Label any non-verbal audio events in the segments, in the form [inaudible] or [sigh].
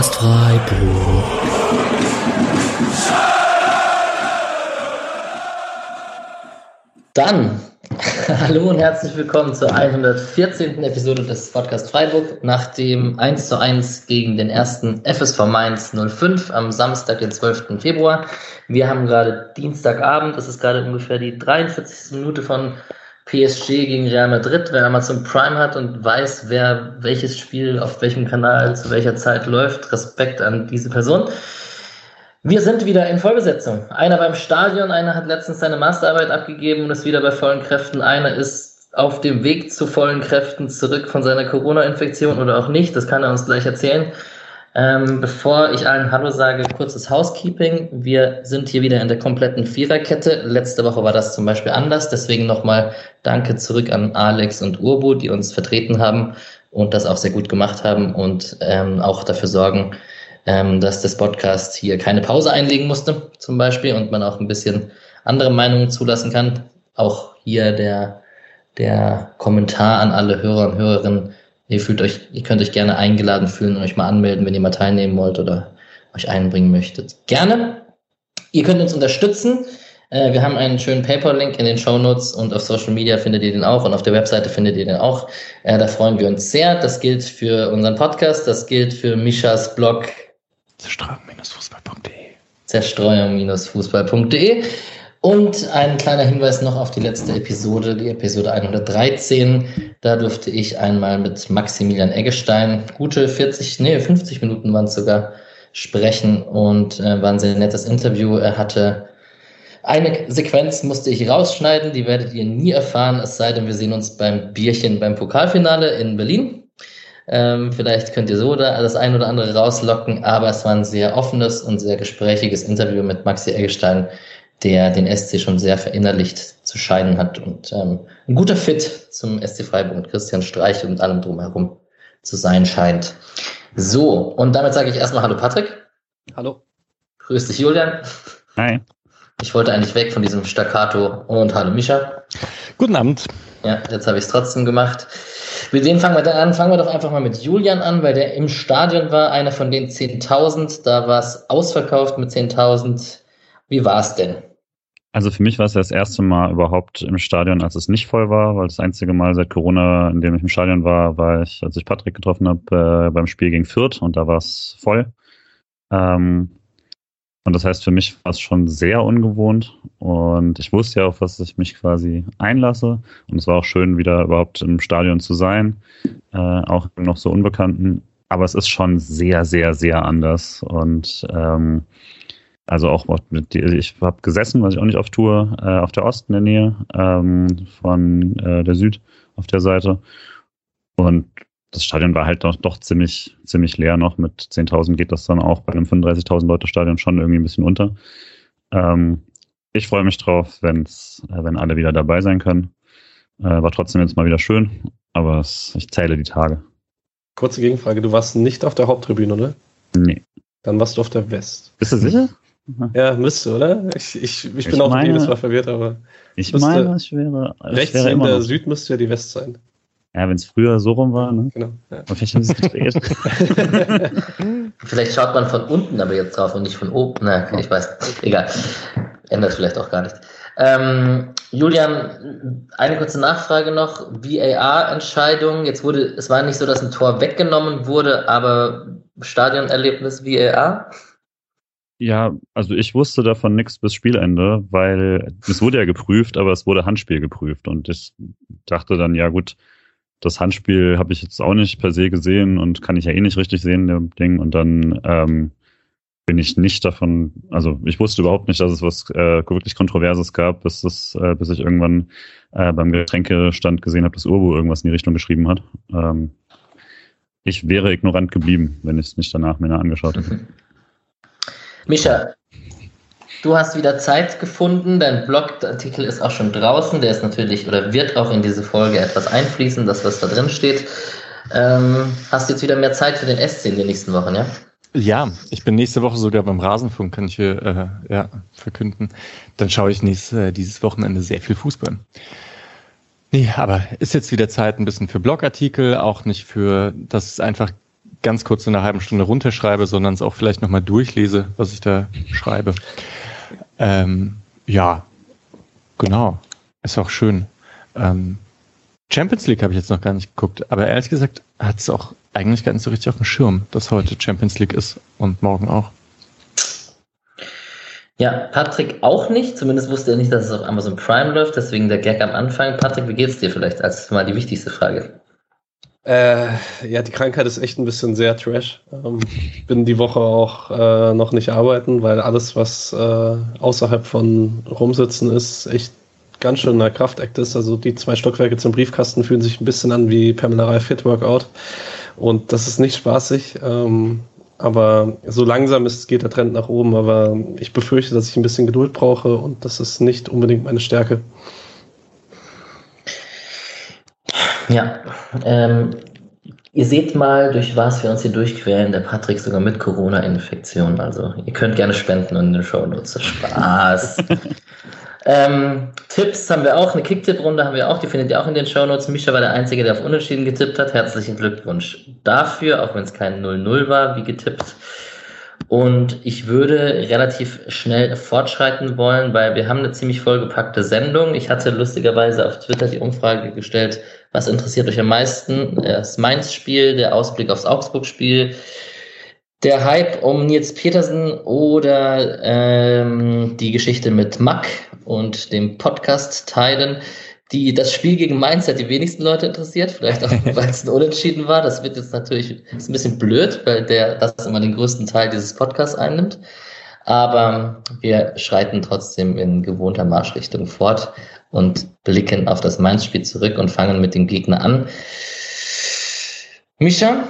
Podcast Freiburg. Dann, [laughs] hallo und herzlich willkommen zur 114. Episode des Podcast Freiburg nach dem 1 zu 1 gegen den ersten FSV Mainz 05 am Samstag, den 12. Februar. Wir haben gerade Dienstagabend, das ist gerade ungefähr die 43. Minute von PSG gegen Real Madrid. Wer Amazon Prime hat und weiß, wer welches Spiel auf welchem Kanal zu welcher Zeit läuft, Respekt an diese Person. Wir sind wieder in Vollbesetzung. Einer beim Stadion, einer hat letztens seine Masterarbeit abgegeben und ist wieder bei vollen Kräften. Einer ist auf dem Weg zu vollen Kräften zurück von seiner Corona-Infektion oder auch nicht. Das kann er uns gleich erzählen. Ähm, bevor ich allen Hallo sage, kurzes Housekeeping. Wir sind hier wieder in der kompletten Viererkette. Letzte Woche war das zum Beispiel anders. Deswegen nochmal Danke zurück an Alex und Urbu, die uns vertreten haben und das auch sehr gut gemacht haben und ähm, auch dafür sorgen, ähm, dass das Podcast hier keine Pause einlegen musste, zum Beispiel, und man auch ein bisschen andere Meinungen zulassen kann. Auch hier der, der Kommentar an alle Hörer und Hörerinnen Ihr fühlt euch, ihr könnt euch gerne eingeladen fühlen und euch mal anmelden, wenn ihr mal teilnehmen wollt oder euch einbringen möchtet. Gerne. Ihr könnt uns unterstützen. Äh, wir haben einen schönen PayPal-Link in den Show Notes und auf Social Media findet ihr den auch und auf der Webseite findet ihr den auch. Äh, da freuen wir uns sehr. Das gilt für unseren Podcast, das gilt für Mischas Blog zerstreuung-fußball.de. Zerstreuung-fußball.de. Und ein kleiner Hinweis noch auf die letzte Episode, die Episode 113. Da durfte ich einmal mit Maximilian Eggestein gute 40, nee, 50 Minuten waren es sogar sprechen und äh, war ein sehr nettes Interview. Er hatte eine Sequenz musste ich rausschneiden, die werdet ihr nie erfahren, es sei denn, wir sehen uns beim Bierchen beim Pokalfinale in Berlin. Ähm, vielleicht könnt ihr so da das ein oder andere rauslocken, aber es war ein sehr offenes und sehr gesprächiges Interview mit Maxi Eggestein der den SC schon sehr verinnerlicht zu scheinen hat und ähm, ein guter Fit zum SC Freiburg und Christian Streich und allem drumherum zu sein scheint. So, und damit sage ich erstmal Hallo Patrick. Hallo. Grüß dich Julian. Hi. Ich wollte eigentlich weg von diesem Staccato und Hallo Mischa. Guten Abend. Ja, jetzt habe ich es trotzdem gemacht. Mit wem fangen wir dann an? Fangen wir doch einfach mal mit Julian an, weil der im Stadion war, einer von den 10.000. Da war es ausverkauft mit 10.000. Wie war es denn? Also für mich war es das erste Mal überhaupt im Stadion, als es nicht voll war, weil das einzige Mal seit Corona, in dem ich im Stadion war, war ich, als ich Patrick getroffen habe, äh, beim Spiel gegen Fürth und da war es voll. Ähm, und das heißt, für mich war es schon sehr ungewohnt und ich wusste ja, auf was ich mich quasi einlasse. Und es war auch schön, wieder überhaupt im Stadion zu sein, äh, auch noch so Unbekannten. Aber es ist schon sehr, sehr, sehr anders und ähm, also auch mit, ich habe gesessen, was ich auch nicht auf Tour, äh, auf der Ost in der Nähe ähm, von äh, der Süd auf der Seite. Und das Stadion war halt doch, doch ziemlich, ziemlich leer noch. Mit 10.000 geht das dann auch bei einem 35.000 Leute Stadion schon irgendwie ein bisschen unter. Ähm, ich freue mich drauf, wenn's, äh, wenn alle wieder dabei sein können. Äh, war trotzdem jetzt mal wieder schön, aber es, ich zähle die Tage. Kurze Gegenfrage, du warst nicht auf der Haupttribüne, oder? Nee. Dann warst du auf der West. Bist du sicher? Ja, müsste, oder? Ich, ich, ich bin ich auch meine, jedes Mal verwirrt, aber. Ich meine, es wäre. Rechts wäre in der Süd müsste ja die West sein. Ja, wenn es früher so rum war, ne? Genau. Ja. vielleicht haben sie es gedreht. [laughs] [laughs] vielleicht schaut man von unten aber jetzt drauf und nicht von oben. Na, ich weiß. Egal. Ändert vielleicht auch gar nicht. Ähm, Julian, eine kurze Nachfrage noch. VAR-Entscheidung. Jetzt wurde, es war nicht so, dass ein Tor weggenommen wurde, aber Stadionerlebnis VAR? Ja, also ich wusste davon nichts bis Spielende, weil es wurde ja geprüft, aber es wurde Handspiel geprüft und ich dachte dann, ja gut, das Handspiel habe ich jetzt auch nicht per se gesehen und kann ich ja eh nicht richtig sehen, dem Ding. Und dann ähm, bin ich nicht davon, also ich wusste überhaupt nicht, dass es was äh, wirklich Kontroverses gab, bis, das, äh, bis ich irgendwann äh, beim Getränkestand gesehen habe, dass Urbu irgendwas in die Richtung geschrieben hat. Ähm, ich wäre ignorant geblieben, wenn ich es nicht danach mir angeschaut hätte. [laughs] Micha, du hast wieder Zeit gefunden. Dein Blogartikel ist auch schon draußen. Der ist natürlich oder wird auch in diese Folge etwas einfließen, das, was da drin steht. Ähm, hast du jetzt wieder mehr Zeit für den SC in den nächsten Wochen, ja? Ja, ich bin nächste Woche sogar beim Rasenfunk, kann ich hier äh, ja, verkünden. Dann schaue ich nächstes, äh, dieses Wochenende sehr viel Fußball. Nee, aber ist jetzt wieder Zeit ein bisschen für Blogartikel, auch nicht für, dass es einfach ganz kurz in einer halben Stunde runterschreibe, sondern es auch vielleicht nochmal durchlese, was ich da schreibe. Ähm, ja, genau. Ist auch schön. Ähm, Champions League habe ich jetzt noch gar nicht geguckt, aber ehrlich gesagt hat es auch eigentlich gar nicht so richtig auf dem Schirm, dass heute Champions League ist und morgen auch. Ja, Patrick auch nicht. Zumindest wusste er nicht, dass es auf Amazon Prime läuft. Deswegen der Gag am Anfang. Patrick, wie geht's dir vielleicht? Als mal die wichtigste Frage. Äh, ja, die Krankheit ist echt ein bisschen sehr trash. Ähm, bin die Woche auch äh, noch nicht arbeiten, weil alles, was äh, außerhalb von rumsitzen ist, echt ganz schön ein Kraftakt ist. Also die zwei Stockwerke zum Briefkasten fühlen sich ein bisschen an wie Pamela Reif Fit Workout. Und das ist nicht spaßig. Ähm, aber so langsam ist, geht der Trend nach oben. Aber ich befürchte, dass ich ein bisschen Geduld brauche und das ist nicht unbedingt meine Stärke. Ja, ähm, ihr seht mal, durch was wir uns hier durchquälen. Der Patrick sogar mit Corona-Infektion. Also ihr könnt gerne spenden und in den Show Notes. Spaß. [laughs] Ähm, Tipps haben wir auch, eine Kicktipp-Runde haben wir auch, die findet ihr auch in den Shownotes. Mischa war der Einzige, der auf Unentschieden getippt hat. Herzlichen Glückwunsch dafür, auch wenn es kein 0-0 war, wie getippt. Und ich würde relativ schnell fortschreiten wollen, weil wir haben eine ziemlich vollgepackte Sendung. Ich hatte lustigerweise auf Twitter die Umfrage gestellt, was interessiert euch am meisten? Das Mainz-Spiel, der Ausblick aufs Augsburg-Spiel, der Hype um Nils Petersen oder ähm, die Geschichte mit Mack und dem Podcast teilen, die das Spiel gegen Mainz hat die wenigsten Leute interessiert, vielleicht auch, [laughs] weil es ein Unentschieden war. Das wird jetzt natürlich ist ein bisschen blöd, weil der das immer den größten Teil dieses Podcasts einnimmt. Aber wir schreiten trotzdem in gewohnter Marschrichtung fort und blicken auf das Mainz-Spiel zurück und fangen mit dem Gegner an. Misha,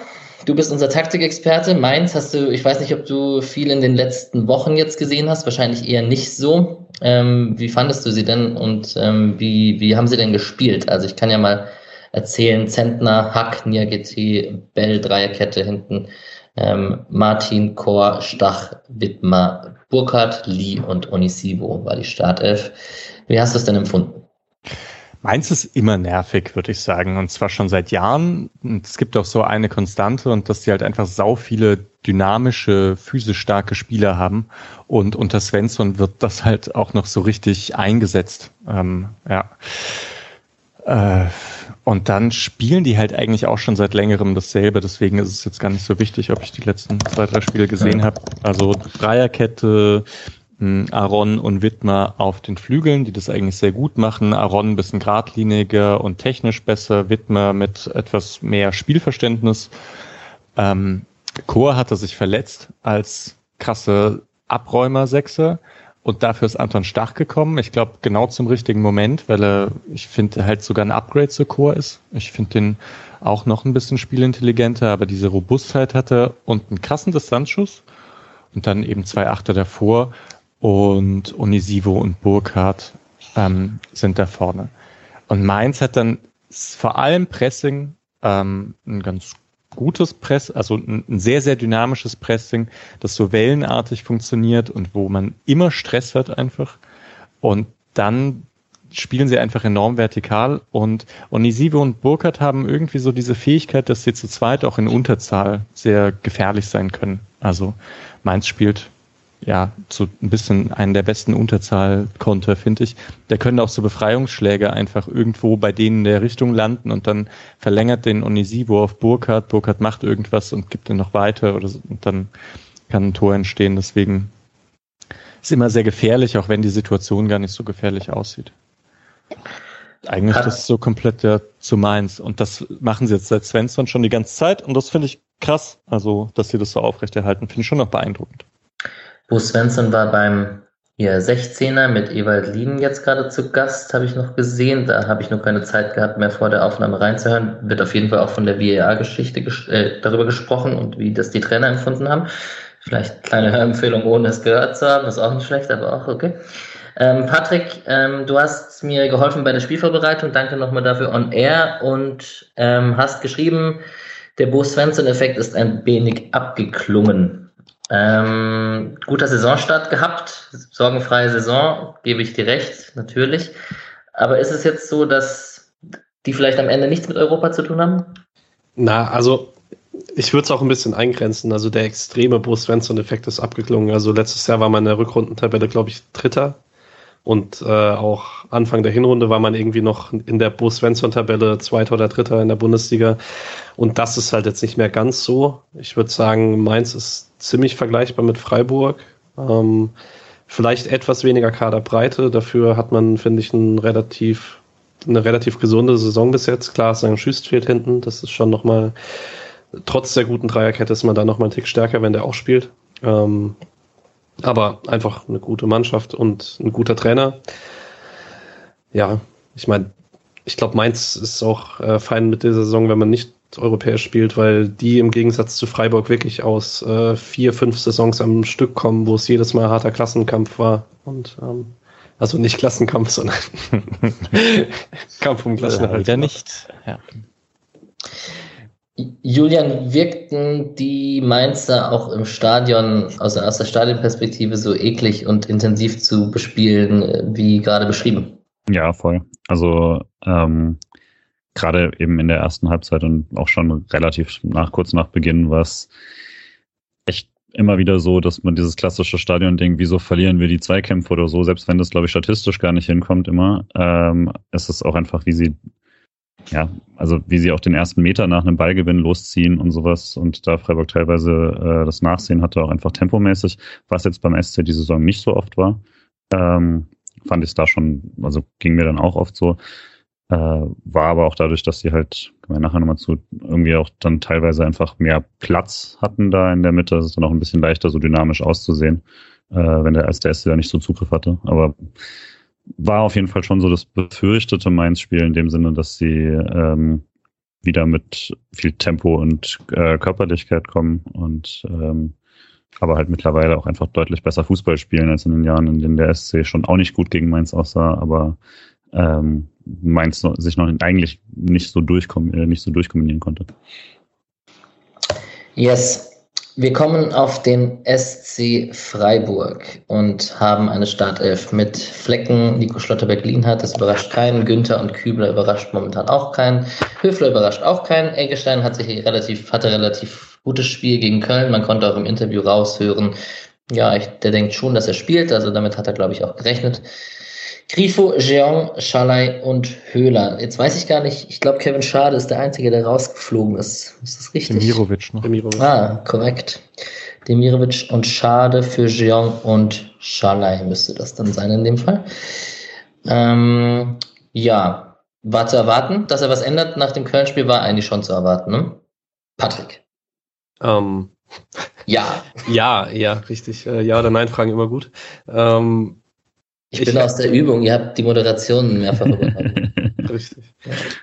Du bist unser Taktikexperte. Mainz hast du, ich weiß nicht, ob du viel in den letzten Wochen jetzt gesehen hast, wahrscheinlich eher nicht so. Ähm, wie fandest du sie denn und ähm, wie, wie haben sie denn gespielt? Also ich kann ja mal erzählen, Zentner, Hack, Niageti, Bell, Dreierkette hinten, ähm, Martin, Chor, Stach, Wittmer, Burkhardt, Lee und Onisivo war die Startelf. Wie hast du es denn empfunden? Meins ist immer nervig, würde ich sagen. Und zwar schon seit Jahren. Und es gibt auch so eine Konstante und dass die halt einfach sau viele dynamische, physisch starke Spieler haben. Und unter Svensson wird das halt auch noch so richtig eingesetzt. Ähm, ja. Äh, und dann spielen die halt eigentlich auch schon seit längerem dasselbe. Deswegen ist es jetzt gar nicht so wichtig, ob ich die letzten zwei, drei Spiele gesehen habe. Also Dreierkette, Aaron und Wittmer auf den Flügeln, die das eigentlich sehr gut machen. Aaron ein bisschen geradliniger und technisch besser, Wittmer mit etwas mehr Spielverständnis. Ähm, Chor hatte sich verletzt als krasse Abräumer-Sechser und dafür ist Anton Stach gekommen. Ich glaube, genau zum richtigen Moment, weil er, ich finde, halt sogar ein Upgrade zu Chor ist. Ich finde den auch noch ein bisschen spielintelligenter, aber diese Robustheit hatte und einen krassen Distanzschuss und dann eben zwei Achter davor und Onisivo und Burkhardt ähm, sind da vorne. Und Mainz hat dann vor allem Pressing ähm, ein ganz gutes Press, also ein, ein, sehr, sehr dynamisches Pressing, das so wellenartig funktioniert und wo man immer Stress hat einfach. Und dann spielen sie einfach enorm vertikal und Onisivo und Burkhardt haben irgendwie so diese Fähigkeit, dass sie zu zweit auch in Unterzahl sehr gefährlich sein können. Also Mainz spielt ja, so ein bisschen einen der besten Unterzahl-Konter, finde ich. Der können auch so Befreiungsschläge einfach irgendwo bei denen in der Richtung landen und dann verlängert den Onisivo auf Burkhardt. Burkhardt macht irgendwas und gibt den noch weiter oder so, und dann kann ein Tor entstehen. Deswegen ist immer sehr gefährlich, auch wenn die Situation gar nicht so gefährlich aussieht. Eigentlich ist das so komplett ja zu meins. Und das machen sie jetzt seit Svensson schon die ganze Zeit. Und das finde ich krass. Also, dass sie das so aufrechterhalten, finde ich schon noch beeindruckend. Bo Svensson war beim hier 16er mit Ewald Lien jetzt gerade zu Gast, habe ich noch gesehen. Da habe ich noch keine Zeit gehabt, mehr vor der Aufnahme reinzuhören. Wird auf jeden Fall auch von der VAR-Geschichte ges äh, darüber gesprochen und wie das die Trainer empfunden haben. Vielleicht kleine Hörempfehlung, ohne es gehört zu haben, ist auch nicht schlecht, aber auch okay. Ähm, Patrick, ähm, du hast mir geholfen bei der Spielvorbereitung. Danke nochmal dafür on air und ähm, hast geschrieben, der Bo Svensson-Effekt ist ein wenig abgeklungen. Ähm, guter Saisonstart gehabt, sorgenfreie Saison, gebe ich dir recht, natürlich. Aber ist es jetzt so, dass die vielleicht am Ende nichts mit Europa zu tun haben? Na, also ich würde es auch ein bisschen eingrenzen. Also der extreme Bo Svensson-Effekt ist abgeklungen. Also letztes Jahr war man in der Rückrundentabelle, glaube ich, Dritter. Und äh, auch Anfang der Hinrunde war man irgendwie noch in der Bo Svensson-Tabelle Zweiter oder Dritter in der Bundesliga. Und das ist halt jetzt nicht mehr ganz so. Ich würde sagen, Mainz ist ziemlich vergleichbar mit Freiburg. Ähm, vielleicht etwas weniger Kaderbreite. Dafür hat man, finde ich, ein relativ, eine relativ gesunde Saison bis jetzt. Klar, sein Schüst fehlt hinten. Das ist schon nochmal, trotz der guten Dreierkette ist man da nochmal einen Tick stärker, wenn der auch spielt. Ähm, aber einfach eine gute Mannschaft und ein guter Trainer. Ja, ich meine, ich glaube, Mainz ist auch äh, fein mit dieser Saison, wenn man nicht europäisch spielt, weil die im Gegensatz zu Freiburg wirklich aus äh, vier, fünf Saisons am Stück kommen, wo es jedes Mal harter Klassenkampf war. Und ähm, also nicht Klassenkampf, [laughs] sondern [laughs] Kampf um Klassenerhalt. Wieder nicht. Ja. Julian, wirkten die Mainzer auch im Stadion, also aus der Stadionperspektive, so eklig und intensiv zu bespielen, äh, wie gerade beschrieben? Ja, voll. Also ähm, gerade eben in der ersten Halbzeit und auch schon relativ nach, kurz nach Beginn war es echt immer wieder so, dass man dieses klassische Stadion-Ding, wieso verlieren wir die Zweikämpfe oder so, selbst wenn das, glaube ich, statistisch gar nicht hinkommt immer, ähm, ist es auch einfach, wie sie ja, also wie sie auch den ersten Meter nach einem Ballgewinn losziehen und sowas und da Freiburg teilweise äh, das Nachsehen hatte, auch einfach tempomäßig, was jetzt beim SC die Saison nicht so oft war, ähm, fand ich es da schon, also ging mir dann auch oft so, äh, war aber auch dadurch, dass sie halt, kommen wir nachher nochmal zu, irgendwie auch dann teilweise einfach mehr Platz hatten da in der Mitte, das ist dann auch ein bisschen leichter so dynamisch auszusehen, äh, wenn der als der SC da nicht so Zugriff hatte, aber war auf jeden Fall schon so das befürchtete Mainz-Spiel in dem Sinne, dass sie ähm, wieder mit viel Tempo und äh, Körperlichkeit kommen und ähm, aber halt mittlerweile auch einfach deutlich besser Fußball spielen als in den Jahren, in denen der SC schon auch nicht gut gegen Mainz aussah, aber ähm, Mainz sich noch eigentlich nicht so, durchkom äh, nicht so durchkombinieren konnte. Yes, wir kommen auf den SC Freiburg und haben eine Startelf mit Flecken. Nico Schlotterbeck-Lienhardt, das überrascht keinen. Günther und Kübler überrascht momentan auch keinen. Höfler überrascht auch keinen. Eggestein hat sich relativ, hatte relativ gutes Spiel gegen Köln. Man konnte auch im Interview raushören, ja, ich, der denkt schon, dass er spielt. Also damit hat er, glaube ich, auch gerechnet. Grifo, Jeong, Schalay und Höhler. Jetzt weiß ich gar nicht, ich glaube, Kevin Schade ist der Einzige, der rausgeflogen ist. Ist das richtig? Demirovic noch. Demirovic. Ah, korrekt. Demirovic und Schade für Jeong und Schalay müsste das dann sein in dem Fall. Ähm, ja, war zu erwarten, dass er was ändert nach dem Köln-Spiel, war eigentlich schon zu erwarten, ne? Patrick. Ähm, ja. [laughs] Ja, ja, richtig. Äh, ja oder Nein fragen immer gut. Ähm, ich, ich bin aus der Übung, ihr habt die Moderationen mehrfach übernommen. [laughs] Richtig.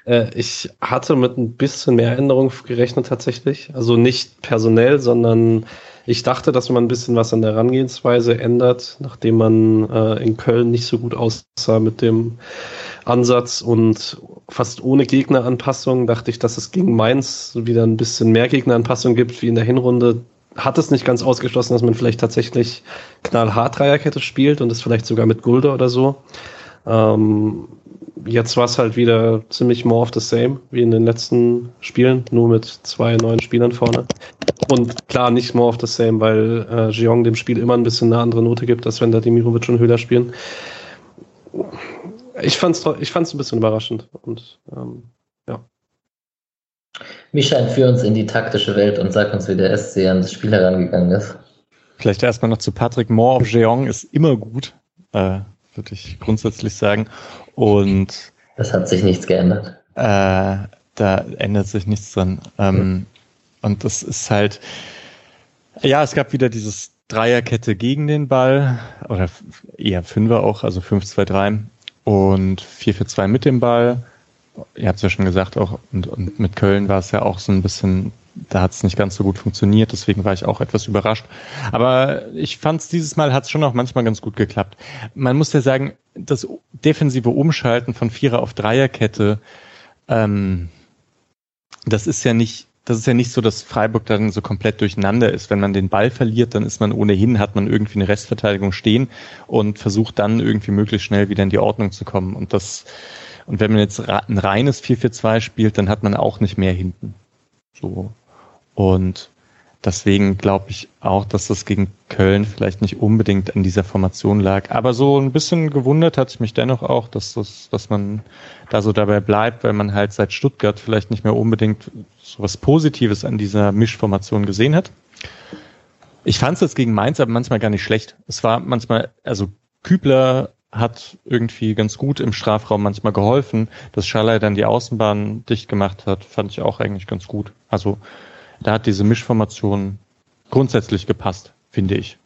Äh, ich hatte mit ein bisschen mehr Änderung gerechnet tatsächlich. Also nicht personell, sondern ich dachte, dass man ein bisschen was an der Herangehensweise ändert, nachdem man äh, in Köln nicht so gut aussah mit dem Ansatz und fast ohne Gegneranpassung, dachte ich, dass es gegen Mainz wieder ein bisschen mehr Gegneranpassung gibt wie in der Hinrunde hat es nicht ganz ausgeschlossen, dass man vielleicht tatsächlich knallhart Dreierkette spielt und es vielleicht sogar mit Gulde oder so. Ähm, jetzt war es halt wieder ziemlich more of the same wie in den letzten Spielen, nur mit zwei neuen Spielern vorne. Und klar, nicht more of the same, weil äh, Jeong dem Spiel immer ein bisschen eine andere Note gibt, als wenn da Dimirovic und Höhler spielen. Ich fand's, ich fand's ein bisschen überraschend und ähm, ja. Micha, führ uns in die taktische Welt und sag uns, wie der SC an das Spiel herangegangen ist. Vielleicht erstmal noch zu Patrick. More of Jeong ist immer gut, äh, würde ich grundsätzlich sagen. Und das hat sich nichts geändert. Äh, da ändert sich nichts dran. Ähm, mhm. Und das ist halt, ja, es gab wieder dieses Dreierkette gegen den Ball, oder eher Fünfer auch, also 5-2-3 und 4-4-2 mit dem Ball ihr habt es ja schon gesagt, auch und, und mit Köln war es ja auch so ein bisschen, da hat es nicht ganz so gut funktioniert, deswegen war ich auch etwas überrascht. Aber ich fand es dieses Mal hat es schon auch manchmal ganz gut geklappt. Man muss ja sagen, das defensive Umschalten von Vierer auf Dreierkette, ähm, das ist ja nicht, das ist ja nicht so, dass Freiburg dann so komplett durcheinander ist. Wenn man den Ball verliert, dann ist man ohnehin, hat man irgendwie eine Restverteidigung stehen und versucht dann irgendwie möglichst schnell wieder in die Ordnung zu kommen. Und das und wenn man jetzt ein reines 4-4-2 spielt, dann hat man auch nicht mehr hinten. So. Und deswegen glaube ich auch, dass das gegen Köln vielleicht nicht unbedingt an dieser Formation lag. Aber so ein bisschen gewundert hat es mich dennoch auch, dass das, dass man da so dabei bleibt, weil man halt seit Stuttgart vielleicht nicht mehr unbedingt so was Positives an dieser Mischformation gesehen hat. Ich fand es jetzt gegen Mainz aber manchmal gar nicht schlecht. Es war manchmal, also Kübler hat irgendwie ganz gut im Strafraum manchmal geholfen. Dass Schaller dann die Außenbahn dicht gemacht hat, fand ich auch eigentlich ganz gut. Also da hat diese Mischformation grundsätzlich gepasst, finde ich.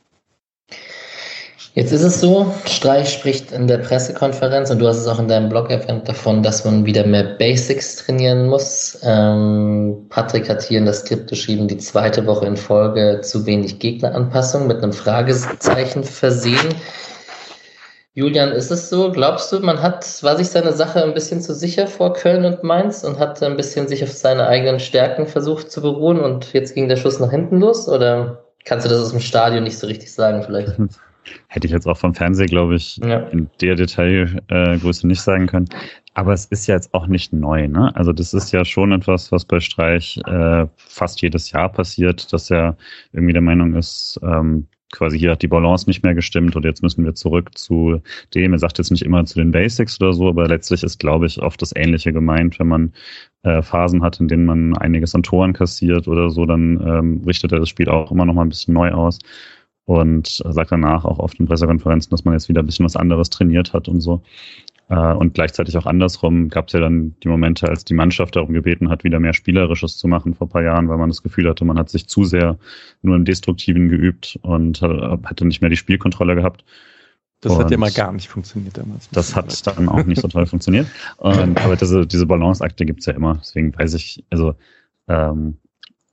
Jetzt ist es so, Streich spricht in der Pressekonferenz und du hast es auch in deinem Blog erwähnt davon, dass man wieder mehr Basics trainieren muss. Ähm, Patrick hat hier in das Skript geschrieben, die zweite Woche in Folge zu wenig Gegneranpassung mit einem Fragezeichen versehen. Julian, ist es so? Glaubst du, man hat, war sich seine Sache ein bisschen zu sicher vor Köln und Mainz und hat ein bisschen sich auf seine eigenen Stärken versucht zu beruhen und jetzt ging der Schuss nach hinten los? Oder kannst du das aus dem Stadion nicht so richtig sagen vielleicht? [laughs] Hätte ich jetzt auch vom Fernseher, glaube ich, ja. in der Detailgröße nicht sagen können. Aber es ist ja jetzt auch nicht neu. Ne? Also das ist ja schon etwas, was bei Streich äh, fast jedes Jahr passiert, dass er irgendwie der Meinung ist, ähm, quasi hier hat die Balance nicht mehr gestimmt und jetzt müssen wir zurück zu dem. Er sagt jetzt nicht immer zu den Basics oder so, aber letztlich ist, glaube ich, oft das Ähnliche gemeint, wenn man äh, Phasen hat, in denen man einiges an Toren kassiert oder so, dann ähm, richtet er das Spiel auch immer noch mal ein bisschen neu aus und sagt danach auch oft in Pressekonferenzen, dass man jetzt wieder ein bisschen was anderes trainiert hat und so. Äh, und gleichzeitig auch andersrum gab es ja dann die Momente, als die Mannschaft darum gebeten hat, wieder mehr Spielerisches zu machen vor ein paar Jahren, weil man das Gefühl hatte, man hat sich zu sehr nur im Destruktiven geübt und hatte nicht mehr die Spielkontrolle gehabt. Das und hat ja mal gar nicht funktioniert damals. Das hat dann auch nicht so toll funktioniert. Und, [laughs] aber diese, diese Balanceakte gibt's ja immer. Deswegen weiß ich, also ähm,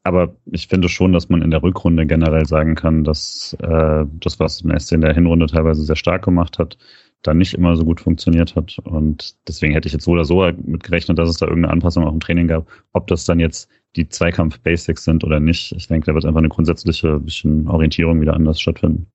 aber ich finde schon, dass man in der Rückrunde generell sagen kann, dass äh, das, was Messi in der Hinrunde teilweise sehr stark gemacht hat, dann nicht immer so gut funktioniert hat. Und deswegen hätte ich jetzt so oder so mit gerechnet, dass es da irgendeine Anpassung auch im Training gab. Ob das dann jetzt die Zweikampf-Basics sind oder nicht, ich denke, da wird einfach eine grundsätzliche bisschen Orientierung wieder anders stattfinden.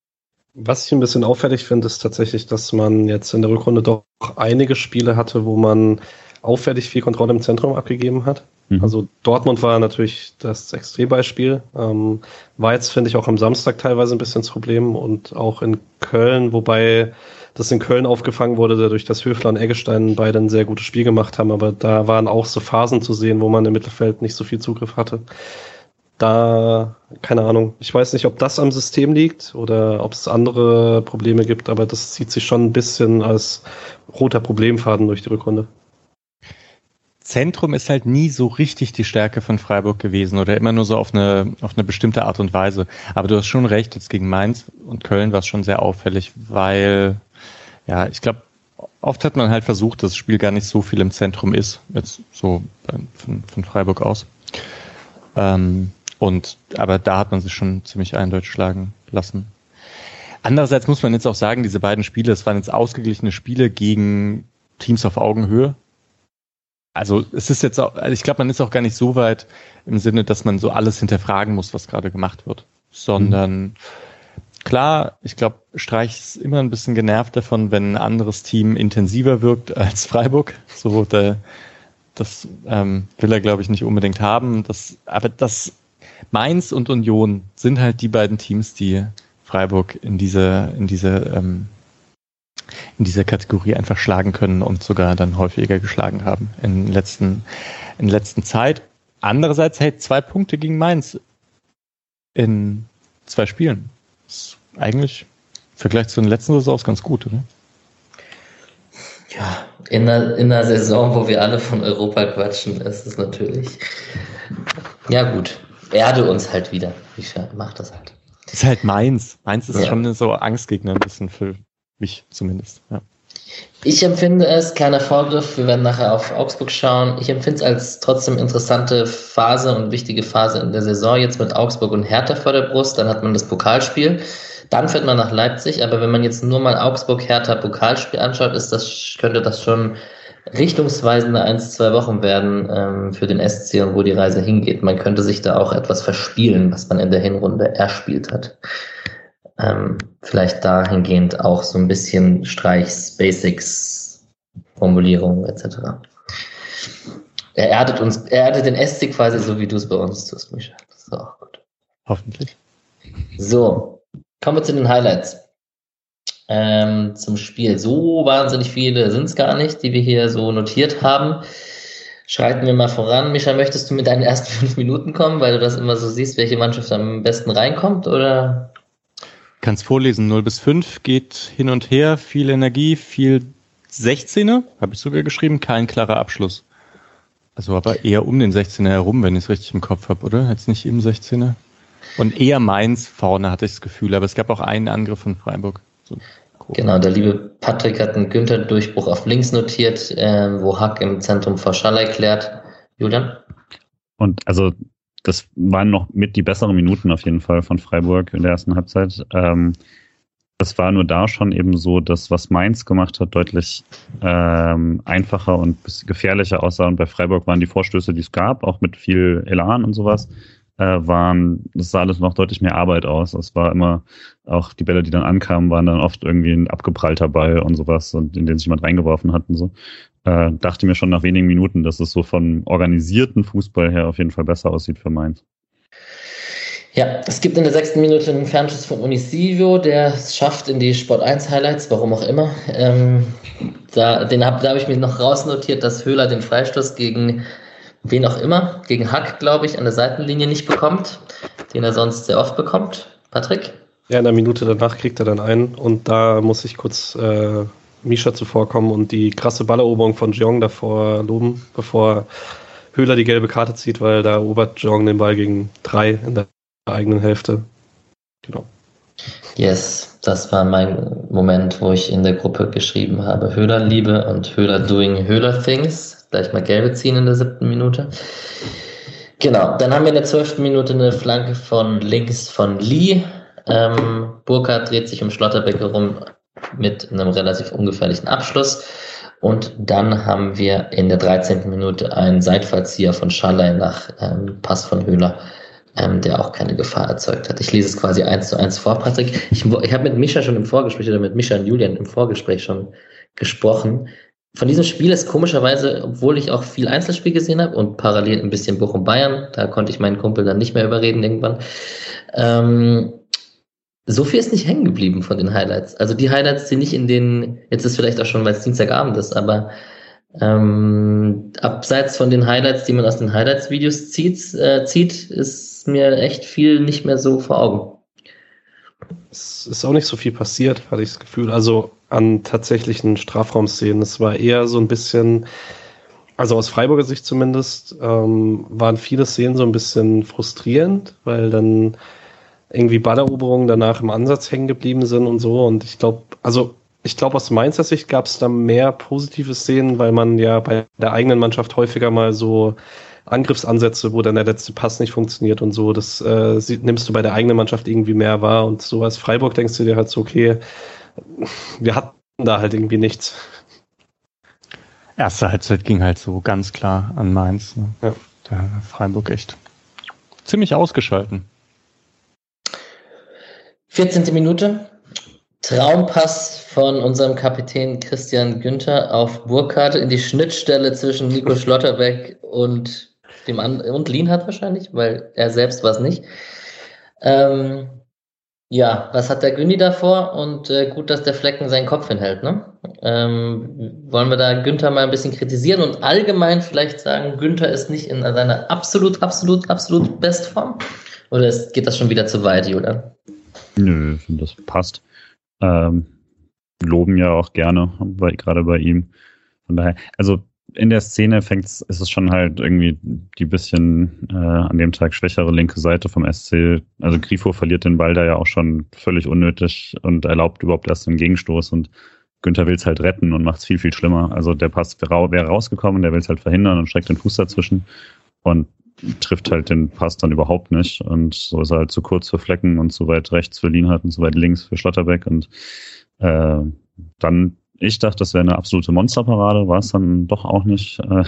Was ich ein bisschen auffällig finde, ist tatsächlich, dass man jetzt in der Rückrunde doch einige Spiele hatte, wo man auffällig viel Kontrolle im Zentrum abgegeben hat. Mhm. Also Dortmund war natürlich das Extrembeispiel. Ähm, war jetzt, finde ich, auch am Samstag teilweise ein bisschen das Problem und auch in Köln, wobei das in Köln aufgefangen wurde, dadurch, dass Höfler und Eggestein beide ein sehr gutes Spiel gemacht haben, aber da waren auch so Phasen zu sehen, wo man im Mittelfeld nicht so viel Zugriff hatte. Da, keine Ahnung, ich weiß nicht, ob das am System liegt oder ob es andere Probleme gibt, aber das zieht sich schon ein bisschen als roter Problemfaden durch die Rückrunde. Zentrum ist halt nie so richtig die Stärke von Freiburg gewesen oder immer nur so auf eine, auf eine bestimmte Art und Weise. Aber du hast schon recht, jetzt gegen Mainz und Köln war es schon sehr auffällig, weil, ja, ich glaube, oft hat man halt versucht, dass das Spiel gar nicht so viel im Zentrum ist, jetzt so von, von Freiburg aus. Ähm, und, aber da hat man sich schon ziemlich eindeutig schlagen lassen. Andererseits muss man jetzt auch sagen, diese beiden Spiele, es waren jetzt ausgeglichene Spiele gegen Teams auf Augenhöhe also es ist jetzt auch, also ich glaube, man ist auch gar nicht so weit im Sinne, dass man so alles hinterfragen muss, was gerade gemacht wird, sondern mhm. klar, ich glaube, Streich ist immer ein bisschen genervt davon, wenn ein anderes Team intensiver wirkt [laughs] als Freiburg. So, der, das ähm, will er, glaube ich, nicht unbedingt haben. Das, aber das Mainz und Union sind halt die beiden Teams, die Freiburg in diese, in diese ähm, in dieser Kategorie einfach schlagen können und sogar dann häufiger geschlagen haben in letzten, in letzten Zeit. Andererseits hält zwei Punkte gegen Mainz in zwei Spielen. Ist eigentlich im Vergleich zu den letzten Saisons ganz gut, oder? Ja, in einer, in einer Saison, wo wir alle von Europa quatschen, ist es natürlich. Ja, gut. Erde uns halt wieder. Ich mach das halt. Das ist halt Mainz. Mainz ist ja. schon so Angstgegner ein bisschen für, mich zumindest. Ja. Ich empfinde es, kleiner Vorgriff, wir werden nachher auf Augsburg schauen. Ich empfinde es als trotzdem interessante Phase und wichtige Phase in der Saison. Jetzt mit Augsburg und Hertha vor der Brust, dann hat man das Pokalspiel. Dann fährt man nach Leipzig, aber wenn man jetzt nur mal Augsburg-Hertha-Pokalspiel anschaut, ist das, könnte das schon richtungsweisende eins, zwei Wochen werden ähm, für den SC und wo die Reise hingeht. Man könnte sich da auch etwas verspielen, was man in der Hinrunde erspielt hat ähm, vielleicht dahingehend auch so ein bisschen Streichs, Basics, Formulierungen etc. Er erdet uns, er erdet den SC quasi so, wie du es bei uns tust, Micha. So, gut. Hoffentlich. So, kommen wir zu den Highlights. Ähm, zum Spiel. So wahnsinnig viele sind es gar nicht, die wir hier so notiert haben. Schreiten wir mal voran. Micha, möchtest du mit deinen ersten [laughs] fünf Minuten kommen, weil du das immer so siehst, welche Mannschaft am besten reinkommt? Oder? Kannst vorlesen. 0 bis 5 geht hin und her. Viel Energie, viel 16er, habe ich sogar geschrieben. Kein klarer Abschluss. Also aber eher um den 16er herum, wenn ich es richtig im Kopf habe, oder? Jetzt nicht im 16er. Und eher Mainz vorne hatte ich das Gefühl, aber es gab auch einen Angriff von Freiburg. So. Genau, der liebe Patrick hat einen Günther-Durchbruch auf links notiert, äh, wo Hack im Zentrum vor Schall klärt. Julian? Und also das waren noch mit die besseren Minuten auf jeden Fall von Freiburg in der ersten Halbzeit. Ähm, das war nur da schon eben so, dass was Mainz gemacht hat, deutlich ähm, einfacher und gefährlicher aussah. Und bei Freiburg waren die Vorstöße, die es gab, auch mit viel Elan und sowas, äh, waren, das sah alles noch deutlich mehr Arbeit aus. Es war immer, auch die Bälle, die dann ankamen, waren dann oft irgendwie ein abgeprallter Ball und sowas, und in den sich jemand reingeworfen hat und so. Äh, dachte mir schon nach wenigen Minuten, dass es so von organisierten Fußball her auf jeden Fall besser aussieht für Mainz. Ja, es gibt in der sechsten Minute einen Fernschuss von Unisivio, der es schafft in die Sport 1 Highlights, warum auch immer. Ähm, da den hab, da habe ich mir noch rausnotiert, dass Höhler den Freistoß gegen wen auch immer, gegen Hack, glaube ich, an der Seitenlinie nicht bekommt, den er sonst sehr oft bekommt. Patrick? Ja, in der Minute danach kriegt er dann einen und da muss ich kurz äh, Misha zuvorkommen und die krasse Balleroberung von Jeong davor loben, bevor Höhler die gelbe Karte zieht, weil da erobert Jeong den Ball gegen drei in der eigenen Hälfte. Genau. Yes, das war mein Moment, wo ich in der Gruppe geschrieben habe, Höhler-Liebe und Höhler doing Höhler-Things. Gleich mal gelbe ziehen in der siebten Minute. Genau, dann haben wir in der zwölften Minute eine Flanke von links von Lee. Ähm, Burkhardt dreht sich um Schlotterbeck herum mit einem relativ ungefährlichen Abschluss. Und dann haben wir in der 13. Minute einen Seitfallzieher von Schalay nach ähm, Pass von Höhler ähm, der auch keine Gefahr erzeugt hat. Ich lese es quasi eins zu eins vor, Patrick. Ich, ich habe mit Mischa schon im Vorgespräch oder mit Mischa und Julian im Vorgespräch schon gesprochen. Von diesem Spiel ist komischerweise, obwohl ich auch viel Einzelspiel gesehen habe und parallel ein bisschen Bochum Bayern, da konnte ich meinen Kumpel dann nicht mehr überreden irgendwann. Ähm, so viel ist nicht hängen geblieben von den Highlights. Also die Highlights, die nicht in den, jetzt ist vielleicht auch schon, weil es Dienstagabend ist, aber ähm, abseits von den Highlights, die man aus den Highlights-Videos zieht, äh, zieht, ist mir echt viel nicht mehr so vor Augen. Es ist auch nicht so viel passiert, hatte ich das Gefühl. Also an tatsächlichen Strafraumszenen. Es war eher so ein bisschen, also aus Freiburger Sicht zumindest, ähm, waren viele Szenen so ein bisschen frustrierend, weil dann irgendwie Balleroberungen danach im Ansatz hängen geblieben sind und so. Und ich glaube, also ich glaube, aus Mainzer Sicht gab es da mehr positive Szenen, weil man ja bei der eigenen Mannschaft häufiger mal so Angriffsansätze, wo dann der letzte Pass nicht funktioniert und so, das äh, nimmst du bei der eigenen Mannschaft irgendwie mehr wahr. Und so als Freiburg denkst du dir halt so, okay, wir hatten da halt irgendwie nichts. Erste Halbzeit ging halt so ganz klar an Mainz. Ne? Ja. Der Freiburg echt ziemlich ausgeschalten. 14. Minute, Traumpass von unserem Kapitän Christian Günther auf Burkhardt in die Schnittstelle zwischen Nico [laughs] Schlotterbeck und dem anderen und Lienhardt wahrscheinlich, weil er selbst war es nicht. Ähm, ja, was hat der Günni davor? Und äh, gut, dass der Flecken seinen Kopf hinhält. Ne? Ähm, wollen wir da Günther mal ein bisschen kritisieren und allgemein vielleicht sagen, Günther ist nicht in seiner absolut, absolut, absolut Bestform? Oder ist, geht das schon wieder zu weit, Julian? Nö, das passt. Ähm, loben ja auch gerne, bei, gerade bei ihm. Von daher, also in der Szene fängt ist es schon halt irgendwie die bisschen äh, an dem Tag schwächere linke Seite vom SC. Also Grifo verliert den Ball da ja auch schon völlig unnötig und erlaubt überhaupt erst einen Gegenstoß und Günther will es halt retten und macht es viel, viel schlimmer. Also der Pass wäre rausgekommen, der will es halt verhindern und streckt den Fuß dazwischen und trifft halt den Pass dann überhaupt nicht. Und so ist er halt zu kurz für Flecken und zu weit rechts für Lienhardt und zu weit links für Schlotterbeck. Und äh, dann, ich dachte, das wäre eine absolute Monsterparade, war es dann doch auch nicht, äh,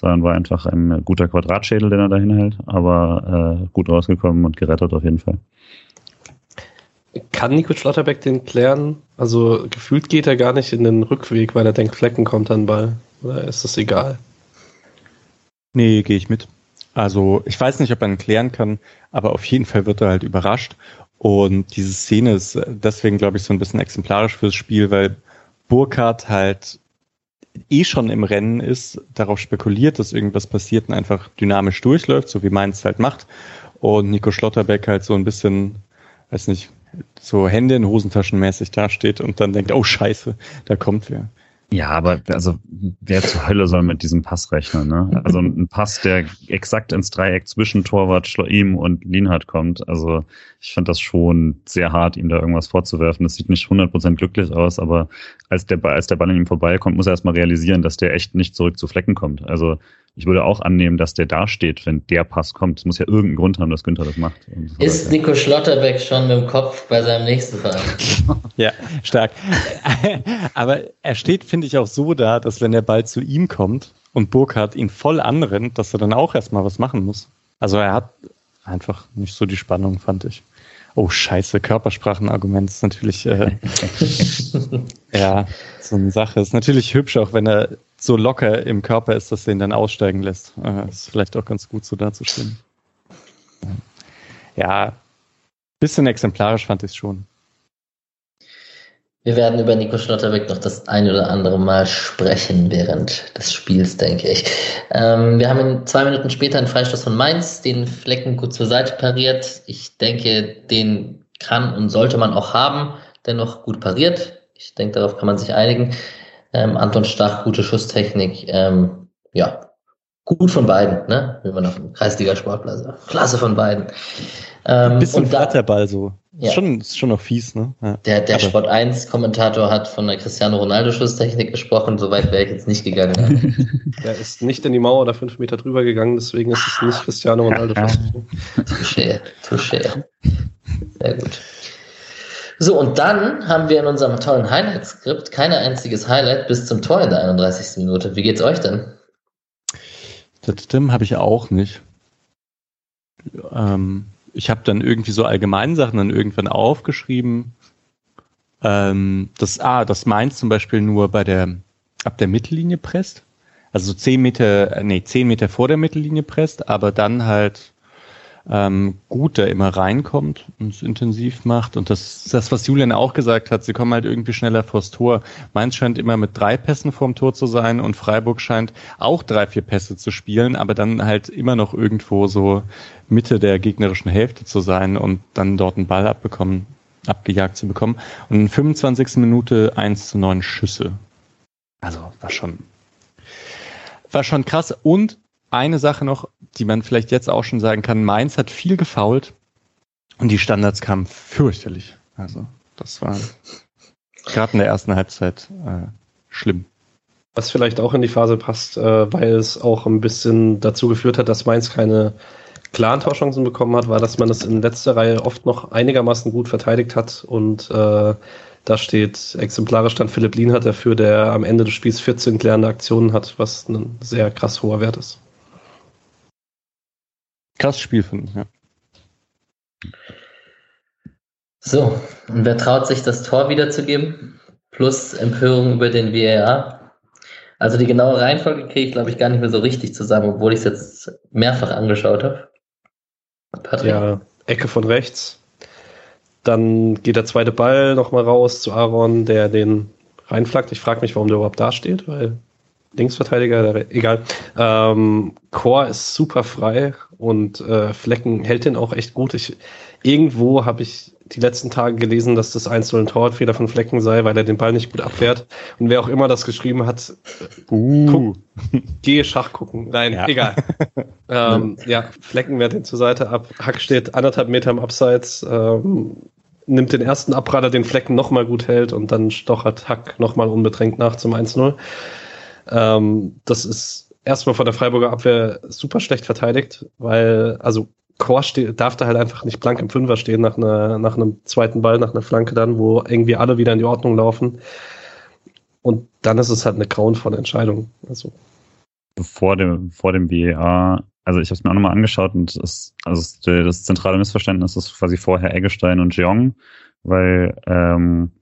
sondern war einfach ein guter Quadratschädel, den er dahin hält, aber äh, gut rausgekommen und gerettet auf jeden Fall. Kann Nico Schlotterbeck den klären? Also gefühlt geht er gar nicht in den Rückweg, weil er denkt, Flecken kommt an den Ball. Oder ist das egal? Nee, gehe ich mit. Also ich weiß nicht, ob er ihn klären kann, aber auf jeden Fall wird er halt überrascht. Und diese Szene ist deswegen, glaube ich, so ein bisschen exemplarisch fürs Spiel, weil Burkhardt halt eh schon im Rennen ist, darauf spekuliert, dass irgendwas passiert und einfach dynamisch durchläuft, so wie Mainz halt macht. Und Nico Schlotterbeck halt so ein bisschen, weiß nicht, so Hände in Hosentaschen mäßig dasteht und dann denkt, oh scheiße, da kommt wer. Ja, aber also wer zur Hölle soll mit diesem Pass rechnen? Ne? Also ein Pass, der exakt ins Dreieck zwischen Torwart, Schloim und Lienhardt kommt. Also ich fand das schon sehr hart, ihm da irgendwas vorzuwerfen. Das sieht nicht 100% glücklich aus, aber als der, als der Ball an ihm vorbeikommt, muss er erstmal realisieren, dass der echt nicht zurück zu Flecken kommt. Also ich würde auch annehmen, dass der da steht, wenn der Pass kommt. Es muss ja irgendeinen Grund haben, dass Günther das macht. Ist Nico Schlotterbeck schon mit dem Kopf bei seinem nächsten Verein? [laughs] ja, stark. [laughs] Aber er steht, finde ich, auch so da, dass wenn der Ball zu ihm kommt und Burkhardt ihn voll anrennt, dass er dann auch erstmal was machen muss. Also er hat einfach nicht so die Spannung, fand ich. Oh, scheiße, Körpersprachenargument ist natürlich, äh, [laughs] ja, so eine Sache. Ist natürlich hübsch, auch wenn er so locker im Körper ist, dass er ihn dann aussteigen lässt. Äh, ist vielleicht auch ganz gut so dazustehen. Ja, bisschen exemplarisch fand ich es schon. Wir werden über Nico Schlotterbeck noch das ein oder andere Mal sprechen während des Spiels, denke ich. Ähm, wir haben zwei Minuten später einen Freistoß von Mainz, den Flecken gut zur Seite pariert. Ich denke, den kann und sollte man auch haben, dennoch gut pariert. Ich denke, darauf kann man sich einigen. Ähm, Anton Stach, gute Schusstechnik. Ähm, ja, gut von beiden, ne? Wie man auf dem Kreisliga-Sportplatz Klasse von beiden. Ähm, bisschen Flatterball so. Ja. Ist, schon, ist schon noch fies, ne? Ja. Der, der Sport 1-Kommentator hat von der Cristiano Ronaldo-Schusstechnik gesprochen, soweit wäre ich jetzt nicht gegangen. [laughs] der ist nicht in die Mauer oder fünf Meter drüber gegangen, deswegen ist es nicht Cristiano Ronaldo-Schusstechnik. [laughs] touché, touché. Sehr gut. So, und dann haben wir in unserem tollen Highlight-Skript kein einziges Highlight bis zum Tor in der 31. Minute. Wie geht's euch denn? Das stimmt, habe ich auch nicht. Ähm, ich habe dann irgendwie so allgemeine Sachen dann irgendwann aufgeschrieben. Ähm, das, ah, das Mainz zum Beispiel nur bei der, ab der Mittellinie presst. Also so zehn Meter, äh, nee, zehn Meter vor der Mittellinie presst, aber dann halt ähm, gut da immer reinkommt und es intensiv macht. Und das das, was Julian auch gesagt hat, sie kommen halt irgendwie schneller vors Tor. Mainz scheint immer mit drei Pässen vorm Tor zu sein und Freiburg scheint auch drei, vier Pässe zu spielen, aber dann halt immer noch irgendwo so Mitte der gegnerischen Hälfte zu sein und dann dort einen Ball abbekommen, abgejagt zu bekommen. Und in 25. Minute 1 zu 9 Schüsse. Also war schon, war schon krass. Und eine Sache noch, die man vielleicht jetzt auch schon sagen kann, Mainz hat viel gefault und die Standards kamen fürchterlich. Also das war gerade in der ersten Halbzeit äh, schlimm. Was vielleicht auch in die Phase passt, äh, weil es auch ein bisschen dazu geführt hat, dass Mainz keine klaren Torchancen bekommen hat, war, dass man es in letzter Reihe oft noch einigermaßen gut verteidigt hat und äh, da steht exemplarisch dann Philipp Lienhardt dafür, der am Ende des Spiels 14 klärende Aktionen hat, was ein sehr krass hoher Wert ist. Krasses Spiel finde ich, ja. So, und wer traut sich das Tor wiederzugeben? Plus Empörung über den VAR. Also die genaue Reihenfolge kriege ich, glaube ich, gar nicht mehr so richtig zusammen, obwohl ich es jetzt mehrfach angeschaut habe. Patrick? Ja, Ecke von rechts. Dann geht der zweite Ball nochmal raus zu Aaron, der den reinflaggt. Ich frage mich, warum der überhaupt da steht, weil Linksverteidiger, egal. Ähm, Chor ist super frei und äh, Flecken hält den auch echt gut. Ich, irgendwo habe ich die letzten Tage gelesen, dass das 1 ein Torwartfehler von Flecken sei, weil er den Ball nicht gut abwehrt. Und wer auch immer das geschrieben hat, uh. guck, gehe Schach gucken. Nein, ja. egal. [laughs] ähm, ja, Flecken wehrt den zur Seite ab. Hack steht anderthalb Meter im Abseits, ähm, nimmt den ersten Abpraller, den Flecken nochmal gut hält und dann stochert Hack nochmal unbedrängt nach zum 1-0. Ähm, das ist erstmal von der Freiburger Abwehr super schlecht verteidigt, weil, also Chor darf da halt einfach nicht blank im Fünfer stehen nach, einer, nach einem zweiten Ball, nach einer Flanke dann, wo irgendwie alle wieder in die Ordnung laufen. Und dann ist es halt eine grauenvolle Entscheidung. Also. Vor dem, vor dem BEA, also ich habe es mir auch nochmal angeschaut und es, also das zentrale Missverständnis ist quasi vorher Eggestein und Jeong, weil ähm,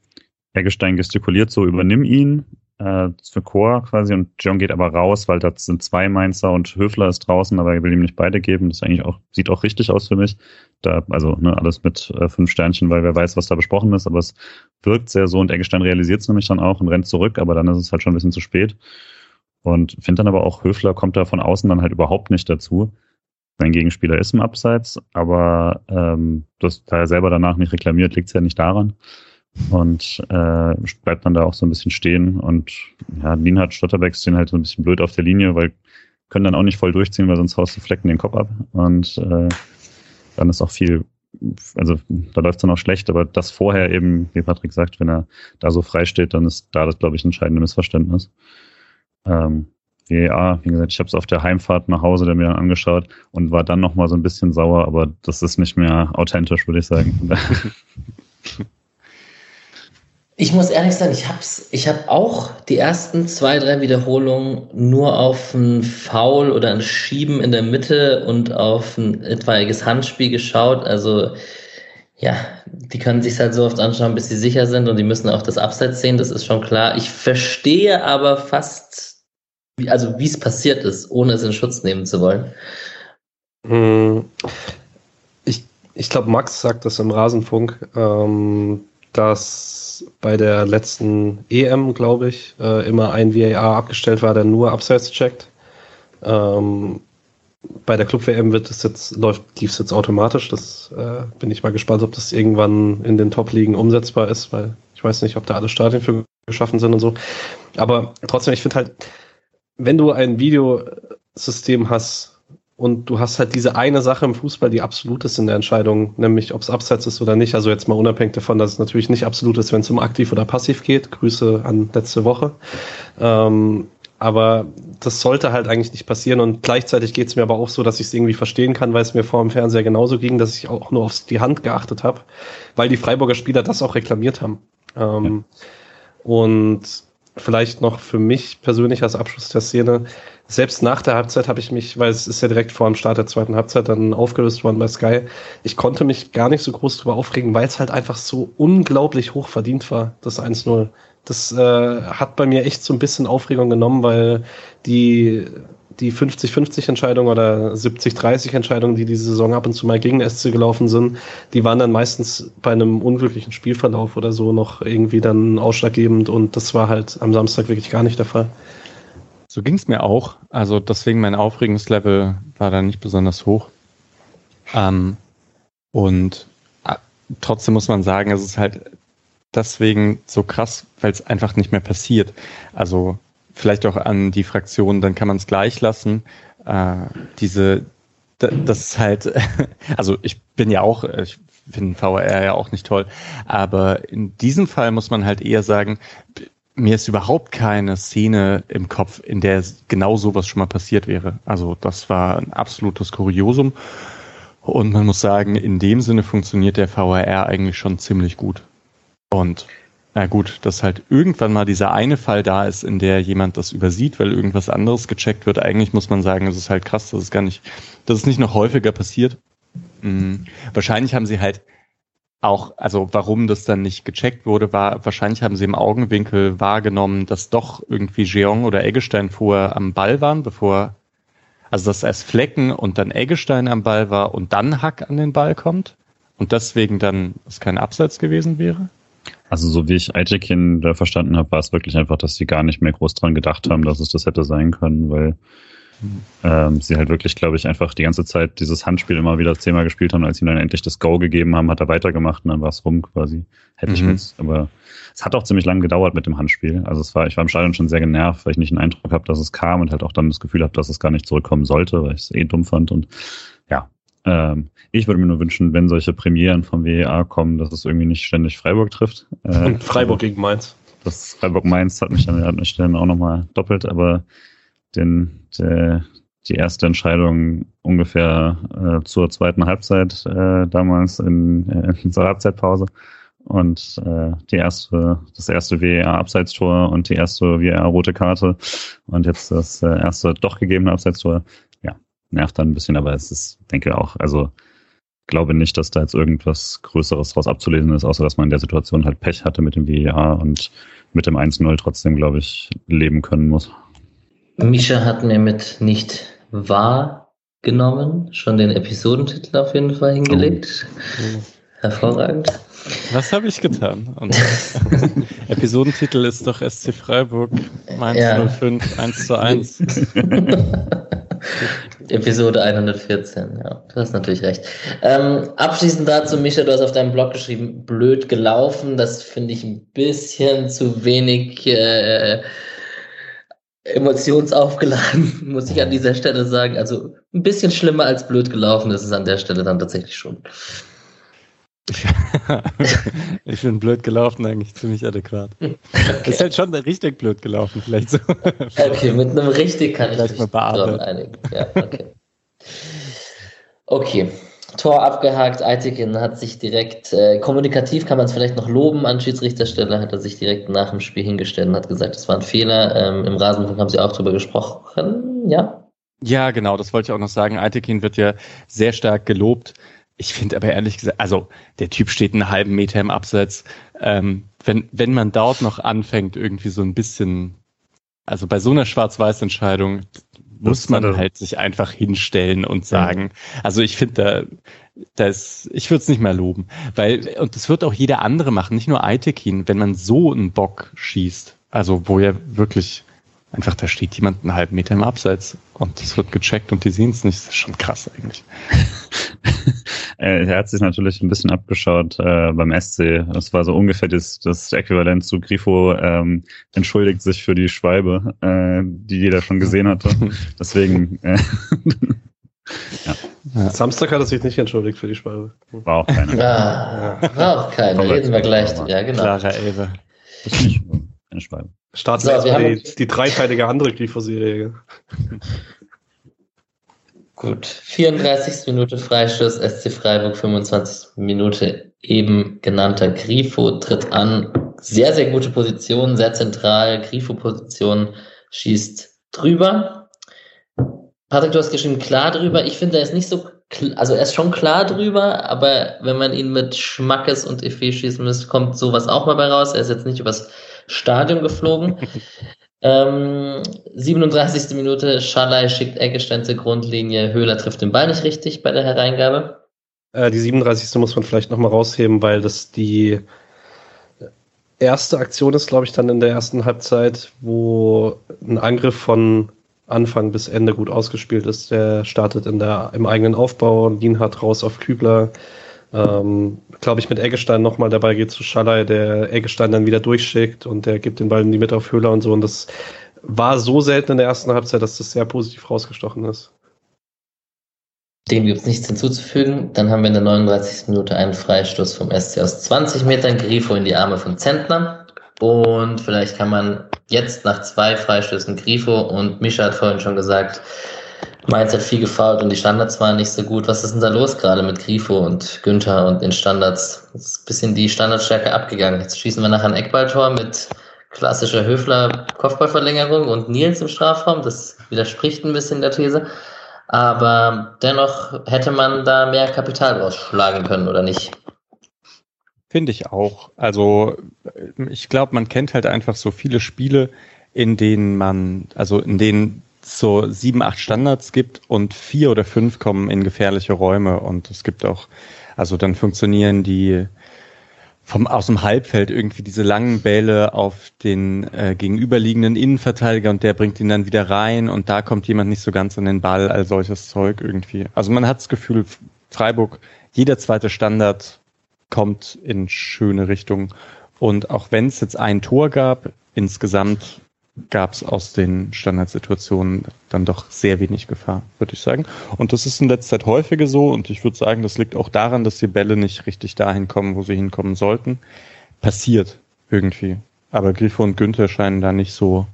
Eggestein gestikuliert so, übernimm ihn äh, für Chor quasi und John geht aber raus, weil das sind zwei Mainzer und Höfler ist draußen, aber er will ihm nicht beide geben. Das eigentlich auch, sieht auch richtig aus für mich. Da, also ne, alles mit äh, fünf Sternchen, weil wer weiß, was da besprochen ist, aber es wirkt sehr so und Eggestein realisiert es nämlich dann auch und rennt zurück, aber dann ist es halt schon ein bisschen zu spät. Und finde dann aber auch, Höfler kommt da von außen dann halt überhaupt nicht dazu. Sein Gegenspieler ist im Abseits, aber ähm, das, da er selber danach nicht reklamiert, liegt es ja nicht daran und äh, bleibt dann da auch so ein bisschen stehen. Und ja, Lienhardt, Stotterbeck stehen halt so ein bisschen blöd auf der Linie, weil können dann auch nicht voll durchziehen, weil sonst haust du Flecken den Kopf ab. Und äh, dann ist auch viel, also da läuft es dann auch schlecht, aber das vorher eben, wie Patrick sagt, wenn er da so frei steht, dann ist da das, glaube ich, entscheidende Missverständnis. Ähm, ja, wie gesagt, ich habe es auf der Heimfahrt nach Hause dann mir angeschaut und war dann nochmal so ein bisschen sauer, aber das ist nicht mehr authentisch, würde ich sagen. [laughs] Ich muss ehrlich sagen, ich hab's, ich habe auch die ersten zwei, drei Wiederholungen nur auf ein Foul oder ein Schieben in der Mitte und auf ein etwaiges Handspiel geschaut. Also ja, die können sich halt so oft anschauen, bis sie sicher sind und die müssen auch das Abseits sehen, das ist schon klar. Ich verstehe aber fast, wie, also wie es passiert ist, ohne es in Schutz nehmen zu wollen. Hm. Ich, ich glaube, Max sagt das im Rasenfunk, ähm, dass bei der letzten EM, glaube ich, äh, immer ein VAR abgestellt war, der nur Abseits checkt. Ähm, bei der Club-WM wird es jetzt, läuft, lief es jetzt automatisch. Das äh, bin ich mal gespannt, ob das irgendwann in den Top-Ligen umsetzbar ist, weil ich weiß nicht, ob da alle Stadien für geschaffen sind und so. Aber trotzdem, ich finde halt, wenn du ein Videosystem hast, und du hast halt diese eine Sache im Fußball, die absolut ist in der Entscheidung, nämlich ob es abseits ist oder nicht. Also jetzt mal unabhängig davon, dass es natürlich nicht absolut ist, wenn es um aktiv oder passiv geht. Grüße an letzte Woche. Ähm, aber das sollte halt eigentlich nicht passieren und gleichzeitig geht es mir aber auch so, dass ich es irgendwie verstehen kann, weil es mir vor dem Fernseher genauso ging, dass ich auch nur auf die Hand geachtet habe, weil die Freiburger Spieler das auch reklamiert haben. Ähm, ja. Und vielleicht noch für mich persönlich als Abschluss der Szene, selbst nach der Halbzeit habe ich mich, weil es ist ja direkt vor dem Start der zweiten Halbzeit dann aufgelöst worden bei Sky, ich konnte mich gar nicht so groß drüber aufregen, weil es halt einfach so unglaublich hoch verdient war, das 1-0. Das äh, hat bei mir echt so ein bisschen Aufregung genommen, weil die die 50-50-Entscheidung oder 70-30-Entscheidung, die diese Saison ab und zu mal gegen SC gelaufen sind, die waren dann meistens bei einem unglücklichen Spielverlauf oder so noch irgendwie dann ausschlaggebend und das war halt am Samstag wirklich gar nicht der Fall. So ging es mir auch. Also deswegen mein Aufregungslevel war da nicht besonders hoch. Ähm, und äh, trotzdem muss man sagen, es ist halt deswegen so krass, weil es einfach nicht mehr passiert. Also vielleicht auch an die Fraktion, dann kann man es gleich lassen. Äh, diese, das ist halt, [laughs] also ich bin ja auch, ich finde VR ja auch nicht toll, aber in diesem Fall muss man halt eher sagen, mir ist überhaupt keine Szene im Kopf, in der genau sowas schon mal passiert wäre. Also das war ein absolutes Kuriosum. Und man muss sagen, in dem Sinne funktioniert der VRR eigentlich schon ziemlich gut. Und na gut, dass halt irgendwann mal dieser eine Fall da ist, in der jemand das übersieht, weil irgendwas anderes gecheckt wird. Eigentlich muss man sagen, es ist halt krass, dass es gar nicht, dass es nicht noch häufiger passiert. Mhm. Wahrscheinlich haben sie halt auch, also warum das dann nicht gecheckt wurde, war, wahrscheinlich haben sie im Augenwinkel wahrgenommen, dass doch irgendwie Jeong oder Eggestein vorher am Ball waren, bevor, also dass erst Flecken und dann Eggestein am Ball war und dann Hack an den Ball kommt und deswegen dann es kein Abseits gewesen wäre? Also so wie ich Aitekin da verstanden habe, war es wirklich einfach, dass sie gar nicht mehr groß dran gedacht haben, dass es das hätte sein können, weil ähm, sie halt wirklich, glaube ich, einfach die ganze Zeit dieses Handspiel immer wieder zehnmal gespielt haben. Als sie dann endlich das Go gegeben haben, hat er weitergemacht und dann war es rum quasi. Hätte mhm. ich mit. Aber es hat auch ziemlich lange gedauert mit dem Handspiel. Also es war, ich war im Stadion schon sehr genervt, weil ich nicht den Eindruck habe, dass es kam und halt auch dann das Gefühl habe, dass es gar nicht zurückkommen sollte, weil ich es eh dumm fand. Und ja, ähm, ich würde mir nur wünschen, wenn solche Premieren vom WEA kommen, dass es irgendwie nicht ständig Freiburg trifft. Äh, und [laughs] Freiburg gegen Mainz. Das Freiburg-Mainz hat mich dann an der Stelle auch nochmal doppelt, aber den, der, die erste Entscheidung ungefähr äh, zur zweiten Halbzeit äh, damals in, äh, in der Halbzeitpause und äh, die erste, das erste WER-Abseitstor und die erste WER-rote Karte und jetzt das äh, erste doch gegebene Abseitstor. Ja, nervt dann ein bisschen, aber es ist, denke auch, also glaube nicht, dass da jetzt irgendwas Größeres draus abzulesen ist, außer dass man in der Situation halt Pech hatte mit dem WER und mit dem 1-0 trotzdem, glaube ich, leben können muss. Misha hat mir mit nicht wahrgenommen schon den Episodentitel auf jeden Fall hingelegt. Oh. Hervorragend. Was habe ich getan? [laughs] Episodentitel ist doch SC Freiburg Mainz ja. 05 1 zu 1. [laughs] Episode 114, ja, du hast natürlich recht. Ähm, abschließend dazu, Micha, du hast auf deinem Blog geschrieben, blöd gelaufen. Das finde ich ein bisschen zu wenig äh, emotionsaufgeladen, [laughs] muss ich an dieser Stelle sagen. Also ein bisschen schlimmer als blöd gelaufen ist es an der Stelle dann tatsächlich schon. [laughs] ich bin blöd gelaufen eigentlich ziemlich adäquat. Okay. Ist halt schon richtig blöd gelaufen, vielleicht so. Okay, mit einem richtig kann ich mich einigen. Ja, okay. okay. Tor abgehakt, Eitikin hat sich direkt, äh, kommunikativ kann man es vielleicht noch loben an Schiedsrichterstelle, hat er sich direkt nach dem Spiel hingestellt und hat gesagt, es war ein Fehler. Ähm, Im Rasenfunk haben sie auch drüber gesprochen, ja? Ja, genau, das wollte ich auch noch sagen. Eitikin wird ja sehr stark gelobt ich finde aber ehrlich gesagt, also der Typ steht einen halben Meter im Abseits. Ähm, wenn, wenn man dort noch anfängt, irgendwie so ein bisschen, also bei so einer Schwarz-Weiß-Entscheidung muss man halt sich einfach hinstellen und sagen, also ich finde da, das, ich würde es nicht mehr loben, weil, und das wird auch jeder andere machen, nicht nur Aitekin, wenn man so einen Bock schießt, also wo ja wirklich einfach, da steht jemand einen halben Meter im Abseits und das wird gecheckt und die sehen es nicht, das ist schon krass eigentlich. [laughs] er hat sich natürlich ein bisschen abgeschaut äh, beim SC. Das war so ungefähr das, das Äquivalent zu Grifo ähm, entschuldigt sich für die Schwalbe, äh, die jeder schon gesehen hatte. [laughs] Deswegen. Äh, [laughs] ja. Samstag hat er sich nicht entschuldigt für die Schwalbe. War auch keine. Ja, war auch keine. Reden wir gleich. Ja, genau. Klare Elbe. Das ist nicht eine Schwalbe. Starten so, wir die, die dreiteilige andere Grifo-Serie. Gut, 34. Minute Freistoß, SC Freiburg, 25. Minute eben genannter Grifo tritt an. Sehr, sehr gute Position, sehr zentral. Grifo-Position schießt drüber. Patrick, du hast geschrieben, klar drüber. Ich finde, er ist nicht so, also er ist schon klar drüber, aber wenn man ihn mit Schmackes und Effet schießen müsste, kommt sowas auch mal bei raus. Er ist jetzt nicht übers Stadion geflogen. [laughs] Ähm, 37. Minute, Schalay schickt Eggestein zur Grundlinie, Höhler trifft den Ball nicht richtig bei der Hereingabe. Äh, die 37. muss man vielleicht nochmal rausheben, weil das die erste Aktion ist, glaube ich, dann in der ersten Halbzeit, wo ein Angriff von Anfang bis Ende gut ausgespielt ist. Der startet in der, im eigenen Aufbau, Lienhardt raus auf Kübler, ähm, glaube ich, mit Eggestein nochmal dabei geht zu Schallei, der Eggestein dann wieder durchschickt und der gibt den Ball in die Mitte auf Höhler und so. Und das war so selten in der ersten Halbzeit, dass das sehr positiv rausgestochen ist. Dem gibt es nichts hinzuzufügen. Dann haben wir in der 39. Minute einen Freistoß vom SC aus 20 Metern, Grifo in die Arme von Zentner. Und vielleicht kann man jetzt nach zwei Freistößen Grifo und Mischa hat vorhin schon gesagt, Mainz hat viel gefault und die Standards waren nicht so gut. Was ist denn da los gerade mit Grifo und Günther und den Standards? Ist ein bisschen die Standardstärke abgegangen. Jetzt schießen wir nachher ein Eckballtor mit klassischer Höfler Kopfballverlängerung und Nils im Strafraum. Das widerspricht ein bisschen der These. Aber dennoch hätte man da mehr Kapital rausschlagen können, oder nicht? Finde ich auch. Also ich glaube, man kennt halt einfach so viele Spiele, in denen man, also in denen so sieben, acht Standards gibt und vier oder fünf kommen in gefährliche Räume und es gibt auch, also dann funktionieren die vom aus dem Halbfeld irgendwie diese langen Bälle auf den äh, gegenüberliegenden Innenverteidiger und der bringt ihn dann wieder rein und da kommt jemand nicht so ganz an den Ball, all solches Zeug irgendwie. Also man hat das Gefühl, Freiburg, jeder zweite Standard kommt in schöne Richtung und auch wenn es jetzt ein Tor gab, insgesamt gab es aus den Standardsituationen dann doch sehr wenig Gefahr, würde ich sagen. Und das ist in letzter Zeit häufiger so und ich würde sagen, das liegt auch daran, dass die Bälle nicht richtig dahin kommen, wo sie hinkommen sollten. Passiert irgendwie. Aber Grifo und Günther scheinen da nicht so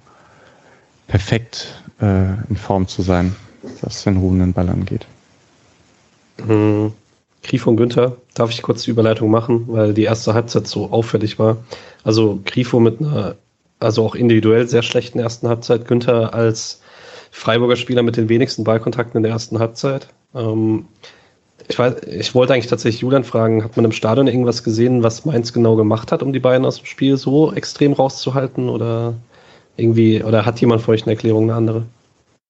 perfekt äh, in Form zu sein, was den ruhenden Ball angeht. Mhm. Grifo und Günther, darf ich kurz die Überleitung machen, weil die erste Halbzeit so auffällig war. Also Grifo mit einer also auch individuell sehr schlechten ersten Halbzeit. Günther als Freiburger Spieler mit den wenigsten Ballkontakten in der ersten Halbzeit. Ähm, Ich, weiß, ich wollte eigentlich tatsächlich Julian fragen, hat man im Stadion irgendwas gesehen, was Mainz genau gemacht hat, um die beiden aus dem Spiel so extrem rauszuhalten? Oder irgendwie, oder hat jemand für euch eine Erklärung, eine andere?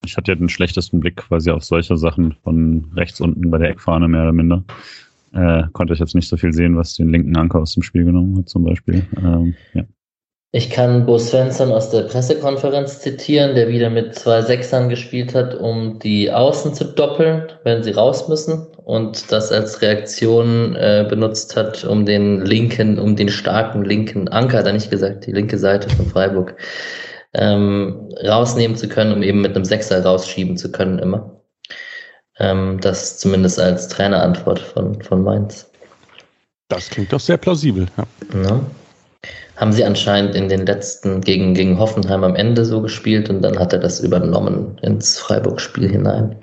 Ich hatte ja den schlechtesten Blick quasi auf solche Sachen von rechts unten bei der Eckfahne mehr oder minder. Äh, konnte ich jetzt nicht so viel sehen, was den linken Anker aus dem Spiel genommen hat, zum Beispiel. Ähm, ja. Ich kann Bo Svensson aus der Pressekonferenz zitieren, der wieder mit zwei Sechsern gespielt hat, um die Außen zu doppeln, wenn sie raus müssen und das als Reaktion äh, benutzt hat, um den linken, um den starken linken Anker, hat er nicht gesagt, die linke Seite von Freiburg, ähm, rausnehmen zu können, um eben mit einem Sechser rausschieben zu können immer. Ähm, das zumindest als Trainerantwort von, von Mainz. Das klingt doch sehr plausibel. Ja. ja haben sie anscheinend in den letzten gegen, gegen Hoffenheim am Ende so gespielt und dann hat er das übernommen ins Freiburg-Spiel hinein.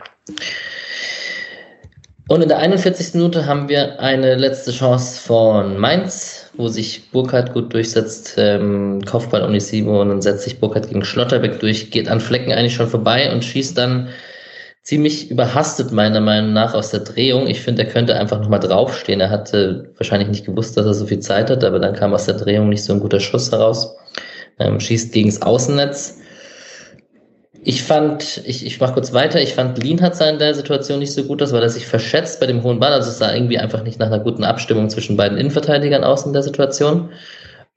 Und in der 41. Minute haben wir eine letzte Chance von Mainz, wo sich Burkhardt gut durchsetzt. Ähm, Kopfball Unisimo und dann setzt sich Burkhardt gegen Schlotterbeck durch, geht an Flecken eigentlich schon vorbei und schießt dann ziemlich überhastet, meiner Meinung nach, aus der Drehung. Ich finde, er könnte einfach nochmal draufstehen. Er hatte wahrscheinlich nicht gewusst, dass er so viel Zeit hat, aber dann kam aus der Drehung nicht so ein guter Schuss heraus. Ähm, schießt gegens Außennetz. Ich fand, ich, ich mach kurz weiter, ich fand, Lean hat in der Situation nicht so gut aus, weil er sich verschätzt bei dem hohen Ball. Also es sah irgendwie einfach nicht nach einer guten Abstimmung zwischen beiden Innenverteidigern aus in der Situation.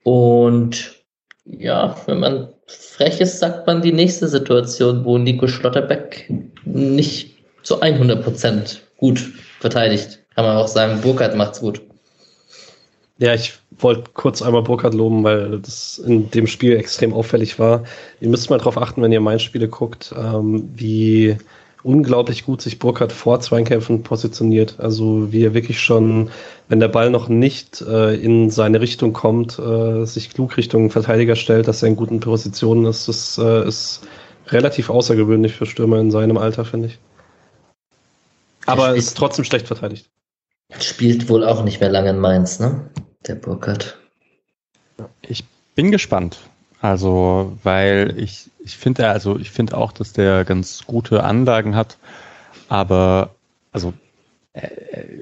Und ja, wenn man frech ist, sagt man die nächste Situation, wo Nico Schlotterbeck nicht zu 100% gut verteidigt. Kann man auch sagen, Burkhardt macht's gut. Ja, ich wollte kurz einmal Burkhardt loben, weil das in dem Spiel extrem auffällig war. Ihr müsst mal darauf achten, wenn ihr mein Spiele guckt, ähm, wie unglaublich gut sich Burkhardt vor Zweikämpfen positioniert. Also wie er wirklich schon, wenn der Ball noch nicht äh, in seine Richtung kommt, äh, sich klug Richtung Verteidiger stellt, dass er in guten Positionen ist. Das äh, ist relativ außergewöhnlich für Stürmer in seinem Alter, finde ich. Aber ist trotzdem schlecht verteidigt. Spielt wohl auch nicht mehr lange in Mainz, ne? Der Burkhardt. Ich bin gespannt. Also, weil ich, ich finde, also ich finde auch, dass der ganz gute Anlagen hat, aber also äh,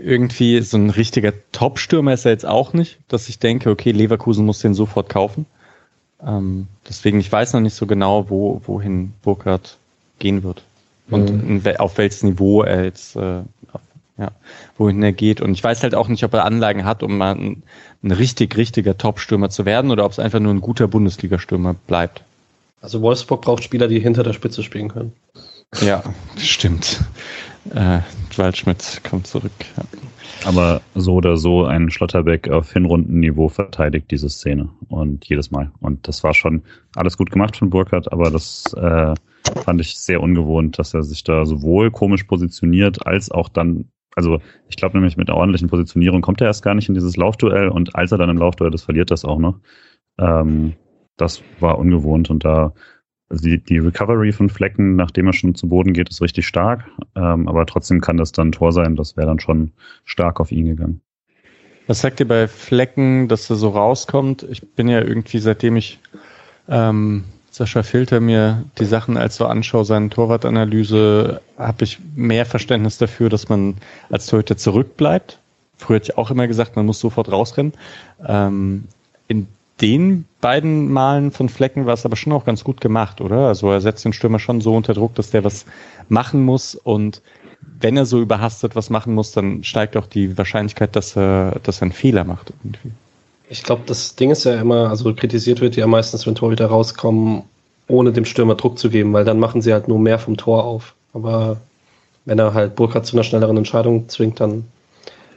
irgendwie so ein richtiger Top-Stürmer ist er jetzt auch nicht, dass ich denke, okay, Leverkusen muss den sofort kaufen. Ähm, deswegen, ich weiß noch nicht so genau, wo, wohin Burkhardt gehen wird und mhm. auf welches Niveau er jetzt, äh, ja, wohin er geht. Und ich weiß halt auch nicht, ob er Anlagen hat, um mal ein, ein richtig, richtiger Top-Stürmer zu werden oder ob es einfach nur ein guter Bundesliga-Stürmer bleibt. Also Wolfsburg braucht Spieler, die hinter der Spitze spielen können. Ja, stimmt. Äh, Waldschmidt kommt zurück. Ja. Aber so oder so ein Schlotterbeck auf Hinrundenniveau verteidigt diese Szene und jedes Mal. Und das war schon alles gut gemacht von Burkhardt, aber das äh, fand ich sehr ungewohnt, dass er sich da sowohl komisch positioniert, als auch dann, also ich glaube nämlich mit einer ordentlichen Positionierung kommt er erst gar nicht in dieses Laufduell und als er dann im Laufduell ist, verliert das auch noch. Ähm, das war ungewohnt und da also die, die Recovery von Flecken, nachdem er schon zu Boden geht, ist richtig stark. Ähm, aber trotzdem kann das dann ein Tor sein. Das wäre dann schon stark auf ihn gegangen. Was sagt ihr bei Flecken, dass er so rauskommt? Ich bin ja irgendwie, seitdem ich ähm, Sascha Filter mir die Sachen als so anschaue, seine Torwartanalyse, habe ich mehr Verständnis dafür, dass man als Torhüter zurückbleibt. Früher hätte ich auch immer gesagt, man muss sofort rausrennen. Ähm, in den beiden Malen von Flecken war es aber schon auch ganz gut gemacht, oder? Also er setzt den Stürmer schon so unter Druck, dass der was machen muss und wenn er so überhastet was machen muss, dann steigt auch die Wahrscheinlichkeit, dass er, dass er einen Fehler macht irgendwie. Ich glaube, das Ding ist ja immer, also kritisiert wird ja meistens, wenn Torhüter rauskommen, ohne dem Stürmer Druck zu geben, weil dann machen sie halt nur mehr vom Tor auf. Aber wenn er halt Burkhardt zu einer schnelleren Entscheidung zwingt, dann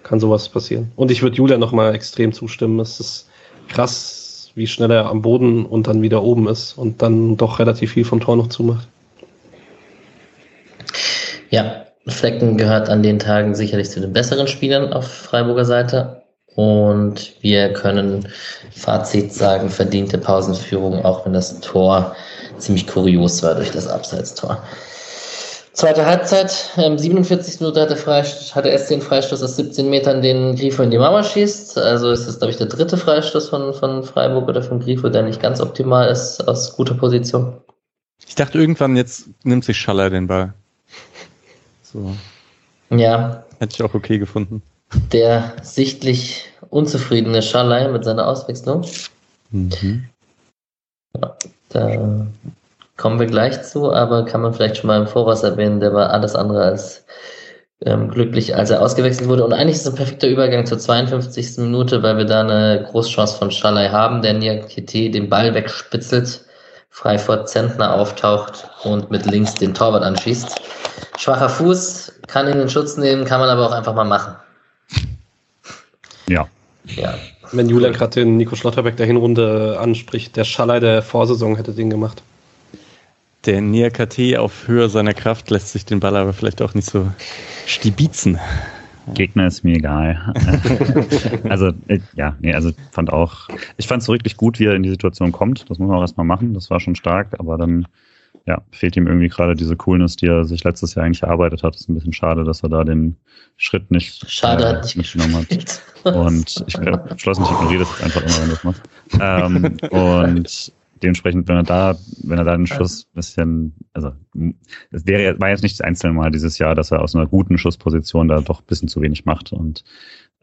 kann sowas passieren. Und ich würde Julia nochmal extrem zustimmen. Es ist krass, wie schnell er am Boden und dann wieder oben ist und dann doch relativ viel vom Tor noch zumacht. Ja, Flecken gehört an den Tagen sicherlich zu den besseren Spielern auf Freiburger Seite. Und wir können Fazit sagen, verdiente Pausenführung, auch wenn das Tor ziemlich kurios war durch das Abseitstor. Zweite Halbzeit, ähm, 47 Minuten hatte, Freistoß, hatte SC den Freistoß aus 17 Metern, den Grifo in die Mauer schießt. Also ist das, glaube ich, der dritte Freistoß von, von Freiburg oder von Grifo, der nicht ganz optimal ist aus guter Position. Ich dachte irgendwann, jetzt nimmt sich Schaller den Ball. So. Ja. Hätte ich auch okay gefunden. Der sichtlich unzufriedene Schalai mit seiner Auswechslung. Mhm. Ja, da kommen wir gleich zu, aber kann man vielleicht schon mal im Voraus erwähnen, der war alles andere als ähm, glücklich, als er ausgewechselt wurde. Und eigentlich ist es ein perfekter Übergang zur 52. Minute, weil wir da eine Großchance von Schalai haben, der Niakite den Ball wegspitzelt, frei vor Zentner auftaucht und mit links den Torwart anschießt. Schwacher Fuß, kann ihn in Schutz nehmen, kann man aber auch einfach mal machen. Ja. Ja. Wenn Julian gerade den Nico Schlotterbeck der Hinrunde anspricht, der Schallei der Vorsaison hätte den gemacht. Der Niakate auf Höhe seiner Kraft lässt sich den Ball aber vielleicht auch nicht so stibitzen. Gegner ist mir egal. [laughs] also, äh, ja, nee, also fand auch, ich fand es so wirklich gut, wie er in die Situation kommt. Das muss man auch erstmal machen. Das war schon stark, aber dann, ja, fehlt ihm irgendwie gerade diese Coolness, die er sich letztes Jahr eigentlich erarbeitet hat. Ist ein bisschen schade, dass er da den Schritt nicht, schade, äh, nicht genommen hat. Und ich glaube, geschlossen, ich ignoriere das einfach immer, wenn das macht. Ähm, [laughs] und dementsprechend, wenn er da, wenn er da den Schuss ein bisschen, also es wäre war jetzt nicht das einzelne Mal dieses Jahr, dass er aus einer guten Schussposition da doch ein bisschen zu wenig macht. Und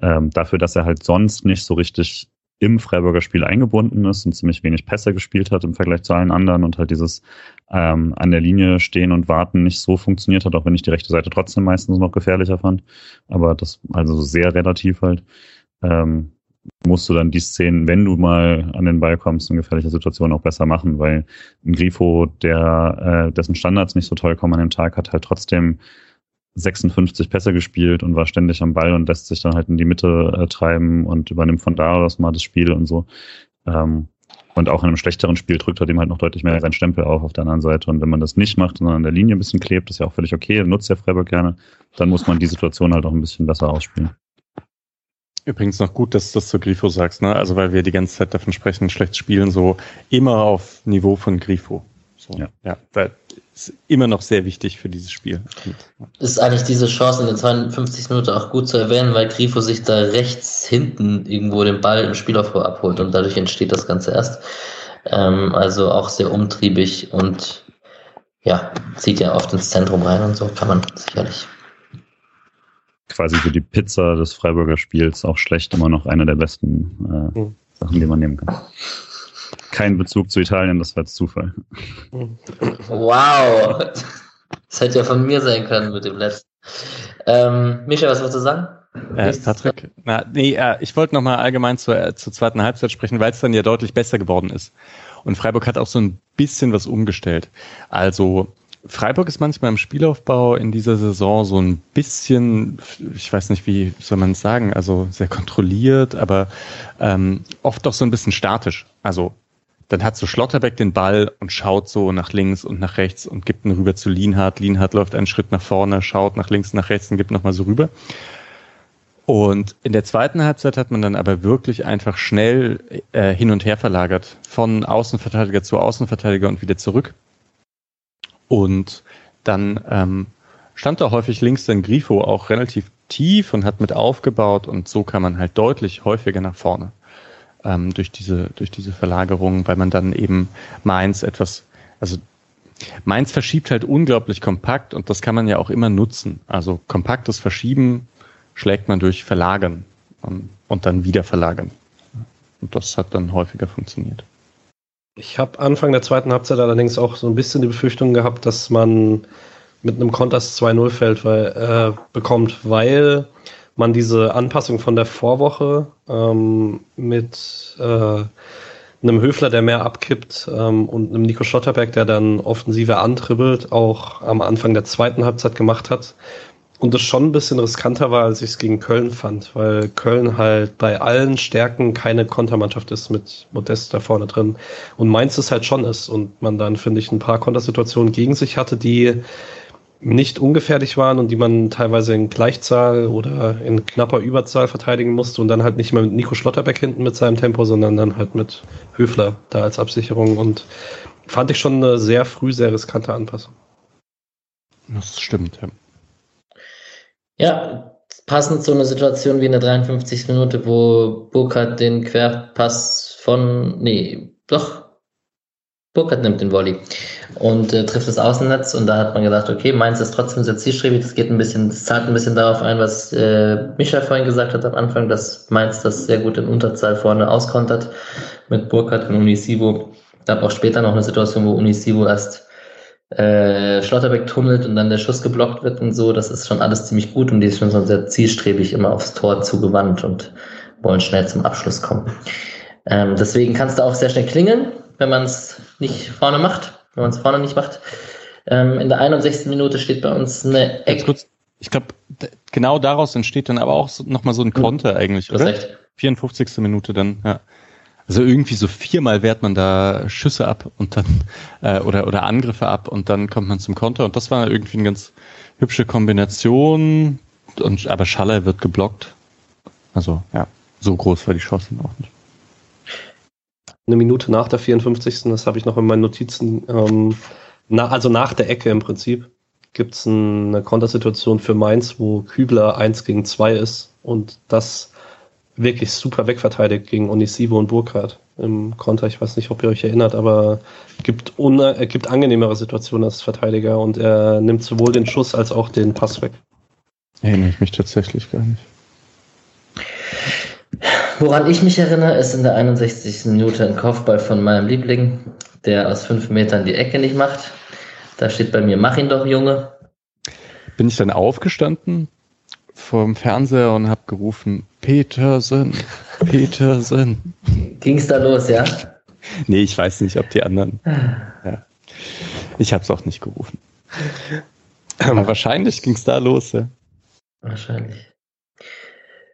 ähm, dafür, dass er halt sonst nicht so richtig im Freiburger Spiel eingebunden ist und ziemlich wenig Pässe gespielt hat im Vergleich zu allen anderen und halt dieses ähm, an der Linie stehen und warten nicht so funktioniert hat, auch wenn ich die rechte Seite trotzdem meistens noch gefährlicher fand. Aber das also sehr relativ halt. Ähm, musst du dann die Szenen, wenn du mal an den Ball kommst, in gefährlicher Situation auch besser machen, weil ein Grifo, der äh, dessen Standards nicht so toll kommen an dem Tag, hat halt trotzdem 56 Pässe gespielt und war ständig am Ball und lässt sich dann halt in die Mitte äh, treiben und übernimmt von da aus mal das Spiel und so. Ähm, und auch in einem schlechteren Spiel drückt er dem halt noch deutlich mehr seinen Stempel auf auf der anderen Seite. Und wenn man das nicht macht, sondern an der Linie ein bisschen klebt, ist ja auch völlig okay, nutzt ja Freiburg gerne, dann muss man die Situation halt auch ein bisschen besser ausspielen. Übrigens noch gut, dass du das zu Grifo sagst, ne? Also weil wir die ganze Zeit davon sprechen, schlecht spielen, so immer auf Niveau von Grifo. So, ja. ja, weil ist immer noch sehr wichtig für dieses Spiel. Ist eigentlich diese Chance in der 52. Minute auch gut zu erwähnen, weil Grifo sich da rechts hinten irgendwo den Ball im Spielaufbau abholt und dadurch entsteht das Ganze erst. Ähm, also auch sehr umtriebig und ja, zieht ja oft ins Zentrum rein und so kann man sicherlich quasi für die Pizza des Freiburger Spiels auch schlecht immer noch eine der besten äh, mhm. Sachen, die man nehmen kann. Kein Bezug zu Italien, das war jetzt Zufall. Wow! Das hätte ja von mir sein können mit dem letzten. Ähm, Micha, was wolltest du sagen? Äh, Patrick, na, nee, äh, ich wollte nochmal allgemein zur, äh, zur zweiten Halbzeit sprechen, weil es dann ja deutlich besser geworden ist. Und Freiburg hat auch so ein bisschen was umgestellt. Also Freiburg ist manchmal im Spielaufbau in dieser Saison so ein bisschen, ich weiß nicht, wie soll man es sagen, also sehr kontrolliert, aber ähm, oft auch so ein bisschen statisch. Also dann hat so Schlotterbeck den Ball und schaut so nach links und nach rechts und gibt ihn rüber zu Lienhardt. Lienhardt läuft einen Schritt nach vorne, schaut nach links, nach rechts und gibt nochmal so rüber. Und in der zweiten Halbzeit hat man dann aber wirklich einfach schnell äh, hin und her verlagert. Von Außenverteidiger zu Außenverteidiger und wieder zurück. Und dann ähm, stand da häufig links dann Grifo auch relativ tief und hat mit aufgebaut und so kam man halt deutlich häufiger nach vorne ähm, durch diese durch diese Verlagerung, weil man dann eben Mainz etwas, also Mainz verschiebt halt unglaublich kompakt und das kann man ja auch immer nutzen. Also kompaktes Verschieben schlägt man durch Verlagern ähm, und dann wieder verlagern. Und das hat dann häufiger funktioniert. Ich habe Anfang der zweiten Halbzeit allerdings auch so ein bisschen die Befürchtung gehabt, dass man mit einem Konters 2-0 fällt, weil, äh, bekommt, weil man diese Anpassung von der Vorwoche ähm, mit äh, einem Höfler, der mehr abkippt ähm, und einem Nico Schotterberg, der dann offensiver antribbelt, auch am Anfang der zweiten Halbzeit gemacht hat. Und das schon ein bisschen riskanter war, als ich es gegen Köln fand, weil Köln halt bei allen Stärken keine Kontermannschaft ist mit Modest da vorne drin. Und Mainz es halt schon ist. Und man dann, finde ich, ein paar Kontersituationen gegen sich hatte, die nicht ungefährlich waren und die man teilweise in Gleichzahl oder in knapper Überzahl verteidigen musste und dann halt nicht mehr mit Nico Schlotterbeck hinten mit seinem Tempo, sondern dann halt mit Höfler da als Absicherung und fand ich schon eine sehr früh sehr riskante Anpassung. Das stimmt, ja. Ja, passend zu einer Situation wie in der 53. Minute, wo Burkhardt den Querpass von, nee, doch, Burkhardt nimmt den Volley und äh, trifft das Außennetz und da hat man gedacht, okay, Mainz ist trotzdem sehr zielstrebig, das geht ein bisschen, das zahlt ein bisschen darauf ein, was äh, Michael vorhin gesagt hat am Anfang, dass Mainz das sehr gut in Unterzahl vorne auskontert mit Burkhardt und Unisivo. Gab auch später noch eine Situation, wo Unisivo erst äh, Schlotterbeck tunnelt und dann der Schuss geblockt wird und so. Das ist schon alles ziemlich gut und die ist schon so sehr zielstrebig immer aufs Tor zugewandt und wollen schnell zum Abschluss kommen. Ähm, deswegen kannst du auch sehr schnell klingeln, wenn man es nicht vorne macht, wenn man es vorne nicht macht. Ähm, in der 61. Minute steht bei uns eine Ecke. Ich glaube, genau daraus entsteht dann aber auch so, nochmal so ein hm. Konter eigentlich, oder? Recht. 54. Minute dann, ja. Also irgendwie so viermal wehrt man da Schüsse ab und dann [laughs] äh, oder oder Angriffe ab und dann kommt man zum Konter und das war irgendwie eine ganz hübsche Kombination und aber Schaller wird geblockt. Also ja, so groß war die Chance auch nicht. Eine Minute nach der 54. Das habe ich noch in meinen Notizen. Ähm, na, also nach der Ecke im Prinzip gibt es eine Kontersituation für Mainz, wo Kübler 1 gegen 2 ist und das wirklich super wegverteidigt gegen Onisivo und Burkhardt im Konter. Ich weiß nicht, ob ihr euch erinnert, aber gibt, er gibt angenehmere Situationen als Verteidiger und er nimmt sowohl den Schuss als auch den Pass weg. Erinnere ich mich tatsächlich gar nicht. Woran ich mich erinnere, ist in der 61. Minute ein Kopfball von meinem Liebling, der aus fünf Metern die Ecke nicht macht. Da steht bei mir, mach ihn doch, Junge. Bin ich dann aufgestanden vom Fernseher und habe gerufen, Petersen, Petersen. Ging's da los, ja? Nee, ich weiß nicht, ob die anderen. Ja. Ich habe es auch nicht gerufen. Aber wahrscheinlich ging's da los, ja. Wahrscheinlich.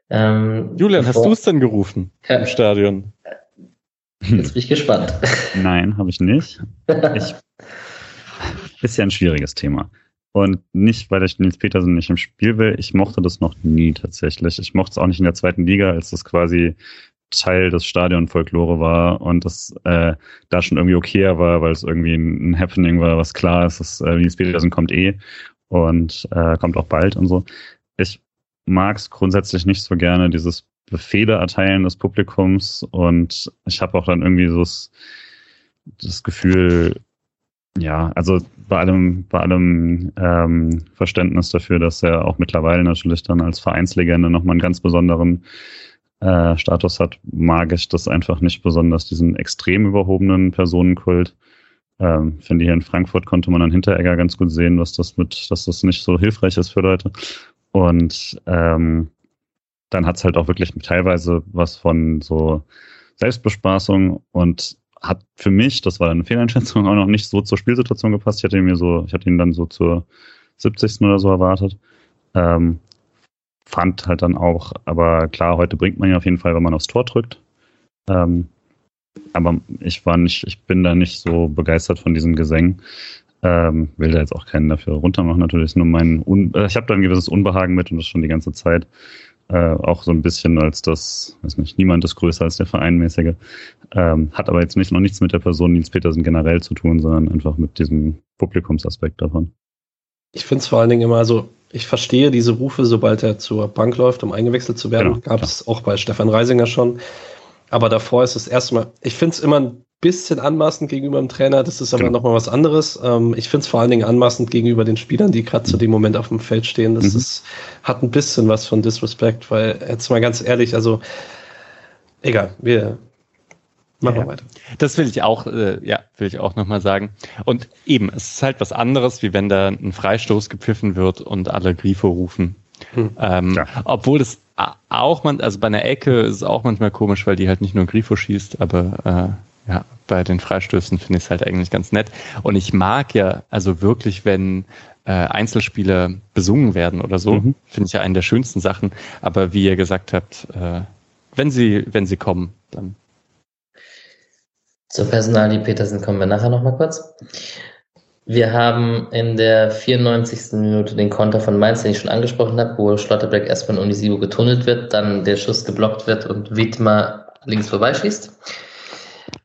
Ähm, Julian, hast du es denn gerufen ja. im Stadion? Jetzt bin ich gespannt. Nein, habe ich nicht. [laughs] Ich, ist ja ein schwieriges Thema. Und nicht, weil ich Nils Petersen nicht im Spiel will. Ich mochte das noch nie tatsächlich. Ich mochte es auch nicht in der zweiten Liga, als das quasi Teil des Stadionfolklore war und das äh, da schon irgendwie okay war, weil es irgendwie ein, Happening war, was klar ist, dass äh, Nils Petersen kommt eh und äh, kommt auch bald und so. Ich mag es grundsätzlich nicht so gerne, dieses Befehle erteilen des Publikums und ich habe auch dann irgendwie so das Gefühl, ja, also bei allem, bei allem ähm, Verständnis dafür, dass er auch mittlerweile natürlich dann als Vereinslegende nochmal einen ganz besonderen äh, Status hat, mag ich das einfach nicht besonders, diesen extrem überhobenen Personenkult. Ähm, finde hier in Frankfurt konnte man an Hinteregger ganz gut sehen, was das mit, dass das nicht so hilfreich ist für Leute. Und ähm, dann hat's halt auch wirklich teilweise was von so Selbstbespaßung und hat für mich, das war eine Fehleinschätzung, auch noch nicht so zur Spielsituation gepasst. Ich hatte ihn mir so, ich hatte ihn dann so zur 70. oder so erwartet. Ähm, fand halt dann auch, aber klar, heute bringt man ja auf jeden Fall, wenn man aufs Tor drückt. Ähm, aber ich war nicht, ich bin da nicht so begeistert von diesen Gesängen. Ähm, will da jetzt auch keinen dafür runtermachen, natürlich. Ist nur mein Un äh, ich habe da ein gewisses Unbehagen mit und das schon die ganze Zeit. Äh, auch so ein bisschen als das, weiß nicht, niemand ist größer als der Vereinmäßige. Ähm, hat aber jetzt nicht noch nichts mit der Person Nils Petersen generell zu tun, sondern einfach mit diesem Publikumsaspekt davon. Ich finde es vor allen Dingen immer so, ich verstehe diese Rufe, sobald er zur Bank läuft, um eingewechselt zu werden. Genau, Gab es auch bei Stefan Reisinger schon. Aber davor ist es erstmal, ich finde es immer ein bisschen anmaßend gegenüber dem Trainer, das ist aber genau. nochmal was anderes. Ähm, ich finde es vor allen Dingen anmaßend gegenüber den Spielern, die gerade zu dem Moment auf dem Feld stehen. Das mhm. ist, hat ein bisschen was von Disrespect, weil jetzt mal ganz ehrlich, also egal, wir machen ja, weiter. Das will ich auch, äh, ja, will ich auch nochmal sagen. Und eben, es ist halt was anderes, wie wenn da ein Freistoß gepfiffen wird und alle Grifo rufen. Hm. Ähm, ja. Obwohl das auch man, also bei einer Ecke ist es auch manchmal komisch, weil die halt nicht nur Grifo schießt, aber äh, ja, bei den Freistößen finde ich es halt eigentlich ganz nett. Und ich mag ja, also wirklich, wenn äh, Einzelspieler besungen werden oder so, mhm. finde ich ja eine der schönsten Sachen. Aber wie ihr gesagt habt, äh, wenn sie, wenn sie kommen, dann. Zur Personalie Petersen kommen wir nachher nochmal kurz. Wir haben in der 94. Minute den Konter von Mainz, den ich schon angesprochen habe, wo Schlotterberg erst von Unisivo getunnelt wird, dann der Schuss geblockt wird und Wiedmer links vorbeischießt.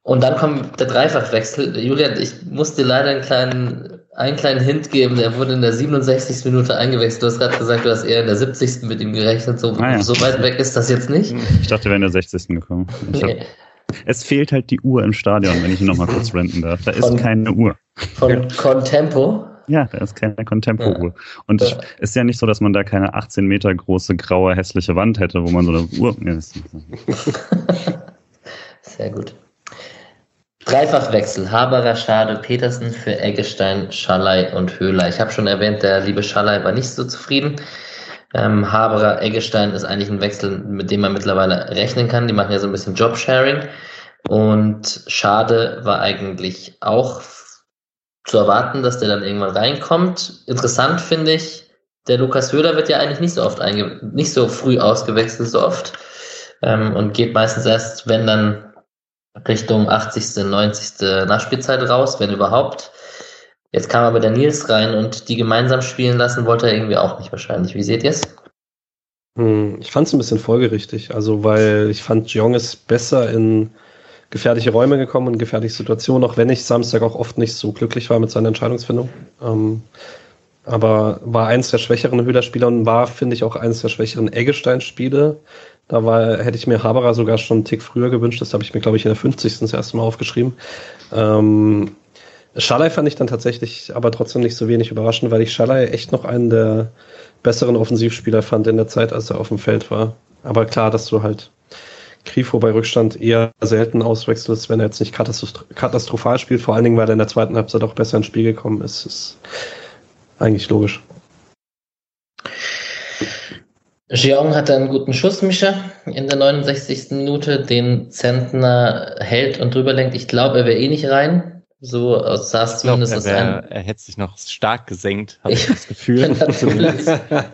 Und dann kommt der Dreifachwechsel. Julian, ich musste leider einen kleinen, einen kleinen Hint geben. Der wurde in der 67. Minute eingewechselt. Du hast gerade gesagt, du hast eher in der 70. mit ihm gerechnet. So, ah, ja. so weit weg ist das jetzt nicht. Ich dachte, wir wären in der 60. gekommen. Nee. Es fehlt halt die Uhr im Stadion, wenn ich noch mal kurz renten darf. Da ist von, keine Uhr. Von Contempo? Ja, da ist keine Contempo-Uhr. Ja. Und es ja. ist ja nicht so, dass man da keine 18 Meter große, graue, hässliche Wand hätte, wo man so eine Uhr. [laughs] Sehr gut. Dreifachwechsel. Haberer, Schade, Petersen für Eggestein, Schallei und Höhler. Ich habe schon erwähnt, der liebe Schallei war nicht so zufrieden. Ähm, Haberer, Eggestein ist eigentlich ein Wechsel, mit dem man mittlerweile rechnen kann. Die machen ja so ein bisschen Jobsharing. Und Schade war eigentlich auch zu erwarten, dass der dann irgendwann reinkommt. Interessant finde ich, der Lukas Höhler wird ja eigentlich nicht so oft einge nicht so früh ausgewechselt, so oft. Ähm, und geht meistens erst, wenn dann Richtung 80., 90. Nachspielzeit raus, wenn überhaupt. Jetzt kam aber der Nils rein und die gemeinsam spielen lassen wollte er irgendwie auch nicht wahrscheinlich. Wie seht ihr es? Hm, ich fand es ein bisschen folgerichtig, also weil ich fand, Jong ist besser in gefährliche Räume gekommen und gefährliche Situationen, auch wenn ich Samstag auch oft nicht so glücklich war mit seiner Entscheidungsfindung. Ähm, aber war eins der schwächeren Höhler-Spieler und war, finde ich, auch eines der schwächeren Eggestein-Spiele. Da war, hätte ich mir Haberer sogar schon einen Tick früher gewünscht. Das habe ich mir, glaube ich, in der 50. das erste Mal aufgeschrieben. Ähm, Schalay fand ich dann tatsächlich aber trotzdem nicht so wenig überraschend, weil ich Schalay echt noch einen der besseren Offensivspieler fand in der Zeit, als er auf dem Feld war. Aber klar, dass du halt Grifo bei Rückstand eher selten auswechselst, wenn er jetzt nicht katastrophal spielt, vor allen Dingen, weil er in der zweiten Halbzeit auch besser ins Spiel gekommen ist. ist eigentlich logisch. Jeong hatte einen guten Schussmischer in der 69. Minute, den Zentner hält und drüber lenkt. Ich glaube, er wäre eh nicht rein. So sah es zumindest aus. Er, er hätte sich noch stark gesenkt, habe [laughs] ich das Gefühl. [laughs] [laughs]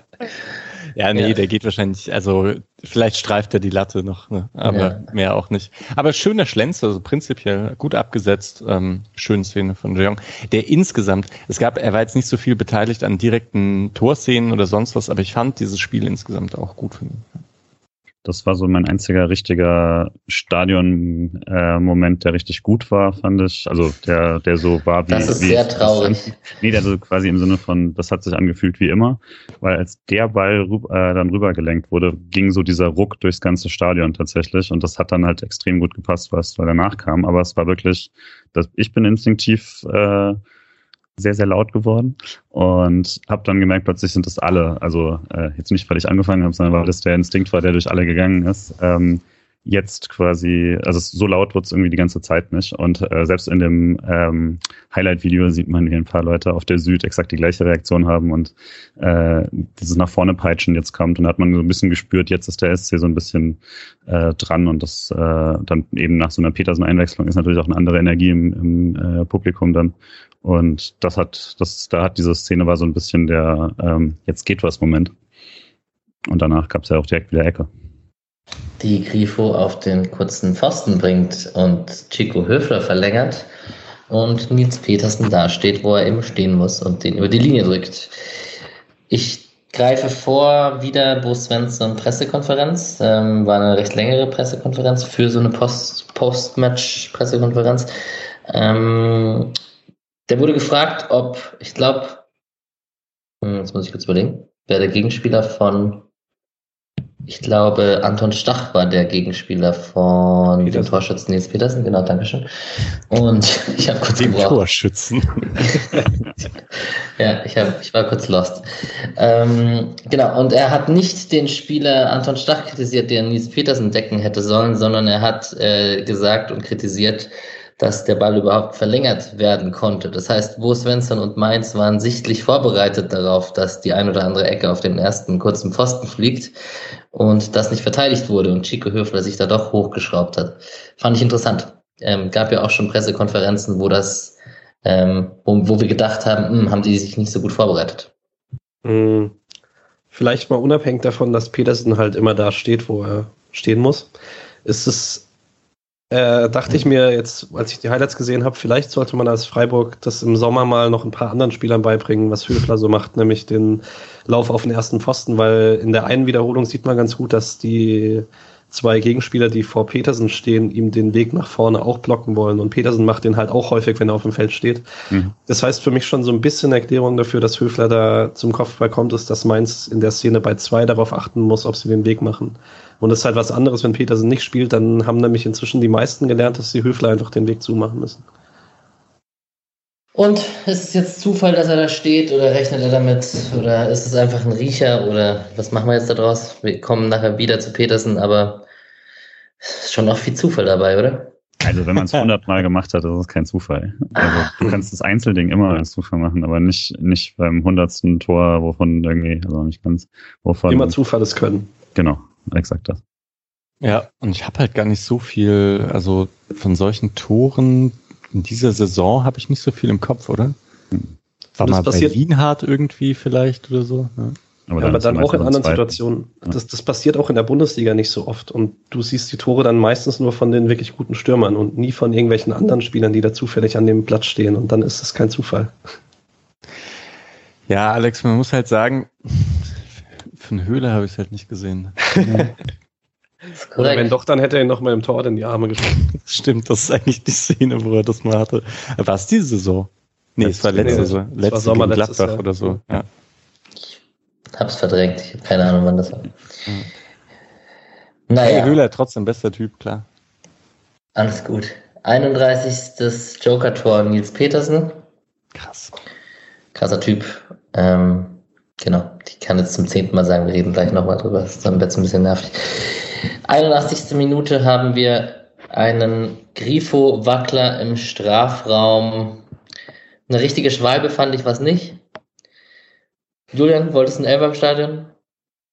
Ja, nee, ja. der geht wahrscheinlich, also vielleicht streift er die Latte noch, ne? aber ja. mehr auch nicht. Aber schöner Schlenzer, also prinzipiell gut abgesetzt, ähm, schöne Szene von Jeong. Der insgesamt, es gab, er war jetzt nicht so viel beteiligt an direkten Torszenen oder sonst was, aber ich fand dieses Spiel insgesamt auch gut von ihm. Das war so mein einziger richtiger Stadion-Moment, äh, der richtig gut war, fand ich. Also der, der so war wie. Das ist wie sehr traurig. Nee, der so quasi im Sinne von, das hat sich angefühlt wie immer, weil als der Ball äh, dann rübergelenkt wurde, ging so dieser Ruck durchs ganze Stadion tatsächlich. Und das hat dann halt extrem gut gepasst, was weil danach kam. Aber es war wirklich, das, ich bin instinktiv äh, sehr, sehr laut geworden und habe dann gemerkt, plötzlich sind das alle, also äh, jetzt nicht, weil ich angefangen habe, sondern weil das der Instinkt war, der durch alle gegangen ist. Ähm, jetzt quasi, also so laut wird es irgendwie die ganze Zeit nicht. Und äh, selbst in dem ähm, Highlight-Video sieht man, wie ein paar Leute auf der Süd exakt die gleiche Reaktion haben und äh, dieses nach vorne peitschen jetzt kommt. Und da hat man so ein bisschen gespürt, jetzt ist der SC so ein bisschen äh, dran und das äh, dann eben nach so einer Petersen-Einwechslung ist natürlich auch eine andere Energie im, im äh, Publikum dann. Und das hat, das, da hat diese Szene war so ein bisschen der ähm, jetzt geht was Moment. Und danach gab es ja auch direkt wieder Ecke. Die Grifo auf den kurzen Pfosten bringt und Chico Höfler verlängert und Nils Petersen da steht, wo er eben stehen muss und den über die Linie drückt. Ich greife vor, wieder Bo Svensson Pressekonferenz. Ähm, war eine recht längere Pressekonferenz für so eine Post-Match-Pressekonferenz. Ähm, der wurde gefragt, ob, ich glaube, hm, jetzt muss ich kurz überlegen, wer der Gegenspieler von, ich glaube, Anton Stach war der Gegenspieler von Petersen. dem Torschützen Nils Petersen, genau, Dankeschön. Und [laughs] ich habe kurz dem gebraucht. Torschützen. [laughs] ja, ich, hab, ich war kurz lost. Ähm, genau, und er hat nicht den Spieler Anton Stach kritisiert, der Nils Petersen decken hätte sollen, sondern er hat äh, gesagt und kritisiert, dass der Ball überhaupt verlängert werden konnte. Das heißt, Bo Svensson und Mainz waren sichtlich vorbereitet darauf, dass die ein oder andere Ecke auf den ersten kurzen Pfosten fliegt und das nicht verteidigt wurde und Chico Höfler sich da doch hochgeschraubt hat. Fand ich interessant. Ähm, gab ja auch schon Pressekonferenzen, wo das, ähm, wo, wo wir gedacht haben, mh, hm, haben die sich nicht so gut vorbereitet. Mhm. Vielleicht mal unabhängig davon, dass Petersen halt immer da steht, wo er stehen muss, ist es äh, dachte ich mir jetzt, als ich die Highlights gesehen habe, vielleicht sollte man als Freiburg das im Sommer mal noch ein paar anderen Spielern beibringen, was Höfler so macht, nämlich den Lauf auf den ersten Pfosten, weil in der einen Wiederholung sieht man ganz gut, dass die zwei Gegenspieler, die vor Petersen stehen, ihm den Weg nach vorne auch blocken wollen. Und Petersen macht den halt auch häufig, wenn er auf dem Feld steht. Mhm. Das heißt für mich schon so ein bisschen Erklärung dafür, dass Höfler da zum Kopfball kommt, ist, dass Mainz in der Szene bei zwei darauf achten muss, ob sie den Weg machen. Und es ist halt was anderes, wenn Petersen nicht spielt, dann haben nämlich inzwischen die meisten gelernt, dass die Höfler einfach den Weg zumachen müssen. Und ist es jetzt Zufall, dass er da steht oder rechnet er damit? Oder ist es einfach ein Riecher? Oder was machen wir jetzt daraus? Wir kommen nachher wieder zu Petersen, aber ist schon noch viel Zufall dabei, oder? Also wenn man es [laughs] hundertmal gemacht hat, ist es kein Zufall. Also du kannst das Einzelding immer als Zufall machen, aber nicht, nicht beim hundertsten Tor, wovon irgendwie, also nicht ganz, wovon. Immer Zufall ist können. Genau, exakt das. Ja, und ich habe halt gar nicht so viel, also von solchen Toren in dieser Saison habe ich nicht so viel im Kopf, oder? War Das mal bei passiert- Lienhardt irgendwie vielleicht oder so. Ja. Ja, aber ist dann auch in anderen zwei- Situationen. Das, das passiert auch in der Bundesliga nicht so oft. Und du siehst die Tore dann meistens nur von den wirklich guten Stürmern und nie von irgendwelchen anderen Spielern, die da zufällig an dem Platz stehen. Und dann ist es kein Zufall. ja, Alex, man muss halt sagen, für einen Höhle habe ich es halt nicht gesehen. [laughs] Oder wenn doch, dann hätte er ihn noch mal im Tor in die Arme geschossen. [laughs] Stimmt, das ist eigentlich die Szene, wo er das mal hatte. War es diese Saison? Nee, es war letzte Nee, Saison. war Letzte Sommer letztes Jahr. oder so. Ja. Hab's verdrängt. Ich habe keine Ahnung, wann das war. Hey, Naja, Höhler trotzdem bester Typ, klar. alles gut. 31. Joker-Tor Nils Petersen. Krass. Krasser Typ. Ähm, genau. Ich kann jetzt zum zehnten Mal sagen, wir reden gleich nochmal drüber. Das ist dann jetzt ein bisschen nervig. 81. Minute haben wir einen Grifo-Wackler im Strafraum. Eine richtige Schwalbe fand ich was nicht. Julian, wolltest du einen Elfer im Stadion?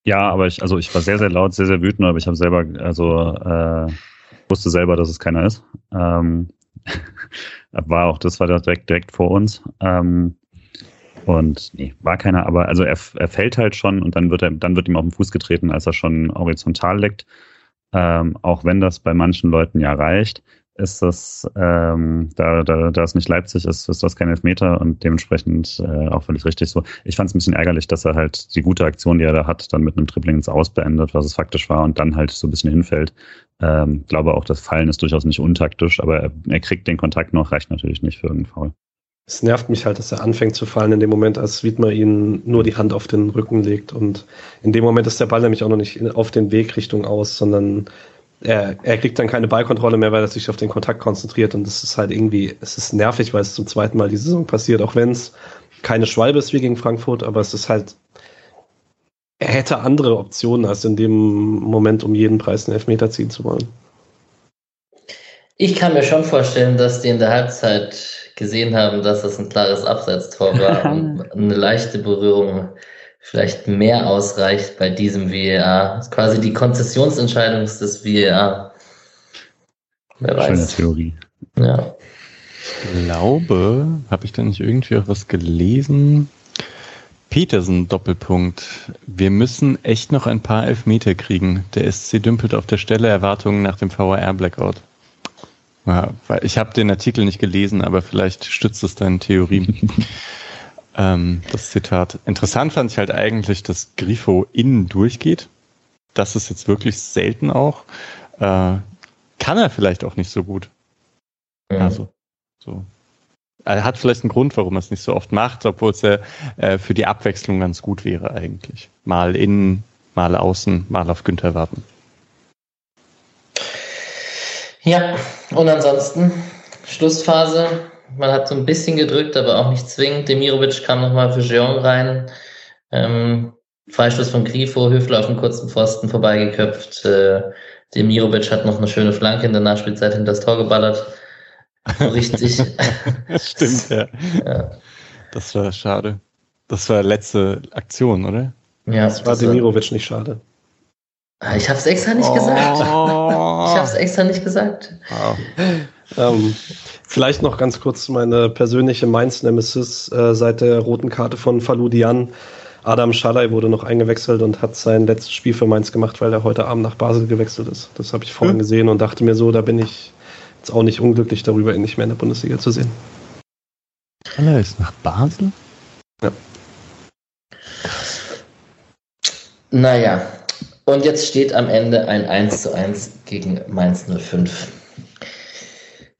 Ja, aber ich, also ich war sehr, sehr laut, sehr, sehr wütend, aber ich habe selber, also äh, wusste selber, dass es keiner ist. Ähm, [laughs] war auch, das war direkt, direkt vor uns. Ähm, und nee, war keiner, aber also er, er fällt halt schon und dann wird er, dann wird ihm auf den Fuß getreten, als er schon horizontal liegt. Ähm, auch wenn das bei manchen Leuten ja reicht, ist das, ähm, da, da, da es nicht Leipzig ist, ist das kein Elfmeter und dementsprechend äh, auch völlig richtig so. Ich fand es ein bisschen ärgerlich, dass er halt die gute Aktion, die er da hat, dann mit einem Dribbling ins Aus beendet, was es faktisch war, und dann halt so ein bisschen hinfällt. Ähm, glaube auch, das Fallen ist durchaus nicht untaktisch, aber er, er kriegt den Kontakt noch, reicht natürlich nicht für irgendeinen Foul. Es nervt mich halt, dass er anfängt zu fallen in dem Moment, als Wiedmer ihn nur die Hand auf den Rücken legt. Und in dem Moment ist der Ball nämlich auch noch nicht auf den Weg Richtung aus, sondern er, er kriegt dann keine Ballkontrolle mehr, weil er sich auf den Kontakt konzentriert. Und das ist halt irgendwie, es ist nervig, weil es zum zweiten Mal die Saison passiert, auch wenn es keine Schwalbe ist wie gegen Frankfurt, aber es ist halt, er hätte andere Optionen, als in dem Moment um jeden Preis einen Elfmeter ziehen zu wollen. Ich kann mir schon vorstellen, dass die in der Halbzeit gesehen haben, dass das ein klares Abseitstor war [laughs] und eine leichte Berührung vielleicht mehr ausreicht bei diesem VAR. Ist quasi die Konzessionsentscheidung des VAR. Wer Schöne weiß. Theorie. Ja. glaube, habe ich da nicht irgendwie auch was gelesen? Petersen Doppelpunkt. Wir müssen echt noch ein paar Elfmeter kriegen. Der SC dümpelt auf der Stelle Erwartungen nach dem VAR Blackout. Ja, weil ich habe den Artikel nicht gelesen, aber vielleicht stützt es deine Theorie. [laughs] ähm, das Zitat. Interessant fand ich halt eigentlich, dass Grifo innen durchgeht. Das ist jetzt wirklich selten auch. Äh, kann er vielleicht auch nicht so gut. Mhm. Also, so. Er hat vielleicht einen Grund, warum er es nicht so oft macht, obwohl es ja äh, für die Abwechslung ganz gut wäre eigentlich. Mal innen, mal außen, mal auf Günther warten. Ja, und ansonsten Schlussphase. Man hat so ein bisschen gedrückt, aber auch nicht zwingend. Demirovic kam nochmal für Jean rein. Ähm, Freistoß von Grifo, Höfler auf dem kurzen Pfosten vorbeigeköpft. Äh, Demirovic hat noch eine schöne Flanke in der Nachspielzeit hinter das Tor geballert. Richtig. [laughs] [laughs] Stimmt, ja. ja, Das war schade. Das war letzte Aktion, oder? ja, Das war das war- Demirovic nicht schade. Ah, Ich habe es extra nicht gesagt. Oh. [laughs] Ich habe es extra nicht gesagt. Wow. Ähm, vielleicht noch ganz kurz meine persönliche Mainz-Nemesis äh, seit der roten Karte von Faludian. Adam Schalay wurde noch eingewechselt und hat sein letztes Spiel für Mainz gemacht, weil er heute Abend nach Basel gewechselt ist. Das habe ich vorhin Hm. gesehen und dachte mir so, da bin ich jetzt auch nicht unglücklich darüber, ihn nicht mehr in der Bundesliga zu sehen. Haller ist nach Basel? Naja, und jetzt steht am Ende ein 1 zu 1 gegen Mainz 05.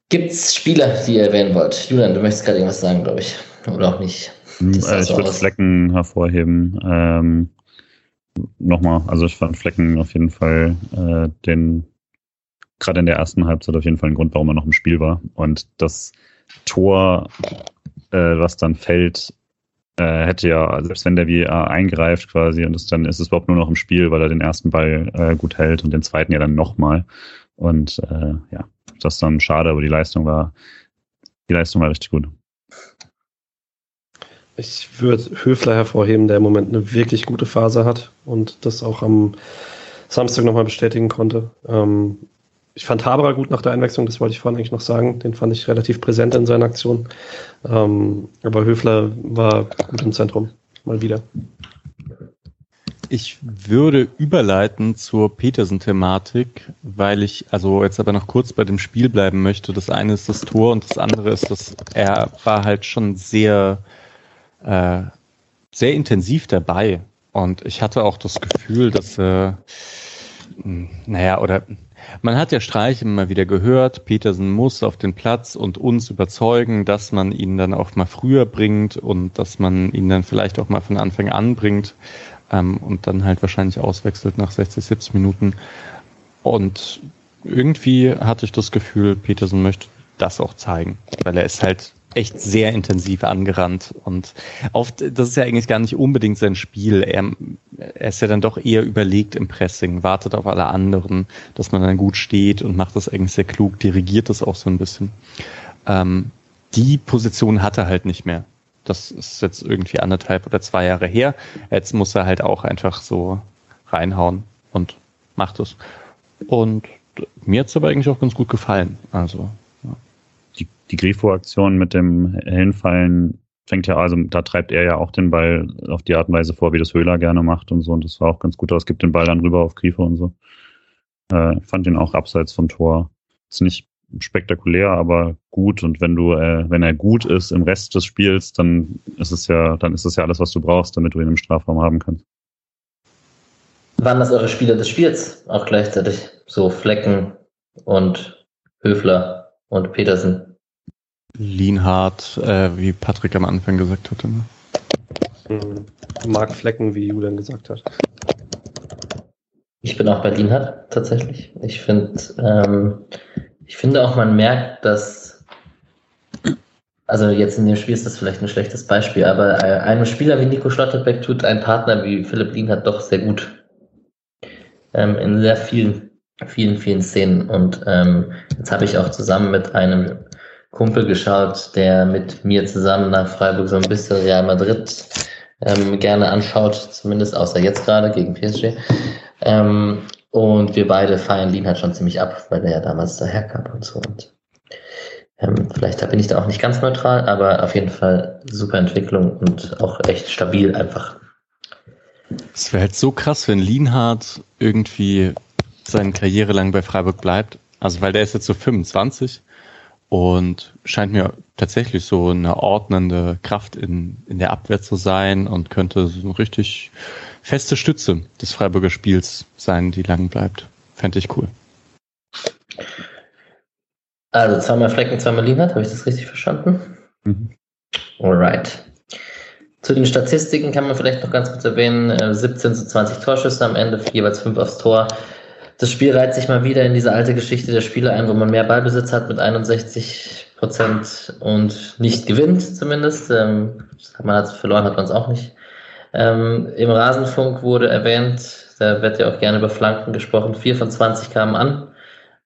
Gibt es Spieler, die ihr erwähnen wollt? Julian, du möchtest gerade irgendwas sagen, glaube ich. Oder auch nicht. Sah Äh, ich würde. Flecken hervorheben. Ähm, nochmal, also ich fand Flecken auf jeden Fall äh, den, gerade in der ersten Halbzeit auf jeden Fall ein Grund, warum er noch im Spiel war. Und das Tor, äh, was dann fällt, äh, hätte ja, selbst wenn der VR eingreift quasi und es dann ist es überhaupt nur noch im Spiel, weil er den ersten Ball äh, gut hält und den zweiten ja dann nochmal. Und äh, ja, das ist dann schade, aber die Leistung war, die Leistung war richtig gut. Ich würde Höfler hervorheben, der im Moment eine wirklich gute Phase hat und das auch am Samstag nochmal bestätigen konnte. Ähm, ich fand Haberer gut nach der Einwechslung, das wollte ich vorhin eigentlich noch sagen. Den fand ich relativ präsent in seiner Aktion. Ähm, aber Höfler war gut im Zentrum, mal wieder. Ich würde überleiten zur Petersen-Thematik, weil ich also jetzt aber noch kurz bei dem Spiel bleiben möchte. Das eine ist das Tor und das andere ist, dass er war halt schon sehr äh, sehr intensiv dabei. Und ich hatte auch das Gefühl, dass, äh, naja, oder man hat ja Streich immer wieder gehört, Petersen muss auf den Platz und uns überzeugen, dass man ihn dann auch mal früher bringt und dass man ihn dann vielleicht auch mal von Anfang an bringt ähm, und dann halt wahrscheinlich auswechselt nach 60, 70 Minuten. Und irgendwie hatte ich das Gefühl, Petersen möchte das auch zeigen, weil er ist halt echt sehr intensiv angerannt und oft, das ist ja eigentlich gar nicht unbedingt sein Spiel. Er, er ist ja dann doch eher überlegt im Pressing, wartet auf alle anderen, dass man dann gut steht und macht das eigentlich sehr klug, dirigiert das auch so ein bisschen. Ähm, die Position hat er halt nicht mehr. Das ist jetzt irgendwie anderthalb oder zwei Jahre her. Jetzt muss er halt auch einfach so reinhauen und macht es. Und mir hat es aber eigentlich auch ganz gut gefallen. Also die, Grifo-Aktion mit dem Hinfallen fängt ja, also da treibt er ja auch den Ball auf die Art und Weise vor, wie das Höhler gerne macht und so. Und das war auch ganz gut aus, gibt den Ball dann rüber auf Grifo und so. Äh, fand ihn auch abseits vom Tor. Ist nicht spektakulär, aber gut. Und wenn du, äh, wenn er gut ist im Rest des Spiels, dann ist es ja, dann ist es ja alles, was du brauchst, damit du ihn im Strafraum haben kannst. Waren das eure Spieler des Spiels auch gleichzeitig? So Flecken und Höfler und Petersen? Lienhardt, äh, wie Patrick am Anfang gesagt hatte. Ne? Mhm. Mark Flecken, wie Julian gesagt hat. Ich bin auch bei Lienhardt tatsächlich. Ich finde, ähm, ich finde auch, man merkt, dass, also jetzt in dem Spiel ist das vielleicht ein schlechtes Beispiel, aber einem Spieler wie Nico Schlotterbeck tut ein Partner wie Philipp Lienhardt doch sehr gut. Ähm, in sehr vielen, vielen, vielen Szenen. Und ähm, jetzt habe ich auch zusammen mit einem Kumpel geschaut, der mit mir zusammen nach Freiburg so ein bisschen Real Madrid ähm, gerne anschaut, zumindest außer jetzt gerade gegen PSG. Ähm, und wir beide feiern Lien halt schon ziemlich ab, weil der ja damals daherkam und so. Und ähm, vielleicht bin ich da auch nicht ganz neutral, aber auf jeden Fall super Entwicklung und auch echt stabil einfach. Es wäre halt so krass, wenn Lienhardt irgendwie seine Karriere lang bei Freiburg bleibt. Also weil der ist jetzt so 25 und scheint mir tatsächlich so eine ordnende Kraft in, in der Abwehr zu sein und könnte so eine richtig feste Stütze des Freiburger Spiels sein, die lang bleibt. Fände ich cool. Also zweimal Flecken, zweimal Lienhardt, habe ich das richtig verstanden? Mhm. Alright. Zu den Statistiken kann man vielleicht noch ganz kurz erwähnen, 17 äh, zu 20 Torschüsse am Ende, jeweils 5 aufs Tor das Spiel reiht sich mal wieder in diese alte Geschichte der Spiele ein, wo man mehr Ballbesitz hat mit 61 Prozent und nicht gewinnt zumindest. Ähm, man hat verloren, hat man es auch nicht. Ähm, Im Rasenfunk wurde erwähnt, da wird ja auch gerne über Flanken gesprochen, 4 von 20 kamen an.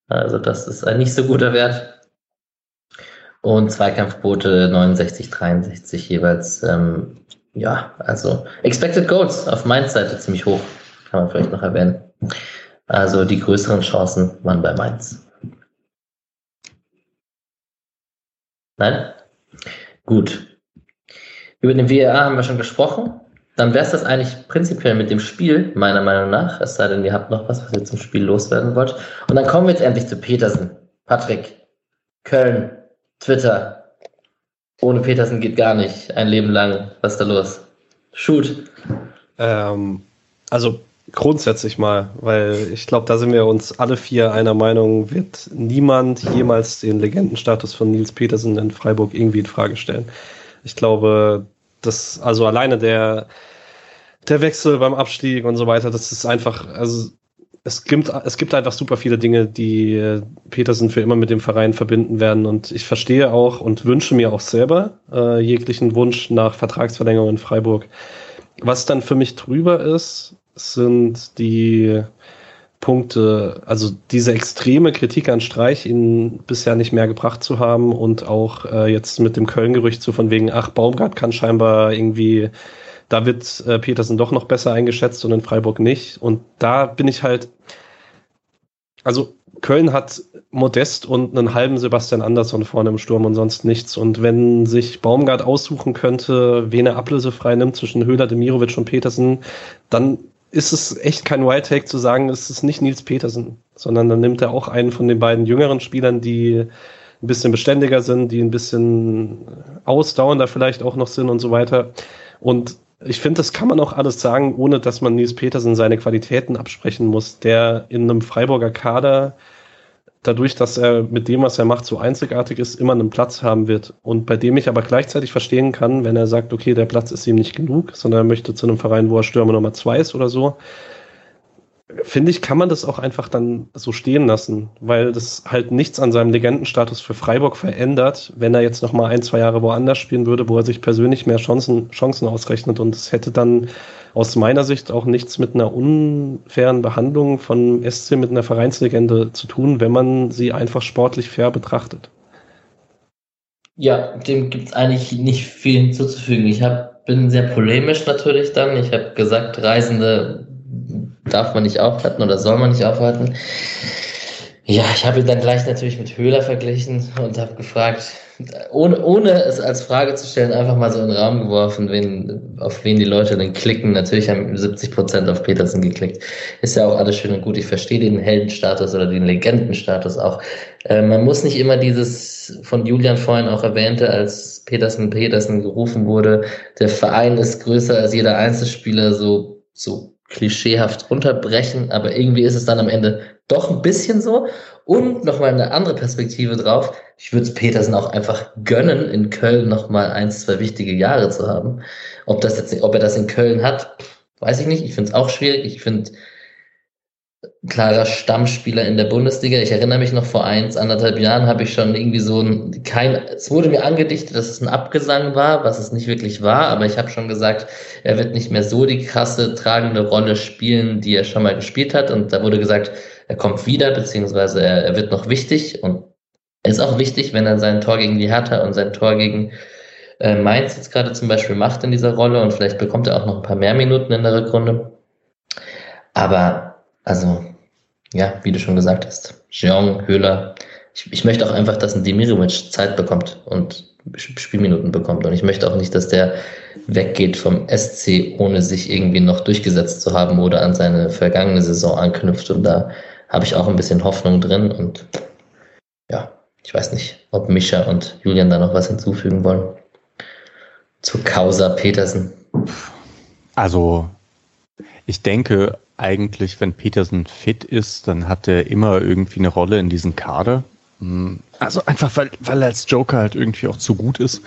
Also das ist ein nicht so guter Wert. Und Zweikampfquote 69, 63 jeweils. Ähm, ja, also Expected Goals auf Mainz Seite ziemlich hoch, kann man vielleicht noch erwähnen. Also die größeren Chancen waren bei Mainz. Nein? Gut. Über den VAR haben wir schon gesprochen. Dann wäre es das eigentlich prinzipiell mit dem Spiel, meiner Meinung nach. Es sei denn, ihr habt noch was, was ihr zum Spiel loswerden wollt. Und dann kommen wir jetzt endlich zu Petersen. Patrick, Köln, Twitter. Ohne Petersen geht gar nicht. Ein Leben lang. Was ist da los? Shoot. Ähm, also Grundsätzlich mal, weil ich glaube, da sind wir uns alle vier einer Meinung, wird niemand jemals den Legendenstatus von Nils Petersen in Freiburg irgendwie in Frage stellen. Ich glaube, dass, also alleine der, der Wechsel beim Abstieg und so weiter, das ist einfach, also es gibt, es gibt einfach super viele Dinge, die äh, Petersen für immer mit dem Verein verbinden werden. Und ich verstehe auch und wünsche mir auch selber äh, jeglichen Wunsch nach Vertragsverlängerung in Freiburg. Was dann für mich drüber ist, sind die Punkte, also diese extreme Kritik an Streich, ihn bisher nicht mehr gebracht zu haben und auch äh, jetzt mit dem Köln-Gerücht so von wegen, ach, Baumgart kann scheinbar irgendwie da wird äh, Petersen doch noch besser eingeschätzt und in Freiburg nicht. Und da bin ich halt, also Köln hat Modest und einen halben Sebastian Andersson vorne im Sturm und sonst nichts. Und wenn sich Baumgart aussuchen könnte, wen er ablösefrei nimmt zwischen Höhler, Demirovic und Petersen, dann ist es echt kein Wild Take zu sagen, es ist nicht Nils Petersen, sondern dann nimmt er auch einen von den beiden jüngeren Spielern, die ein bisschen beständiger sind, die ein bisschen ausdauernder vielleicht auch noch sind und so weiter. Und ich finde, das kann man auch alles sagen, ohne dass man Nils Petersen seine Qualitäten absprechen muss, der in einem Freiburger Kader dadurch, dass er mit dem, was er macht, so einzigartig ist, immer einen Platz haben wird. Und bei dem ich aber gleichzeitig verstehen kann, wenn er sagt, okay, der Platz ist ihm nicht genug, sondern er möchte zu einem Verein, wo er Stürmer Nummer zwei ist oder so, finde ich, kann man das auch einfach dann so stehen lassen, weil das halt nichts an seinem Legendenstatus für Freiburg verändert, wenn er jetzt noch mal ein, zwei Jahre woanders spielen würde, wo er sich persönlich mehr Chancen, Chancen ausrechnet. Und es hätte dann aus meiner Sicht auch nichts mit einer unfairen Behandlung von SC mit einer Vereinslegende zu tun, wenn man sie einfach sportlich fair betrachtet. Ja, dem gibt es eigentlich nicht viel hinzuzufügen. Ich hab, bin sehr polemisch natürlich dann. Ich habe gesagt, Reisende darf man nicht aufhalten oder soll man nicht aufhalten. Ja, ich habe ihn dann gleich natürlich mit Höhler verglichen und habe gefragt, ohne, ohne es als Frage zu stellen, einfach mal so in den Raum geworfen, wen, auf wen die Leute denn klicken. Natürlich haben 70 Prozent auf Petersen geklickt. Ist ja auch alles schön und gut. Ich verstehe den Heldenstatus oder den Legendenstatus auch. Äh, man muss nicht immer dieses von Julian vorhin auch erwähnte, als Petersen Petersen gerufen wurde, der Verein ist größer als jeder Einzelspieler, so, so klischeehaft runterbrechen, aber irgendwie ist es dann am Ende doch ein bisschen so. Und nochmal eine andere Perspektive drauf. Ich würde es Petersen auch einfach gönnen, in Köln nochmal ein, zwei wichtige Jahre zu haben. Ob das jetzt, ob er das in Köln hat, weiß ich nicht. Ich finde es auch schwierig. Ich finde, klarer Stammspieler in der Bundesliga. Ich erinnere mich noch vor eins, anderthalb Jahren habe ich schon irgendwie so ein, kein, es wurde mir angedichtet, dass es ein Abgesang war, was es nicht wirklich war, aber ich habe schon gesagt, er wird nicht mehr so die krasse tragende Rolle spielen, die er schon mal gespielt hat. Und da wurde gesagt, er kommt wieder, beziehungsweise er, er wird noch wichtig und er ist auch wichtig, wenn er sein Tor gegen die Hertha und sein Tor gegen äh, Mainz jetzt gerade zum Beispiel macht in dieser Rolle und vielleicht bekommt er auch noch ein paar mehr Minuten in der Rückrunde. Aber also, ja, wie du schon gesagt hast, Jean, Höhler. Ich, ich möchte auch einfach, dass ein Demirovic Zeit bekommt und Spielminuten bekommt. Und ich möchte auch nicht, dass der weggeht vom SC, ohne sich irgendwie noch durchgesetzt zu haben oder an seine vergangene Saison anknüpft. Und da habe ich auch ein bisschen Hoffnung drin. Und ja, ich weiß nicht, ob Mischa und Julian da noch was hinzufügen wollen. Zu Causa Petersen. Also, ich denke, eigentlich, wenn Petersen fit ist, dann hat er immer irgendwie eine Rolle in diesem Kader. Hm, also einfach, weil, weil er als Joker halt irgendwie auch zu gut ist.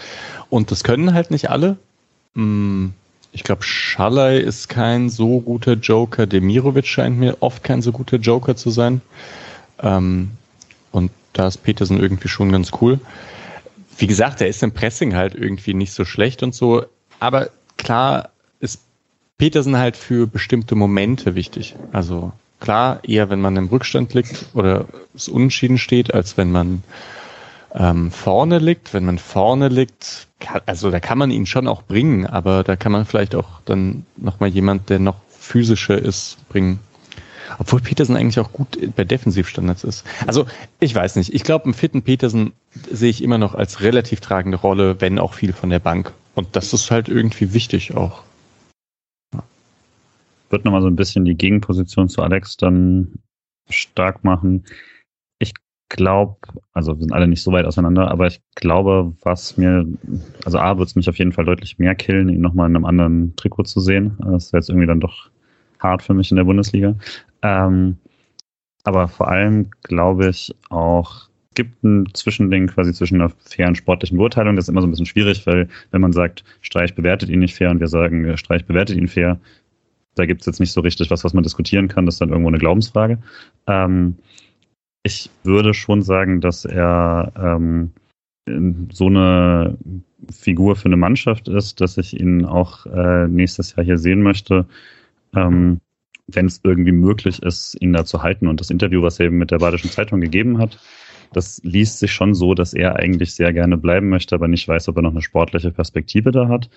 Und das können halt nicht alle. Hm, ich glaube, Schalay ist kein so guter Joker. Demirovic scheint mir oft kein so guter Joker zu sein. Ähm, und da ist Petersen irgendwie schon ganz cool. Wie gesagt, er ist im Pressing halt irgendwie nicht so schlecht und so. Aber klar Petersen halt für bestimmte Momente wichtig. Also klar, eher wenn man im Rückstand liegt oder es unentschieden steht, als wenn man ähm, vorne liegt. Wenn man vorne liegt, kann, also da kann man ihn schon auch bringen, aber da kann man vielleicht auch dann nochmal jemand, der noch physischer ist, bringen. Obwohl Petersen eigentlich auch gut bei Defensivstandards ist. Also ich weiß nicht. Ich glaube, einen fitten Petersen sehe ich immer noch als relativ tragende Rolle, wenn auch viel von der Bank. Und das ist halt irgendwie wichtig auch würde nochmal so ein bisschen die Gegenposition zu Alex dann stark machen. Ich glaube, also wir sind alle nicht so weit auseinander, aber ich glaube, was mir, also A, wird es mich auf jeden Fall deutlich mehr killen, ihn nochmal in einem anderen Trikot zu sehen. Das ist jetzt irgendwie dann doch hart für mich in der Bundesliga. Ähm, aber vor allem glaube ich auch, gibt ein Zwischending quasi zwischen einer fairen sportlichen Beurteilung. Das ist immer so ein bisschen schwierig, weil wenn man sagt, Streich bewertet ihn nicht fair und wir sagen, Streich bewertet ihn fair, da gibt es jetzt nicht so richtig was, was man diskutieren kann. Das ist dann irgendwo eine Glaubensfrage. Ähm, ich würde schon sagen, dass er ähm, so eine Figur für eine Mannschaft ist, dass ich ihn auch äh, nächstes Jahr hier sehen möchte. Ähm, wenn es irgendwie möglich ist, ihn da zu halten. Und das Interview, was er eben mit der Badischen Zeitung gegeben hat, das liest sich schon so, dass er eigentlich sehr gerne bleiben möchte, aber nicht weiß, ob er noch eine sportliche Perspektive da hat.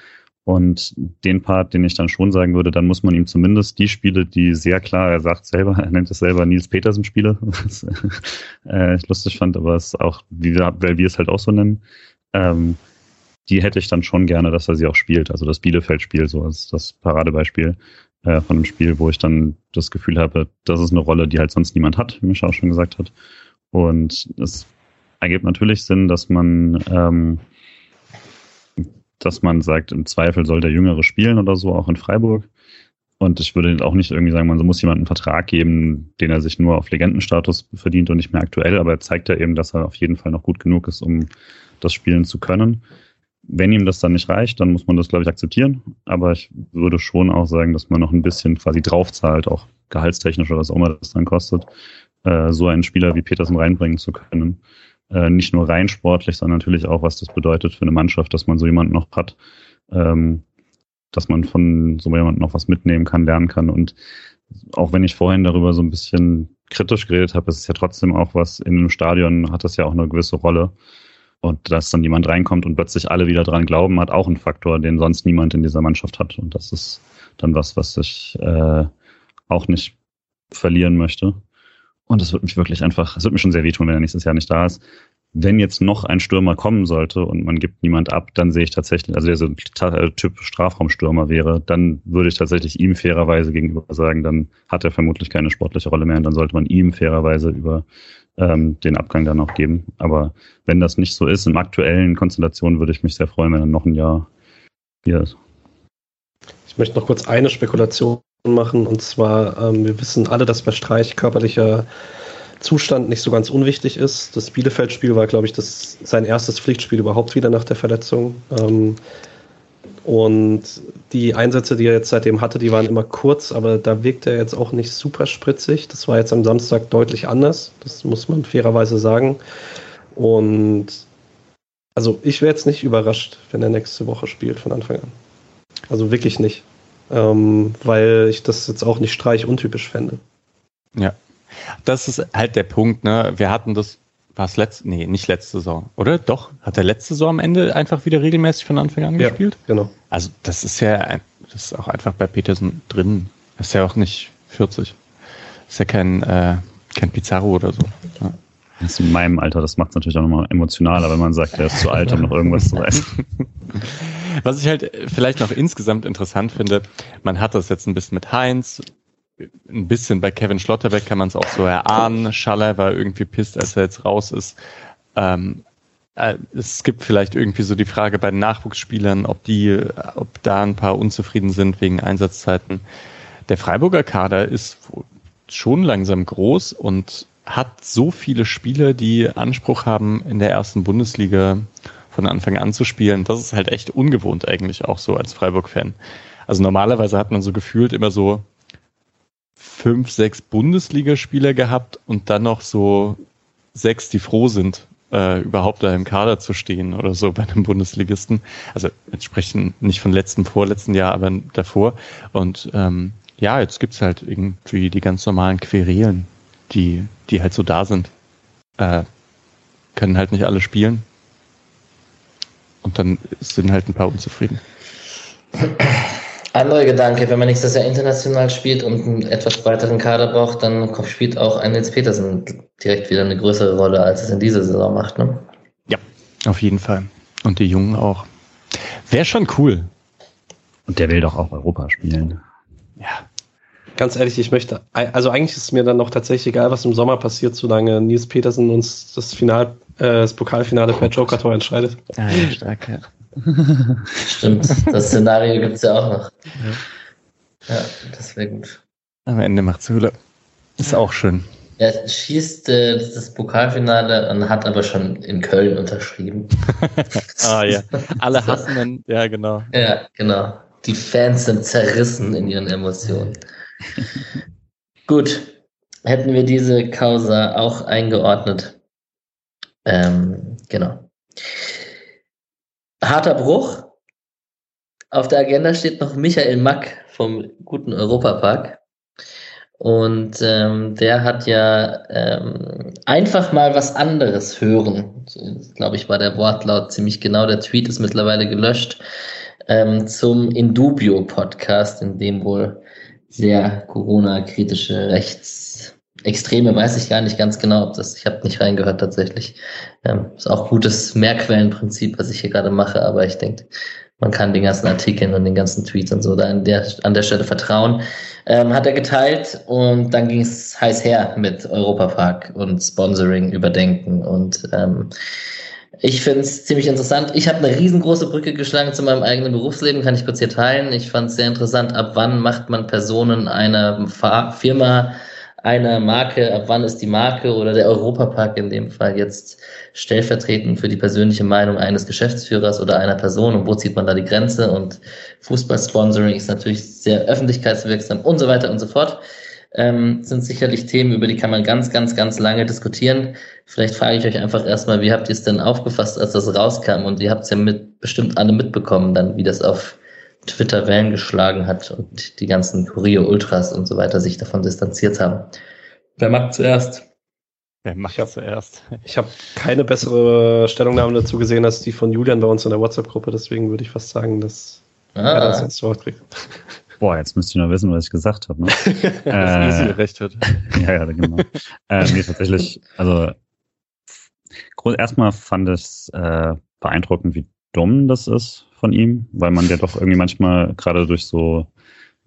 Und den Part, den ich dann schon sagen würde, dann muss man ihm zumindest die Spiele, die sehr klar, er sagt selber, [laughs] er nennt es selber Nils Petersen Spiele, [laughs] was äh, ich lustig fand, aber es auch, weil wir es halt auch so nennen, ähm, die hätte ich dann schon gerne, dass er sie auch spielt. Also das Bielefeld-Spiel, so ist das Paradebeispiel äh, von einem Spiel, wo ich dann das Gefühl habe, das ist eine Rolle, die halt sonst niemand hat, wie Micha auch schon gesagt hat. Und es ergibt natürlich Sinn, dass man ähm, dass man sagt, im Zweifel soll der Jüngere spielen oder so, auch in Freiburg. Und ich würde auch nicht irgendwie sagen, man muss jemandem einen Vertrag geben, den er sich nur auf Legendenstatus verdient und nicht mehr aktuell, aber er zeigt ja eben, dass er auf jeden Fall noch gut genug ist, um das spielen zu können. Wenn ihm das dann nicht reicht, dann muss man das, glaube ich, akzeptieren. Aber ich würde schon auch sagen, dass man noch ein bisschen quasi draufzahlt, auch gehaltstechnisch oder was auch immer das dann kostet, äh, so einen Spieler wie Petersen reinbringen zu können. Äh, nicht nur rein sportlich, sondern natürlich auch, was das bedeutet für eine Mannschaft, dass man so jemanden noch hat, ähm, dass man von so jemandem noch was mitnehmen kann, lernen kann. Und auch wenn ich vorhin darüber so ein bisschen kritisch geredet habe, ist es ja trotzdem auch was, in einem Stadion hat das ja auch eine gewisse Rolle. Und dass dann jemand reinkommt und plötzlich alle wieder dran glauben, hat auch einen Faktor, den sonst niemand in dieser Mannschaft hat. Und das ist dann was, was ich äh, auch nicht verlieren möchte. Und es wird mich wirklich einfach, es wird mir schon sehr wehtun, wenn er nächstes Jahr nicht da ist. Wenn jetzt noch ein Stürmer kommen sollte und man gibt niemand ab, dann sehe ich tatsächlich, also der so ein Typ Strafraumstürmer wäre, dann würde ich tatsächlich ihm fairerweise gegenüber sagen, dann hat er vermutlich keine sportliche Rolle mehr und dann sollte man ihm fairerweise über ähm, den Abgang dann auch geben. Aber wenn das nicht so ist, in aktuellen Konstellationen würde ich mich sehr freuen, wenn er noch ein Jahr hier ist. Ich möchte noch kurz eine Spekulation machen. Und zwar, ähm, wir wissen alle, dass bei Streich körperlicher Zustand nicht so ganz unwichtig ist. Das Bielefeld-Spiel war, glaube ich, das, sein erstes Pflichtspiel überhaupt wieder nach der Verletzung. Ähm, und die Einsätze, die er jetzt seitdem hatte, die waren immer kurz, aber da wirkt er jetzt auch nicht super spritzig. Das war jetzt am Samstag deutlich anders. Das muss man fairerweise sagen. Und also ich wäre jetzt nicht überrascht, wenn er nächste Woche spielt von Anfang an. Also wirklich nicht ähm, weil ich das jetzt auch nicht streich-untypisch fände. Ja, das ist halt der Punkt. Ne? Wir hatten das, war es letzte, nee, nicht letzte Saison, oder? Doch, hat er letzte Saison am Ende einfach wieder regelmäßig von Anfang an ja, gespielt? genau. Also das ist ja, das ist auch einfach bei Petersen drin. ist ja auch nicht 40. ist ja kein, äh, kein Pizarro oder so. Ja. Das ist in meinem Alter, das macht es natürlich auch nochmal emotionaler, wenn man sagt, er ist zu alt, um noch irgendwas zu [laughs] weiß. Was ich halt vielleicht noch insgesamt interessant finde, man hat das jetzt ein bisschen mit Heinz, ein bisschen bei Kevin Schlotterbeck kann man es auch so erahnen. Schaller war irgendwie pisst, als er jetzt raus ist. Ähm, äh, es gibt vielleicht irgendwie so die Frage bei den Nachwuchsspielern, ob die, ob da ein paar unzufrieden sind wegen Einsatzzeiten. Der Freiburger Kader ist schon langsam groß und hat so viele Spieler, die Anspruch haben, in der ersten Bundesliga von Anfang an zu spielen. Das ist halt echt ungewohnt eigentlich auch so als Freiburg-Fan. Also normalerweise hat man so gefühlt immer so fünf, sechs Bundesligaspieler gehabt und dann noch so sechs, die froh sind, äh, überhaupt da im Kader zu stehen oder so bei einem Bundesligisten. Also jetzt sprechen nicht von letzten, vorletzten Jahr, aber davor. Und ähm, ja, jetzt gibt's halt irgendwie die ganz normalen Querelen, die, die halt so da sind. Äh, können halt nicht alle spielen. Und dann sind halt ein paar unzufrieden. Anderer Gedanke, wenn man nächstes Jahr international spielt und einen etwas breiteren Kader braucht, dann spielt auch ein Nils Petersen direkt wieder eine größere Rolle, als es in dieser Saison macht. Ne? Ja, auf jeden Fall. Und die Jungen auch. Wäre schon cool. Und der will doch auch Europa spielen. Ja ganz ehrlich, ich möchte, also eigentlich ist es mir dann noch tatsächlich egal, was im Sommer passiert, solange Nils Petersen uns das Final, das Pokalfinale per Joker-Tor entscheidet. Ah, ja, stark, ja. Stimmt, das Szenario gibt es ja auch noch. Ja, ja das wäre gut. Am Ende macht's Höhle. Ist auch schön. Er schießt äh, das Pokalfinale und hat aber schon in Köln unterschrieben. [laughs] ah ja, alle hassen ihn, ja genau. Ja, genau die Fans sind zerrissen in ihren Emotionen. Gut, hätten wir diese Causa auch eingeordnet. Ähm, genau. Harter Bruch. Auf der Agenda steht noch Michael Mack vom guten Europapark. Und ähm, der hat ja ähm, einfach mal was anderes hören. Glaube ich, war der Wortlaut ziemlich genau. Der Tweet ist mittlerweile gelöscht ähm, zum Indubio-Podcast, in dem wohl sehr Corona-kritische Rechtsextreme, weiß ich gar nicht ganz genau, ob das, ich habe nicht reingehört tatsächlich. Ähm, ist auch gutes Mehrquellenprinzip, was ich hier gerade mache, aber ich denke, man kann den ganzen Artikeln und den ganzen Tweets und so da an der, an der Stelle vertrauen. Ähm, hat er geteilt und dann ging es heiß her mit Europapark und Sponsoring überdenken und ähm, ich finde es ziemlich interessant. Ich habe eine riesengroße Brücke geschlagen zu meinem eigenen Berufsleben, kann ich kurz hier teilen. Ich fand es sehr interessant, ab wann macht man Personen einer Firma einer Marke, ab wann ist die Marke oder der Europapark in dem Fall jetzt stellvertretend für die persönliche Meinung eines Geschäftsführers oder einer Person und wo zieht man da die Grenze und Fußballsponsoring ist natürlich sehr öffentlichkeitswirksam und so weiter und so fort. Ähm, sind sicherlich Themen, über die kann man ganz, ganz, ganz lange diskutieren. Vielleicht frage ich euch einfach erstmal, wie habt ihr es denn aufgefasst, als das rauskam? Und ihr habt es ja mit, bestimmt alle mitbekommen, dann, wie das auf Twitter Wellen geschlagen hat und die ganzen Curio Ultras und so weiter sich davon distanziert haben. Wer macht zuerst? Wer macht ich zuerst? Ich habe keine bessere Stellungnahme dazu gesehen als die von Julian bei uns in der WhatsApp-Gruppe, deswegen würde ich fast sagen, dass ah. er das ins Wort kriegt. Boah, jetzt müsst ihr noch wissen, was ich gesagt habe. Ne? [laughs] das äh, recht hat. [laughs] Ja, ja, genau. äh, nee, tatsächlich, also erstmal fand ich es äh, beeindruckend, wie dumm das ist von ihm, weil man ja doch irgendwie manchmal gerade durch so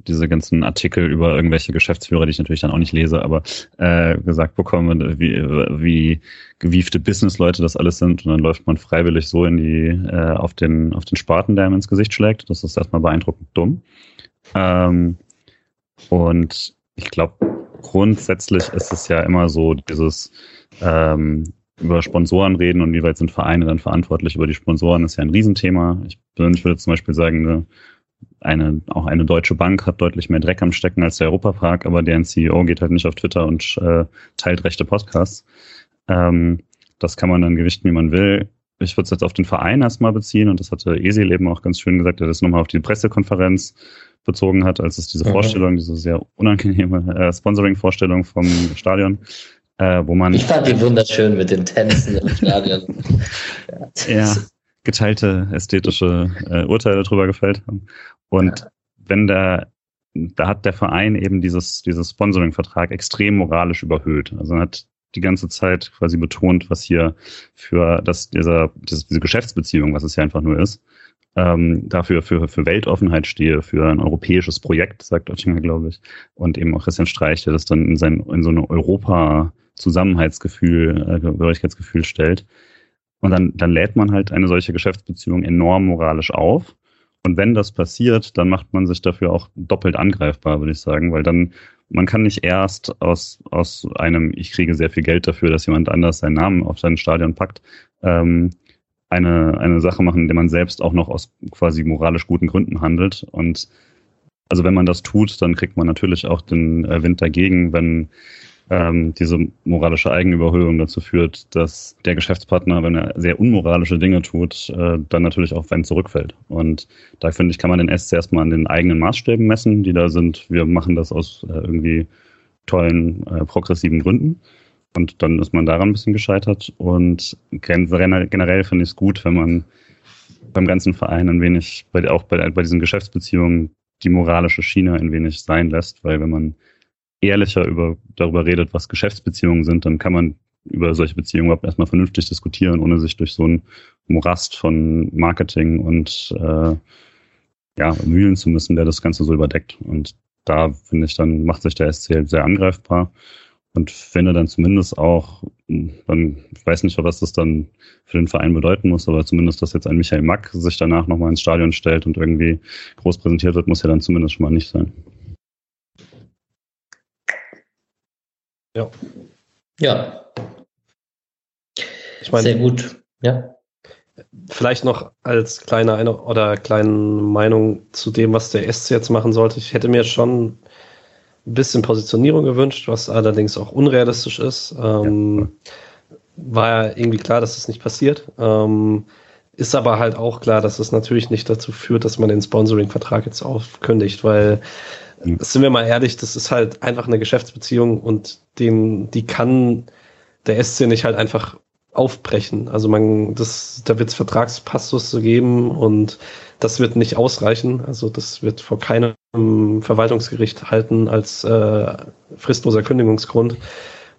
diese ganzen Artikel über irgendwelche Geschäftsführer, die ich natürlich dann auch nicht lese, aber äh, gesagt bekomme, wie, wie gewiefte Businessleute das alles sind und dann läuft man freiwillig so in die äh, auf den auf den Spaten, der ihm ins Gesicht schlägt. Das ist erstmal beeindruckend dumm. Ähm, und ich glaube, grundsätzlich ist es ja immer so dieses ähm, über Sponsoren reden und wie weit sind Vereine dann verantwortlich über die Sponsoren, ist ja ein Riesenthema. Ich persönlich würde zum Beispiel sagen, eine, eine, auch eine deutsche Bank hat deutlich mehr Dreck am Stecken als der Europapark, aber deren CEO geht halt nicht auf Twitter und äh, teilt rechte Podcasts. Ähm, das kann man dann gewichten, wie man will. Ich würde es jetzt auf den Verein erstmal beziehen und das hatte Esil eben auch ganz schön gesagt, er das nochmal auf die Pressekonferenz bezogen hat, als es diese mhm. Vorstellung, diese sehr unangenehme äh, Sponsoring-Vorstellung vom Stadion äh, wo man. Ich fand die wunderschön mit den Tänzen im Stadion. [laughs] ja. geteilte ästhetische äh, Urteile darüber gefällt haben. Und ja. wenn der, da hat der Verein eben dieses, dieses Sponsoring-Vertrag extrem moralisch überhöht. Also hat die ganze Zeit quasi betont, was hier für das, dieser, diese Geschäftsbeziehung, was es ja einfach nur ist, ähm, dafür für, für Weltoffenheit stehe, für ein europäisches Projekt, sagt Oettinger, glaube ich. Und eben auch Christian Streich, der das dann in, sein, in so eine Europa-Zusammenhaltsgefühl, äh, Gehörigkeitsgefühl stellt. Und dann, dann lädt man halt eine solche Geschäftsbeziehung enorm moralisch auf. Und wenn das passiert, dann macht man sich dafür auch doppelt angreifbar, würde ich sagen, weil dann man kann nicht erst aus, aus einem, ich kriege sehr viel Geld dafür, dass jemand anders seinen Namen auf sein Stadion packt, ähm, eine, eine Sache machen, in der man selbst auch noch aus quasi moralisch guten Gründen handelt. Und also wenn man das tut, dann kriegt man natürlich auch den äh, Wind dagegen, wenn ähm, diese moralische Eigenüberhöhung dazu führt, dass der Geschäftspartner, wenn er sehr unmoralische Dinge tut, äh, dann natürlich auch wenn zurückfällt. Und da finde ich, kann man den SC erstmal an den eigenen Maßstäben messen, die da sind. Wir machen das aus äh, irgendwie tollen, äh, progressiven Gründen. Und dann ist man daran ein bisschen gescheitert. Und generell finde ich es gut, wenn man beim ganzen Verein ein wenig, auch bei, bei diesen Geschäftsbeziehungen, die moralische Schiene ein wenig sein lässt, weil wenn man ehrlicher über, darüber redet, was Geschäftsbeziehungen sind, dann kann man über solche Beziehungen überhaupt erstmal vernünftig diskutieren, ohne sich durch so ein Morast von Marketing und äh, ja, wühlen zu müssen, der das Ganze so überdeckt. Und da finde ich, dann macht sich der SC sehr angreifbar und finde dann zumindest auch, dann, ich weiß nicht, was das dann für den Verein bedeuten muss, aber zumindest, dass jetzt ein Michael Mack sich danach nochmal ins Stadion stellt und irgendwie groß präsentiert wird, muss ja dann zumindest schon mal nicht sein. Ja. Ja. Ich meine, Sehr gut. Ja. Vielleicht noch als kleine eine oder kleine Meinung zu dem, was der SC jetzt machen sollte. Ich hätte mir schon ein bisschen Positionierung gewünscht, was allerdings auch unrealistisch ist. Ähm, ja. War ja irgendwie klar, dass das nicht passiert. Ähm, ist aber halt auch klar, dass es natürlich nicht dazu führt, dass man den Sponsoring-Vertrag jetzt aufkündigt, weil, mhm. sind wir mal ehrlich, das ist halt einfach eine Geschäftsbeziehung und den, die kann der SC nicht halt einfach aufbrechen. Also man, das, da wird es Vertragspassus geben und das wird nicht ausreichen. Also das wird vor keinem Verwaltungsgericht halten als äh, fristloser Kündigungsgrund.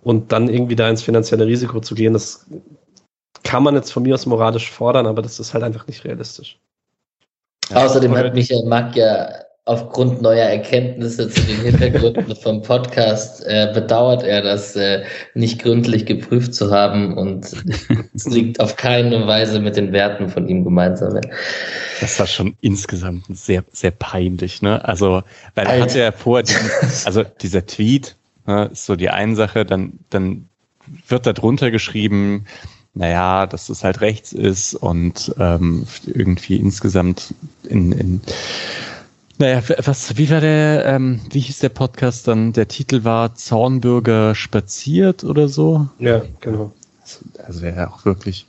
Und dann irgendwie da ins finanzielle Risiko zu gehen, das kann man jetzt von mir aus moralisch fordern, aber das ist halt einfach nicht realistisch. Außerdem hat Michael Mack ja aufgrund neuer Erkenntnisse zu den Hintergründen vom Podcast äh, bedauert er das äh, nicht gründlich geprüft zu haben und es liegt auf keine Weise mit den Werten von ihm gemeinsam. Das war schon insgesamt sehr, sehr peinlich, ne? Also, weil er hatte ja vor, diesen, also dieser Tweet, ne, ist so die eine Sache, dann, dann wird da drunter geschrieben, naja, dass es halt rechts ist und ähm, irgendwie insgesamt in, in naja, was, wie war der, ähm, wie hieß der Podcast dann? Der Titel war Zornbürger spaziert oder so? Ja, genau. Also wäre auch wirklich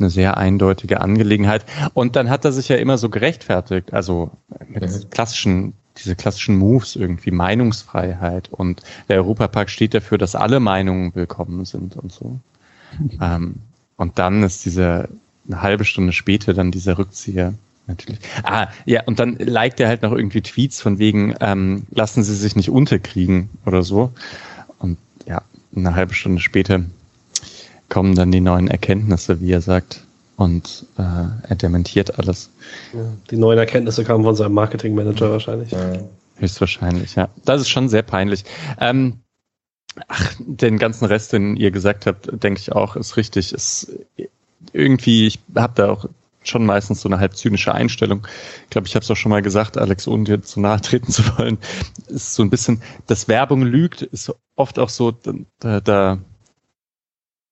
eine sehr eindeutige Angelegenheit. Und dann hat er sich ja immer so gerechtfertigt, also mit mhm. klassischen, diese klassischen Moves irgendwie, Meinungsfreiheit und der Europapark steht dafür, dass alle Meinungen willkommen sind und so. [laughs] ähm, und dann ist diese eine halbe Stunde später dann dieser Rückzieher natürlich. Ah, ja, und dann liked er halt noch irgendwie Tweets von wegen, ähm, lassen Sie sich nicht unterkriegen oder so. Und ja, eine halbe Stunde später kommen dann die neuen Erkenntnisse, wie er sagt. Und äh, er dementiert alles. Ja, die neuen Erkenntnisse kamen von seinem Marketingmanager wahrscheinlich. Ja. Höchstwahrscheinlich, ja. Das ist schon sehr peinlich. Ähm, ach, den ganzen Rest, den ihr gesagt habt, denke ich auch, ist richtig. Ist irgendwie, ich habe da auch schon meistens so eine halb zynische Einstellung. Ich glaube, ich habe es auch schon mal gesagt, Alex, ohne dir zu nahe treten zu wollen, ist so ein bisschen, dass Werbung lügt, ist oft auch so, da, da,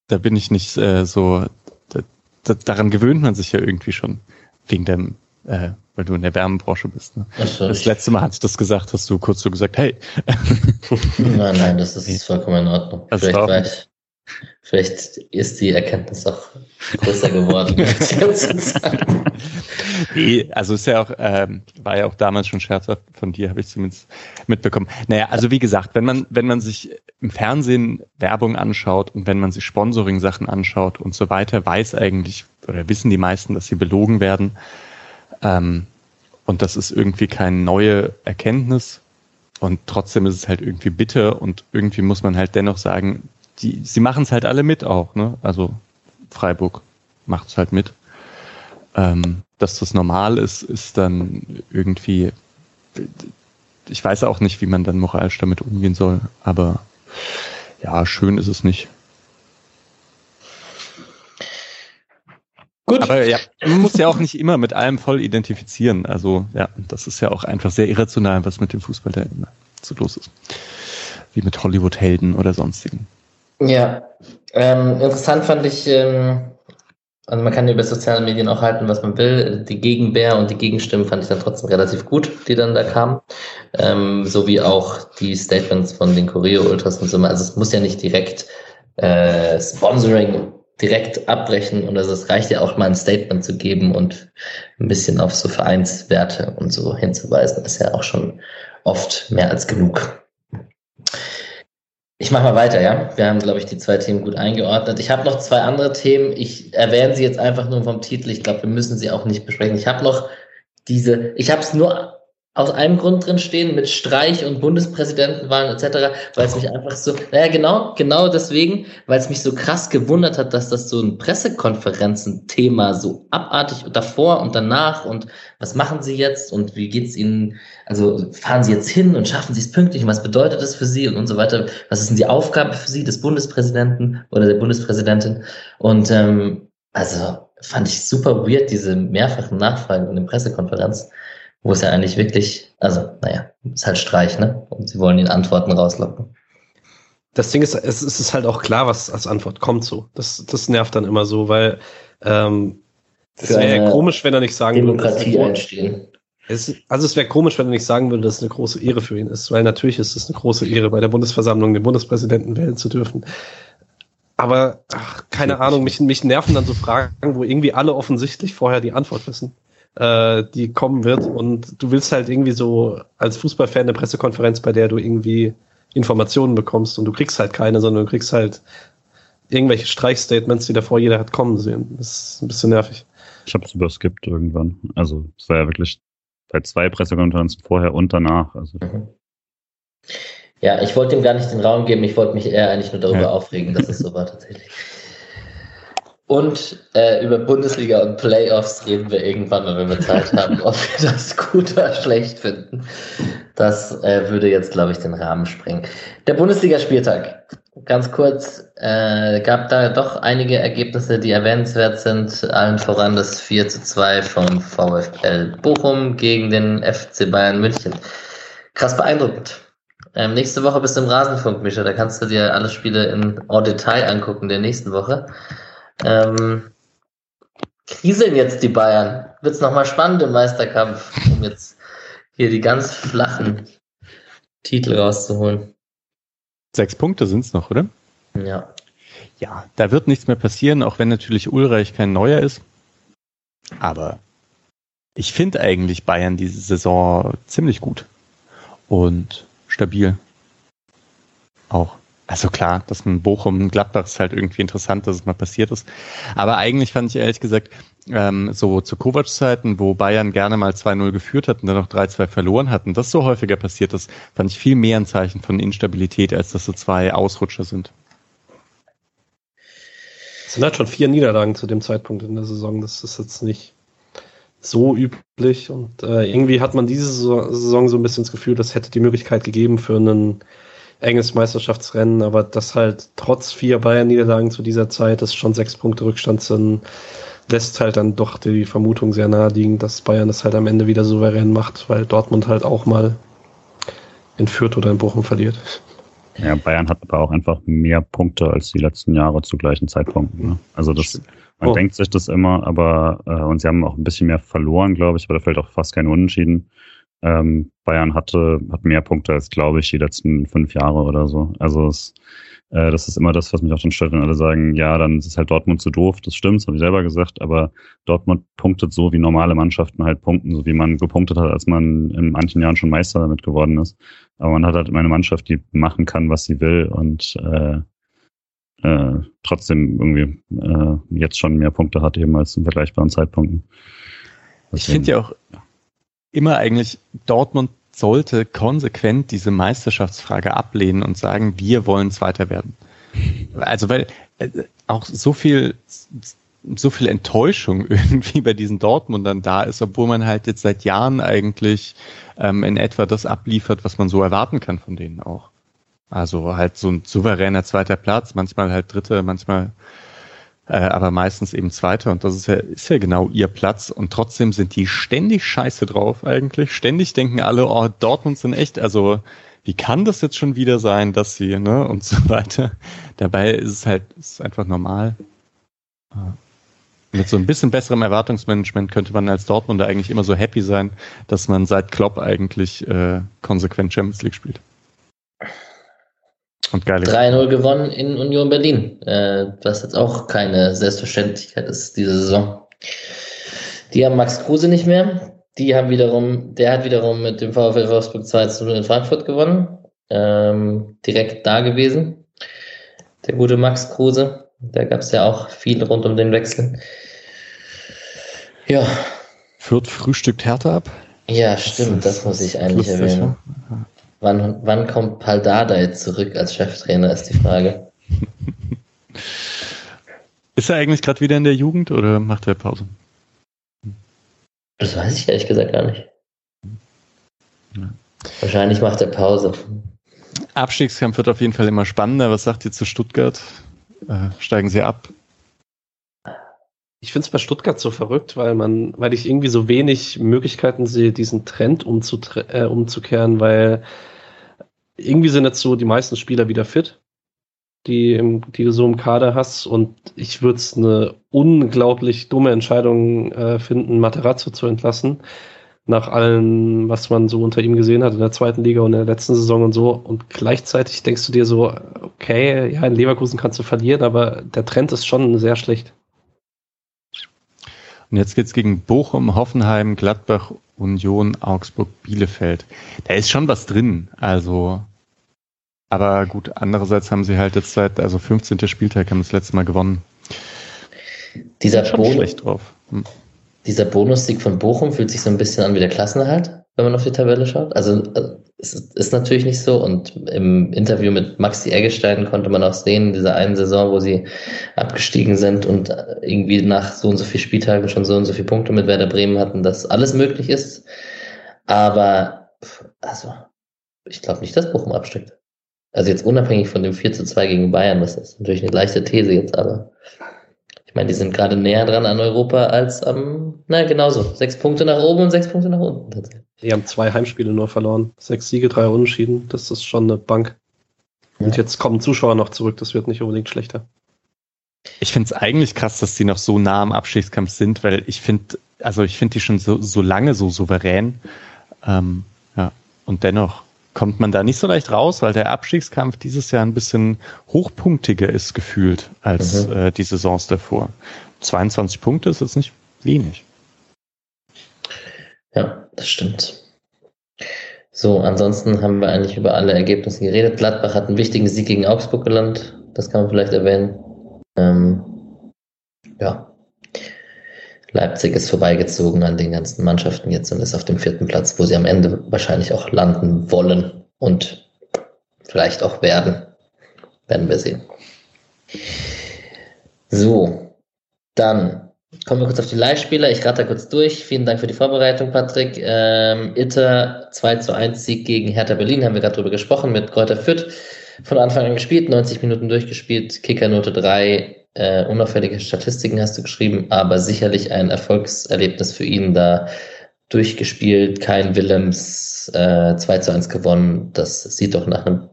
da bin ich nicht äh, so, da, da, daran gewöhnt man sich ja irgendwie schon, wegen dem, äh, weil du in der Wärmebranche bist. Ne? Das letzte Mal, als ich das gesagt hast, du kurz so gesagt, hey. nein, nein, das ist vollkommen in Ordnung. Also Vielleicht war ich Vielleicht ist die Erkenntnis auch größer geworden. [laughs] nee, also ist ja auch, ähm, war ja auch damals schon scherzhaft von dir, habe ich zumindest mitbekommen. Naja, also wie gesagt, wenn man, wenn man sich im Fernsehen Werbung anschaut und wenn man sich Sponsoring-Sachen anschaut und so weiter, weiß eigentlich oder wissen die meisten, dass sie belogen werden. Ähm, und das ist irgendwie keine neue Erkenntnis. Und trotzdem ist es halt irgendwie bitter und irgendwie muss man halt dennoch sagen, die, sie machen es halt alle mit auch, ne? Also Freiburg macht es halt mit. Ähm, dass das normal ist, ist dann irgendwie, ich weiß auch nicht, wie man dann moralisch damit umgehen soll, aber ja, schön ist es nicht. Gut. Aber ja, man muss ja auch nicht immer mit allem voll identifizieren. Also ja, das ist ja auch einfach sehr irrational, was mit dem Fußball da immer so los ist. Wie mit Hollywood-Helden oder sonstigen. Ja, ähm, interessant fand ich, ähm, also man kann über soziale Medien auch halten, was man will. Die Gegenbär und die Gegenstimmen fand ich dann trotzdem relativ gut, die dann da kamen. Ähm, so wie auch die Statements von den Choreo-Ultras und so. Also es muss ja nicht direkt äh, Sponsoring direkt abbrechen und also es reicht ja auch mal ein Statement zu geben und ein bisschen auf so Vereinswerte und so hinzuweisen. Ist ja auch schon oft mehr als genug. Ich mache mal weiter, ja. Wir haben, glaube ich, die zwei Themen gut eingeordnet. Ich habe noch zwei andere Themen. Ich erwähne sie jetzt einfach nur vom Titel. Ich glaube, wir müssen sie auch nicht besprechen. Ich habe noch diese, ich habe es nur aus einem Grund drin stehen mit Streich und Bundespräsidentenwahlen etc., weil es mich einfach so, naja, genau, genau deswegen, weil es mich so krass gewundert hat, dass das so ein Pressekonferenzen-Thema so abartig davor und danach und was machen Sie jetzt und wie geht's Ihnen, also fahren Sie jetzt hin und schaffen Sie es pünktlich und was bedeutet das für Sie und, und so weiter, was ist denn die Aufgabe für Sie des Bundespräsidenten oder der Bundespräsidentin und ähm, also fand ich super weird, diese mehrfachen Nachfragen in der Pressekonferenz wo es ja eigentlich wirklich, also, naja, ist halt Streich, ne? Und sie wollen ihn Antworten rauslocken. Das Ding ist, es ist halt auch klar, was als Antwort kommt so. Das, das nervt dann immer so, weil ähm, Es wäre ja komisch, wenn er nicht sagen Demokratie würde, einstehen. Es, also es wäre komisch, wenn er nicht sagen würde, dass es eine große Ehre für ihn ist, weil natürlich ist es eine große Ehre, bei der Bundesversammlung den Bundespräsidenten wählen zu dürfen. Aber ach, keine Ahnung, mich, mich nerven dann so Fragen, wo irgendwie alle offensichtlich vorher die Antwort wissen, äh, die kommen wird. Und du willst halt irgendwie so als Fußballfan eine Pressekonferenz, bei der du irgendwie Informationen bekommst und du kriegst halt keine, sondern du kriegst halt irgendwelche Streichstatements, die davor jeder hat kommen sehen. Das ist ein bisschen nervig. Ich habe es überskippt irgendwann. Also es war ja wirklich bei zwei Pressekonferenzen vorher und danach. Also. Mhm. Ja, ich wollte ihm gar nicht den Raum geben, ich wollte mich eher eigentlich nur darüber ja. aufregen, dass es so war tatsächlich. Und äh, über Bundesliga und Playoffs reden wir irgendwann, wenn wir Zeit [laughs] haben, ob wir das gut oder schlecht finden. Das äh, würde jetzt, glaube ich, den Rahmen sprengen. Der Bundesligaspieltag. Ganz kurz, äh, gab da doch einige Ergebnisse, die erwähnenswert sind. Allen voran das 4 zu 2 vom VfL Bochum gegen den FC Bayern München. Krass beeindruckend. Ähm, nächste Woche bist du im Rasenfunk, Mischa. Da kannst du dir alle Spiele in en Detail angucken der nächsten Woche. Ähm, kriseln jetzt die Bayern. Wird es nochmal spannend im Meisterkampf, um jetzt hier die ganz flachen Titel rauszuholen. Sechs Punkte sind es noch, oder? Ja. Ja, da wird nichts mehr passieren, auch wenn natürlich Ulreich kein Neuer ist. Aber ich finde eigentlich Bayern diese Saison ziemlich gut. Und stabil. Auch. Also klar, dass man Bochum Gladbach ist halt irgendwie interessant, dass es mal passiert ist. Aber eigentlich fand ich ehrlich gesagt, ähm, so zu Kovac-Zeiten, wo Bayern gerne mal 2-0 geführt hat und dann noch 3-2 verloren hatten, das so häufiger passiert ist, fand ich viel mehr ein Zeichen von Instabilität, als dass so zwei Ausrutscher sind. Es sind halt schon vier Niederlagen zu dem Zeitpunkt in der Saison. Das ist jetzt nicht so üblich. Und äh, irgendwie hat man diese Saison so ein bisschen das Gefühl, das hätte die Möglichkeit gegeben für ein enges Meisterschaftsrennen, aber das halt trotz vier Bayern-Niederlagen zu dieser Zeit, das schon sechs Punkte Rückstand sind, lässt halt dann doch die Vermutung sehr nahe liegen, dass Bayern das halt am Ende wieder souverän macht, weil Dortmund halt auch mal in Fürth oder in Bochum verliert. Ja, Bayern hat aber auch einfach mehr Punkte als die letzten Jahre zu gleichen Zeitpunkten. Ne? Also das, man oh. denkt sich das immer, aber äh, und sie haben auch ein bisschen mehr verloren, glaube ich, aber da fällt auch fast kein Unentschieden. Ähm, Bayern hatte, hat mehr Punkte als, glaube ich, die letzten fünf Jahre oder so. Also es, äh, das ist immer das, was mich auch dann stört, wenn alle sagen, ja, dann ist halt Dortmund zu doof. Das stimmt, das habe ich selber gesagt, aber Dortmund punktet so, wie normale Mannschaften halt punkten, so wie man gepunktet hat, als man in manchen Jahren schon Meister damit geworden ist. Aber man hat halt immer eine Mannschaft, die machen kann, was sie will und äh, äh, trotzdem irgendwie äh, jetzt schon mehr Punkte hat eben als zu vergleichbaren Zeitpunkten. ich finde ja auch immer eigentlich, Dortmund sollte konsequent diese Meisterschaftsfrage ablehnen und sagen, wir wollen Zweiter werden. Also weil äh, auch so viel so viel Enttäuschung [laughs] irgendwie bei diesen Dortmundern da ist, obwohl man halt jetzt seit Jahren eigentlich ähm, in etwa das abliefert, was man so erwarten kann von denen auch. Also halt so ein souveräner zweiter Platz, manchmal halt dritte, manchmal äh, aber meistens eben zweiter und das ist ja, ist ja genau ihr Platz und trotzdem sind die ständig scheiße drauf eigentlich. Ständig denken alle, oh, Dortmund sind echt, also wie kann das jetzt schon wieder sein, dass sie, ne, und so [laughs] weiter. Dabei ist es halt, ist einfach normal. Mit so ein bisschen besserem Erwartungsmanagement könnte man als Dortmunder eigentlich immer so happy sein, dass man seit Klopp eigentlich äh, konsequent Champions League spielt. Und geile 3-0 gewonnen in Union Berlin, äh, was jetzt auch keine Selbstverständlichkeit ist diese Saison. Die haben Max Kruse nicht mehr. Die haben wiederum, der hat wiederum mit dem VfL Wolfsburg 2 0 in Frankfurt gewonnen. Ähm, direkt da gewesen. Der gute Max Kruse. Da gab es ja auch viel rund um den Wechsel. Ja. Fürth frühstückt Hertha ab. Ja, stimmt, das, das muss ich eigentlich erwähnen. Wann, wann kommt Paldada zurück als Cheftrainer, ist die Frage. [laughs] Ist er eigentlich gerade wieder in der Jugend oder macht er Pause? Das weiß ich ehrlich gesagt gar nicht. Ja. Wahrscheinlich macht er Pause. Abstiegskampf wird auf jeden Fall immer spannender. Was sagt ihr zu Stuttgart? Äh, steigen sie ab? Ich finde es bei Stuttgart so verrückt, weil man, weil ich irgendwie so wenig Möglichkeiten sehe, diesen Trend äh, umzukehren, weil irgendwie sind jetzt so die meisten Spieler wieder fit. die, die du so im Kader hast. Und ich würde es eine unglaublich dumme Entscheidung äh, finden, Materazzo zu entlassen. Nach allem, was man so unter ihm gesehen hat in der zweiten Liga und in der letzten Saison und so. Und gleichzeitig denkst du dir so, okay, ja, in Leverkusen kannst du verlieren, aber der Trend ist schon sehr schlecht. Und jetzt geht's gegen Bochum, Hoffenheim, Gladbach, Union, Augsburg, Bielefeld. Da ist schon was drin. Also aber gut, andererseits haben sie halt jetzt seit, also 15. Spieltag haben das letzte Mal gewonnen. Dieser, drauf. Hm. dieser Bonussieg von Bochum fühlt sich so ein bisschen an wie der Klassenerhalt, wenn man auf die Tabelle schaut. Also es ist natürlich nicht so. Und im Interview mit Maxi Eggestein konnte man auch sehen, in dieser einen Saison, wo sie abgestiegen sind und irgendwie nach so und so viel Spieltagen schon so und so viele Punkte mit Werder Bremen hatten, dass alles möglich ist. Aber also, ich glaube nicht, dass Bochum absteigt. Also jetzt unabhängig von dem 4 zu 2 gegen Bayern, das ist natürlich eine leichte These jetzt, aber ich meine, die sind gerade näher dran an Europa als am, ähm, na genauso, sechs Punkte nach oben und sechs Punkte nach unten. Die haben zwei Heimspiele nur verloren, sechs Siege, drei Unentschieden, das ist schon eine Bank. Und jetzt kommen Zuschauer noch zurück, das wird nicht unbedingt schlechter. Ich finde es eigentlich krass, dass die noch so nah am Abstiegskampf sind, weil ich finde, also ich finde die schon so, so lange so souverän. Ähm, ja, und dennoch kommt man da nicht so leicht raus, weil der Abstiegskampf dieses Jahr ein bisschen hochpunktiger ist gefühlt als mhm. äh, die Saisons davor. 22 Punkte ist jetzt nicht wenig. Ja, das stimmt. So, ansonsten haben wir eigentlich über alle Ergebnisse geredet. Gladbach hat einen wichtigen Sieg gegen Augsburg gelandet. Das kann man vielleicht erwähnen. Ähm, ja, Leipzig ist vorbeigezogen an den ganzen Mannschaften jetzt und ist auf dem vierten Platz, wo sie am Ende wahrscheinlich auch landen wollen und vielleicht auch werden. Werden wir sehen. So, dann kommen wir kurz auf die Leihspieler. Ich rate da kurz durch. Vielen Dank für die Vorbereitung, Patrick. Ähm, Itter 2 zu 1 Sieg gegen Hertha Berlin, haben wir gerade drüber gesprochen, mit Kräuter Fürth. Von Anfang an gespielt, 90 Minuten durchgespielt, Kickernote 3, äh, unauffällige Statistiken hast du geschrieben, aber sicherlich ein Erfolgserlebnis für ihn da durchgespielt, kein Willems äh, 2 zu 1 gewonnen. Das sieht doch nach einem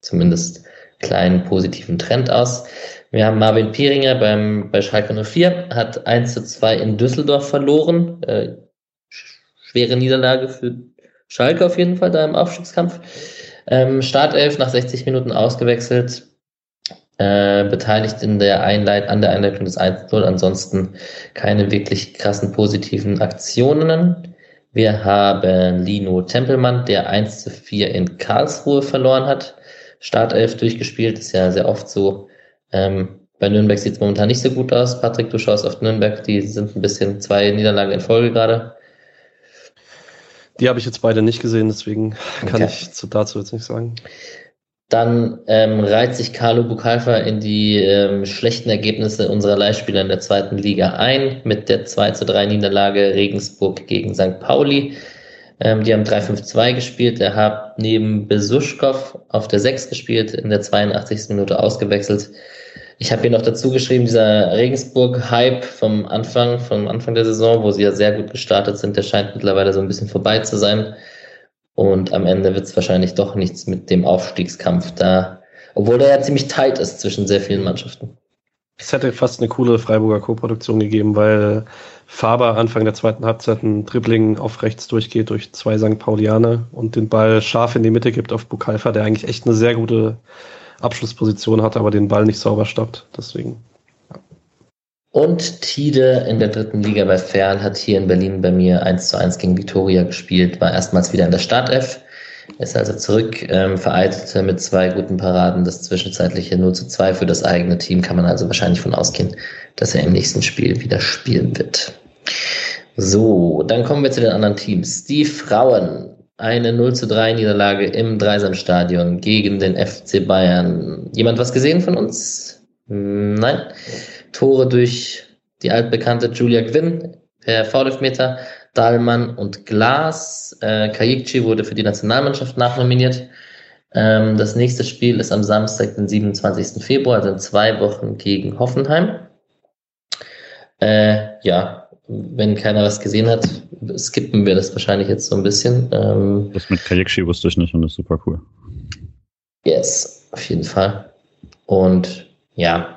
zumindest kleinen positiven Trend aus. Wir haben Marvin Pieringer beim, bei Schalke 04, hat 1 zu 2 in Düsseldorf verloren. Äh, schwere Niederlage für Schalke auf jeden Fall da im Aufstiegskampf. Ähm, Startelf nach 60 Minuten ausgewechselt äh, beteiligt in der Einleit an der Einleitung des 1-0. Ansonsten keine wirklich krassen positiven Aktionen. Wir haben Lino Tempelmann, der 1 zu 4 in Karlsruhe verloren hat. Startelf durchgespielt, ist ja sehr oft so. Ähm, bei Nürnberg sieht es momentan nicht so gut aus. Patrick, du schaust auf Nürnberg, die sind ein bisschen zwei Niederlagen in Folge gerade. Die habe ich jetzt beide nicht gesehen, deswegen kann okay. ich zu, dazu jetzt nicht sagen. Dann ähm, reiht sich Carlo Bucalfa in die ähm, schlechten Ergebnisse unserer Leihspieler in der zweiten Liga ein, mit der 2 zu 3 Niederlage Regensburg gegen St. Pauli. Ähm, die haben 3-5-2 gespielt. Er hat neben Besuschkow auf der 6 gespielt, in der 82. Minute ausgewechselt. Ich habe hier noch dazu geschrieben, dieser Regensburg-Hype vom Anfang, vom Anfang der Saison, wo sie ja sehr gut gestartet sind, der scheint mittlerweile so ein bisschen vorbei zu sein. Und am Ende wird es wahrscheinlich doch nichts mit dem Aufstiegskampf da, obwohl der ja ziemlich tight ist zwischen sehr vielen Mannschaften. Es hätte fast eine coole Freiburger Co-Produktion gegeben, weil Faber Anfang der zweiten Halbzeit ein Dribbling auf rechts durchgeht durch zwei St. Paulianer und den Ball scharf in die Mitte gibt auf Bukalfa, der eigentlich echt eine sehr gute Abschlussposition hat, aber den Ball nicht sauber stoppt. Deswegen und Tide in der dritten Liga bei Ferl hat hier in Berlin bei mir 1 zu 1 gegen Vitoria gespielt, war erstmals wieder in der Startelf, ist also zurück, ähm, vereitelte mit zwei guten Paraden das zwischenzeitliche 0 zu 2 für das eigene Team, kann man also wahrscheinlich von ausgehen, dass er im nächsten Spiel wieder spielen wird. So, dann kommen wir zu den anderen Teams. Die Frauen, eine 0 zu 3 Niederlage im Dreisamstadion gegen den FC Bayern. Jemand was gesehen von uns? Nein. Tore durch die altbekannte Julia Gwynn per V-Meter, Dahlmann und Glas. Äh, Kajikci wurde für die Nationalmannschaft nachnominiert. Ähm, das nächste Spiel ist am Samstag, den 27. Februar, also in zwei Wochen gegen Hoffenheim. Äh, ja, wenn keiner was gesehen hat, skippen wir das wahrscheinlich jetzt so ein bisschen. Ähm, das mit Kajikci wusste ich nicht und das ist super cool. Yes, auf jeden Fall. Und ja,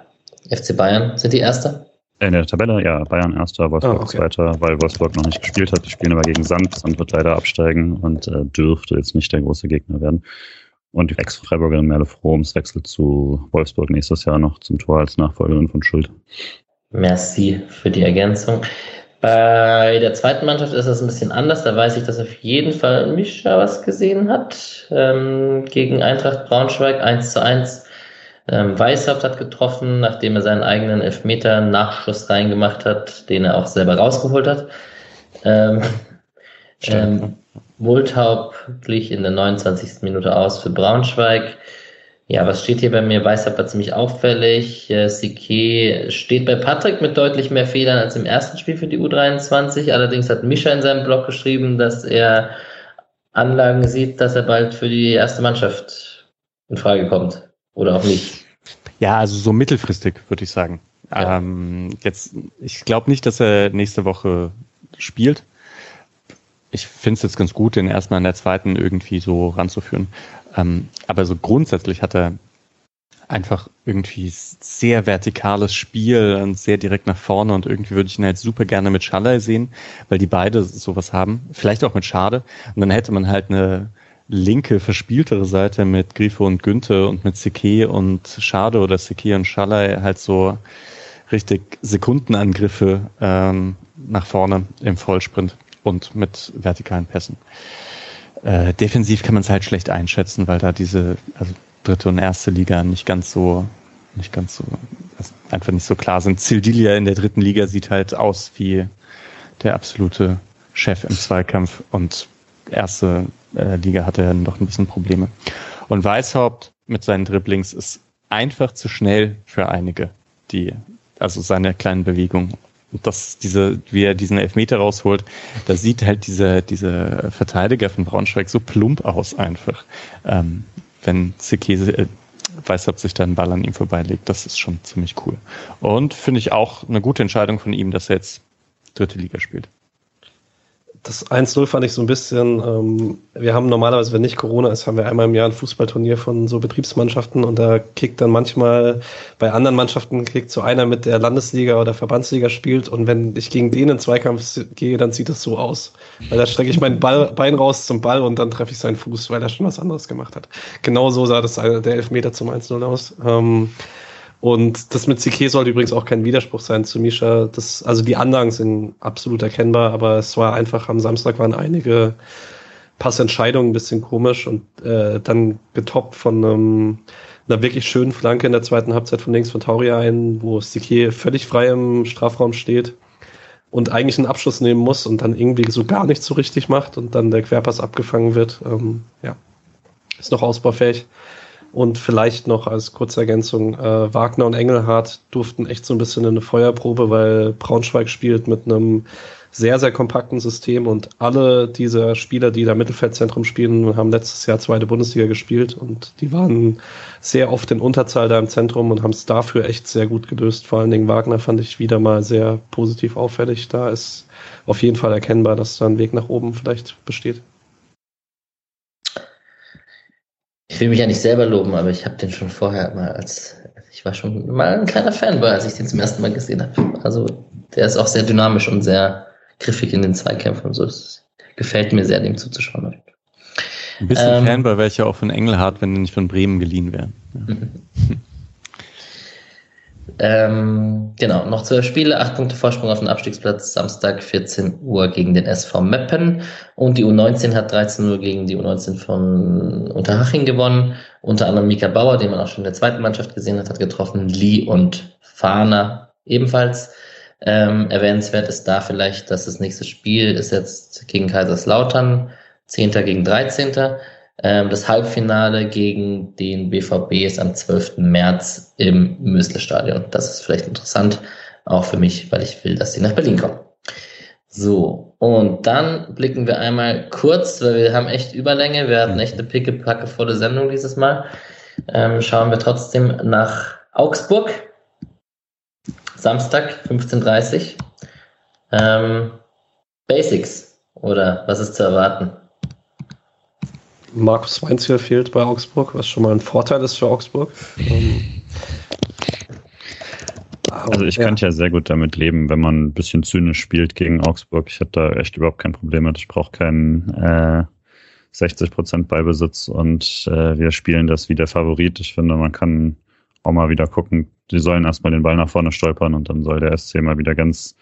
FC Bayern sind die Erste? In der Tabelle, ja, Bayern Erster, Wolfsburg oh, okay. Zweiter, weil Wolfsburg noch nicht gespielt hat. Die spielen aber gegen Sand. Sand wird leider absteigen und äh, dürfte jetzt nicht der große Gegner werden. Und die Ex-Freiburgerin Merle Froms wechselt zu Wolfsburg nächstes Jahr noch zum Tor als Nachfolgerin von Schuld. Merci für die Ergänzung. Bei der zweiten Mannschaft ist das ein bisschen anders. Da weiß ich, dass auf jeden Fall Mischa was gesehen hat. Ähm, gegen Eintracht Braunschweig 1 zu 1. Ähm, Weishaupt hat getroffen, nachdem er seinen eigenen Elfmeter-Nachschuss reingemacht hat, den er auch selber rausgeholt hat. Ähm, ähm, Multhaupt glich in der 29. Minute aus für Braunschweig. Ja, was steht hier bei mir? Weißer war ziemlich auffällig. Äh, Sique steht bei Patrick mit deutlich mehr Fehlern als im ersten Spiel für die U23. Allerdings hat Mischa in seinem Blog geschrieben, dass er Anlagen sieht, dass er bald für die erste Mannschaft in Frage kommt. Oder auch nicht. Ja, also so mittelfristig, würde ich sagen. Ja. Ähm, jetzt, ich glaube nicht, dass er nächste Woche spielt. Ich finde es jetzt ganz gut, den erstmal in der zweiten irgendwie so ranzuführen. Ähm, aber so grundsätzlich hat er einfach irgendwie sehr vertikales Spiel und sehr direkt nach vorne und irgendwie würde ich ihn halt super gerne mit Schaller sehen, weil die beide sowas haben. Vielleicht auch mit Schade. Und dann hätte man halt eine linke, verspieltere Seite mit Grifo und Günther und mit Seke und Schade oder Seke und Schaller halt so richtig Sekundenangriffe ähm, nach vorne im Vollsprint und mit vertikalen Pässen. Äh, defensiv kann man es halt schlecht einschätzen, weil da diese also dritte und erste Liga nicht ganz so, nicht ganz so, also einfach nicht so klar sind. Zildilia in der dritten Liga sieht halt aus wie der absolute Chef im Zweikampf und erste äh, Liga hatte er noch ein bisschen Probleme. Und Weishaupt mit seinen Dribblings ist einfach zu schnell für einige, die, also seine kleinen Bewegungen dass diese, wie er diesen Elfmeter rausholt, da sieht halt dieser, dieser Verteidiger von Braunschweig so plump aus einfach. Ähm, wenn Sekese, äh, Weißhaupt sich da einen Ball an ihm vorbeilegt, das ist schon ziemlich cool. Und finde ich auch eine gute Entscheidung von ihm, dass er jetzt dritte Liga spielt das 1-0 fand ich so ein bisschen, ähm, wir haben normalerweise, wenn nicht Corona ist, haben wir einmal im Jahr ein Fußballturnier von so Betriebsmannschaften und da kickt dann manchmal, bei anderen Mannschaften kickt so einer mit der Landesliga oder Verbandsliga spielt und wenn ich gegen den in Zweikampf gehe, dann sieht das so aus. Weil da strecke ich mein Ball, Bein raus zum Ball und dann treffe ich seinen Fuß, weil er schon was anderes gemacht hat. Genau so sah das der Elfmeter zum 1-0 aus. Ähm, und das mit CK sollte übrigens auch kein Widerspruch sein zu Misha. Das, also die Anlagen sind absolut erkennbar, aber es war einfach, am Samstag waren einige Passentscheidungen ein bisschen komisch und äh, dann getoppt von einem, einer wirklich schönen Flanke in der zweiten Halbzeit von links von Tauria ein, wo CK völlig frei im Strafraum steht und eigentlich einen Abschluss nehmen muss und dann irgendwie so gar nichts so richtig macht und dann der Querpass abgefangen wird. Ähm, ja, ist noch ausbaufähig. Und vielleicht noch als kurze Ergänzung, äh, Wagner und Engelhardt durften echt so ein bisschen in eine Feuerprobe, weil Braunschweig spielt mit einem sehr, sehr kompakten System und alle dieser Spieler, die da Mittelfeldzentrum spielen, haben letztes Jahr zweite Bundesliga gespielt und die waren sehr oft in Unterzahl da im Zentrum und haben es dafür echt sehr gut gelöst. Vor allen Dingen Wagner fand ich wieder mal sehr positiv auffällig. Da ist auf jeden Fall erkennbar, dass da ein Weg nach oben vielleicht besteht. Ich will mich ja nicht selber loben, aber ich habe den schon vorher mal als, ich war schon mal ein kleiner Fanboy, als ich den zum ersten Mal gesehen habe. Also der ist auch sehr dynamisch und sehr griffig in den Zweikämpfen so. Es gefällt mir sehr, dem zuzuschauen. Ein bisschen ähm, Fanboy wäre ich ja auch von Engelhardt, wenn die nicht von Bremen geliehen wären. Ja. [laughs] Ähm, genau, noch zwölf Spiele, acht Punkte Vorsprung auf den Abstiegsplatz, Samstag 14 Uhr gegen den SV Meppen und die U19 hat 13 Uhr gegen die U19 von Unterhaching gewonnen. Unter anderem Mika Bauer, den man auch schon in der zweiten Mannschaft gesehen hat, hat getroffen, Lee und Fahner ebenfalls. Ähm, erwähnenswert ist da vielleicht, dass das nächste Spiel ist jetzt gegen Kaiserslautern, 10. gegen 13. Ähm, das Halbfinale gegen den BVB ist am 12. März im Mösle-Stadion. Das ist vielleicht interessant, auch für mich, weil ich will, dass sie nach Berlin kommen. So, und dann blicken wir einmal kurz, weil wir haben echt Überlänge, wir hatten echt eine picke-packe volle Sendung dieses Mal. Ähm, schauen wir trotzdem nach Augsburg. Samstag, 15.30 Uhr. Ähm, Basics, oder was ist zu erwarten? Markus Weinziel fehlt bei Augsburg, was schon mal ein Vorteil ist für Augsburg. [laughs] Ähm, Also ich ja. könnte ja sehr gut damit leben, wenn man ein bisschen zynisch spielt gegen Augsburg. Ich hätte da echt überhaupt kein Problem mit. Ich brauche keinen äh, 60 Prozent Ballbesitz und äh, wir spielen das wie der Favorit. Ich finde, man kann auch mal wieder gucken. Sie sollen erstmal den Ball nach vorne stolpern und dann soll der SC mal wieder ganz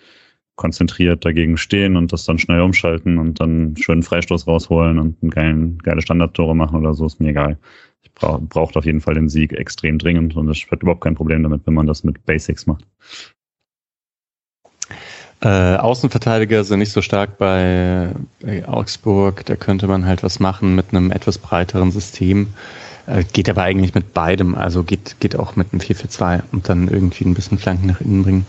konzentriert dagegen stehen und das dann schnell umschalten und dann schönen Freistoß rausholen und einen geilen, geile Standardtore machen oder so, ist mir egal. Ich brauche braucht auf jeden Fall den Sieg extrem dringend und ich hätte überhaupt kein Problem damit, wenn man das mit Basics macht. Äh, Außenverteidiger sind nicht so stark bei, bei, Augsburg. Da könnte man halt was machen mit einem etwas breiteren System. Äh, geht aber eigentlich mit beidem. Also geht, geht auch mit einem 4-4-2 und dann irgendwie ein bisschen Flanken nach innen bringen.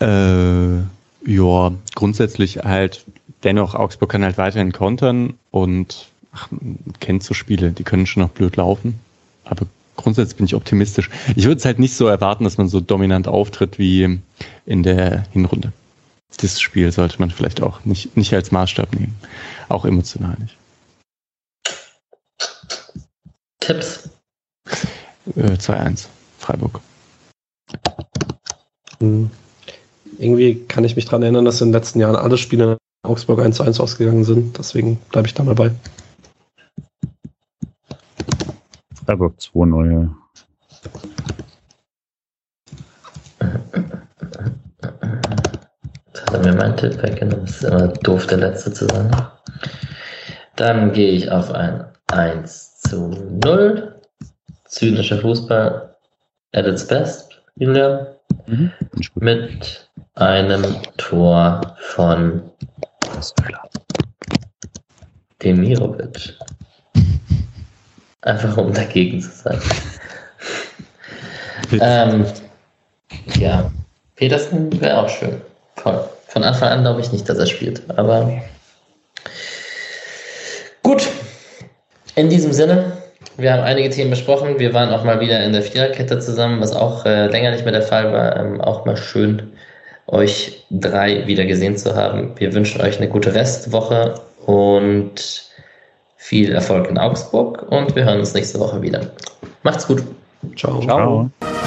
Äh, ja, grundsätzlich halt dennoch, Augsburg kann halt weiterhin kontern und ach, kennt so Spiele, die können schon noch blöd laufen. Aber grundsätzlich bin ich optimistisch. Ich würde es halt nicht so erwarten, dass man so dominant auftritt wie in der Hinrunde. Das Spiel sollte man vielleicht auch nicht, nicht als Maßstab nehmen. Auch emotional nicht. Tipps? Äh, 2-1, Freiburg. Hm. Irgendwie kann ich mich daran erinnern, dass in den letzten Jahren alle Spiele in Augsburg 1 1 ausgegangen sind. Deswegen bleibe ich da mal bei. Freiburg 2-0. Jetzt hat er mir meinen Tipp weggenommen. Es ist immer doof, der Letzte zu sein. Dann gehe ich auf ein 1 zu 0. Zynischer Fußball at its best, Julian. Mhm. Mit einem Tor von Demirovic. Einfach um dagegen zu sein. ähm, ja, Petersen wäre auch schön. Voll. Von Anfang an glaube ich nicht, dass er spielt. Aber gut. In diesem Sinne, wir haben einige Themen besprochen. Wir waren auch mal wieder in der Viererkette zusammen, was auch äh, länger nicht mehr der Fall war. Ähm, auch mal schön, euch drei wieder gesehen zu haben. Wir wünschen euch eine gute Restwoche und viel Erfolg in Augsburg und wir hören uns nächste Woche wieder. Macht's gut. Ciao. Ciao. Ciao.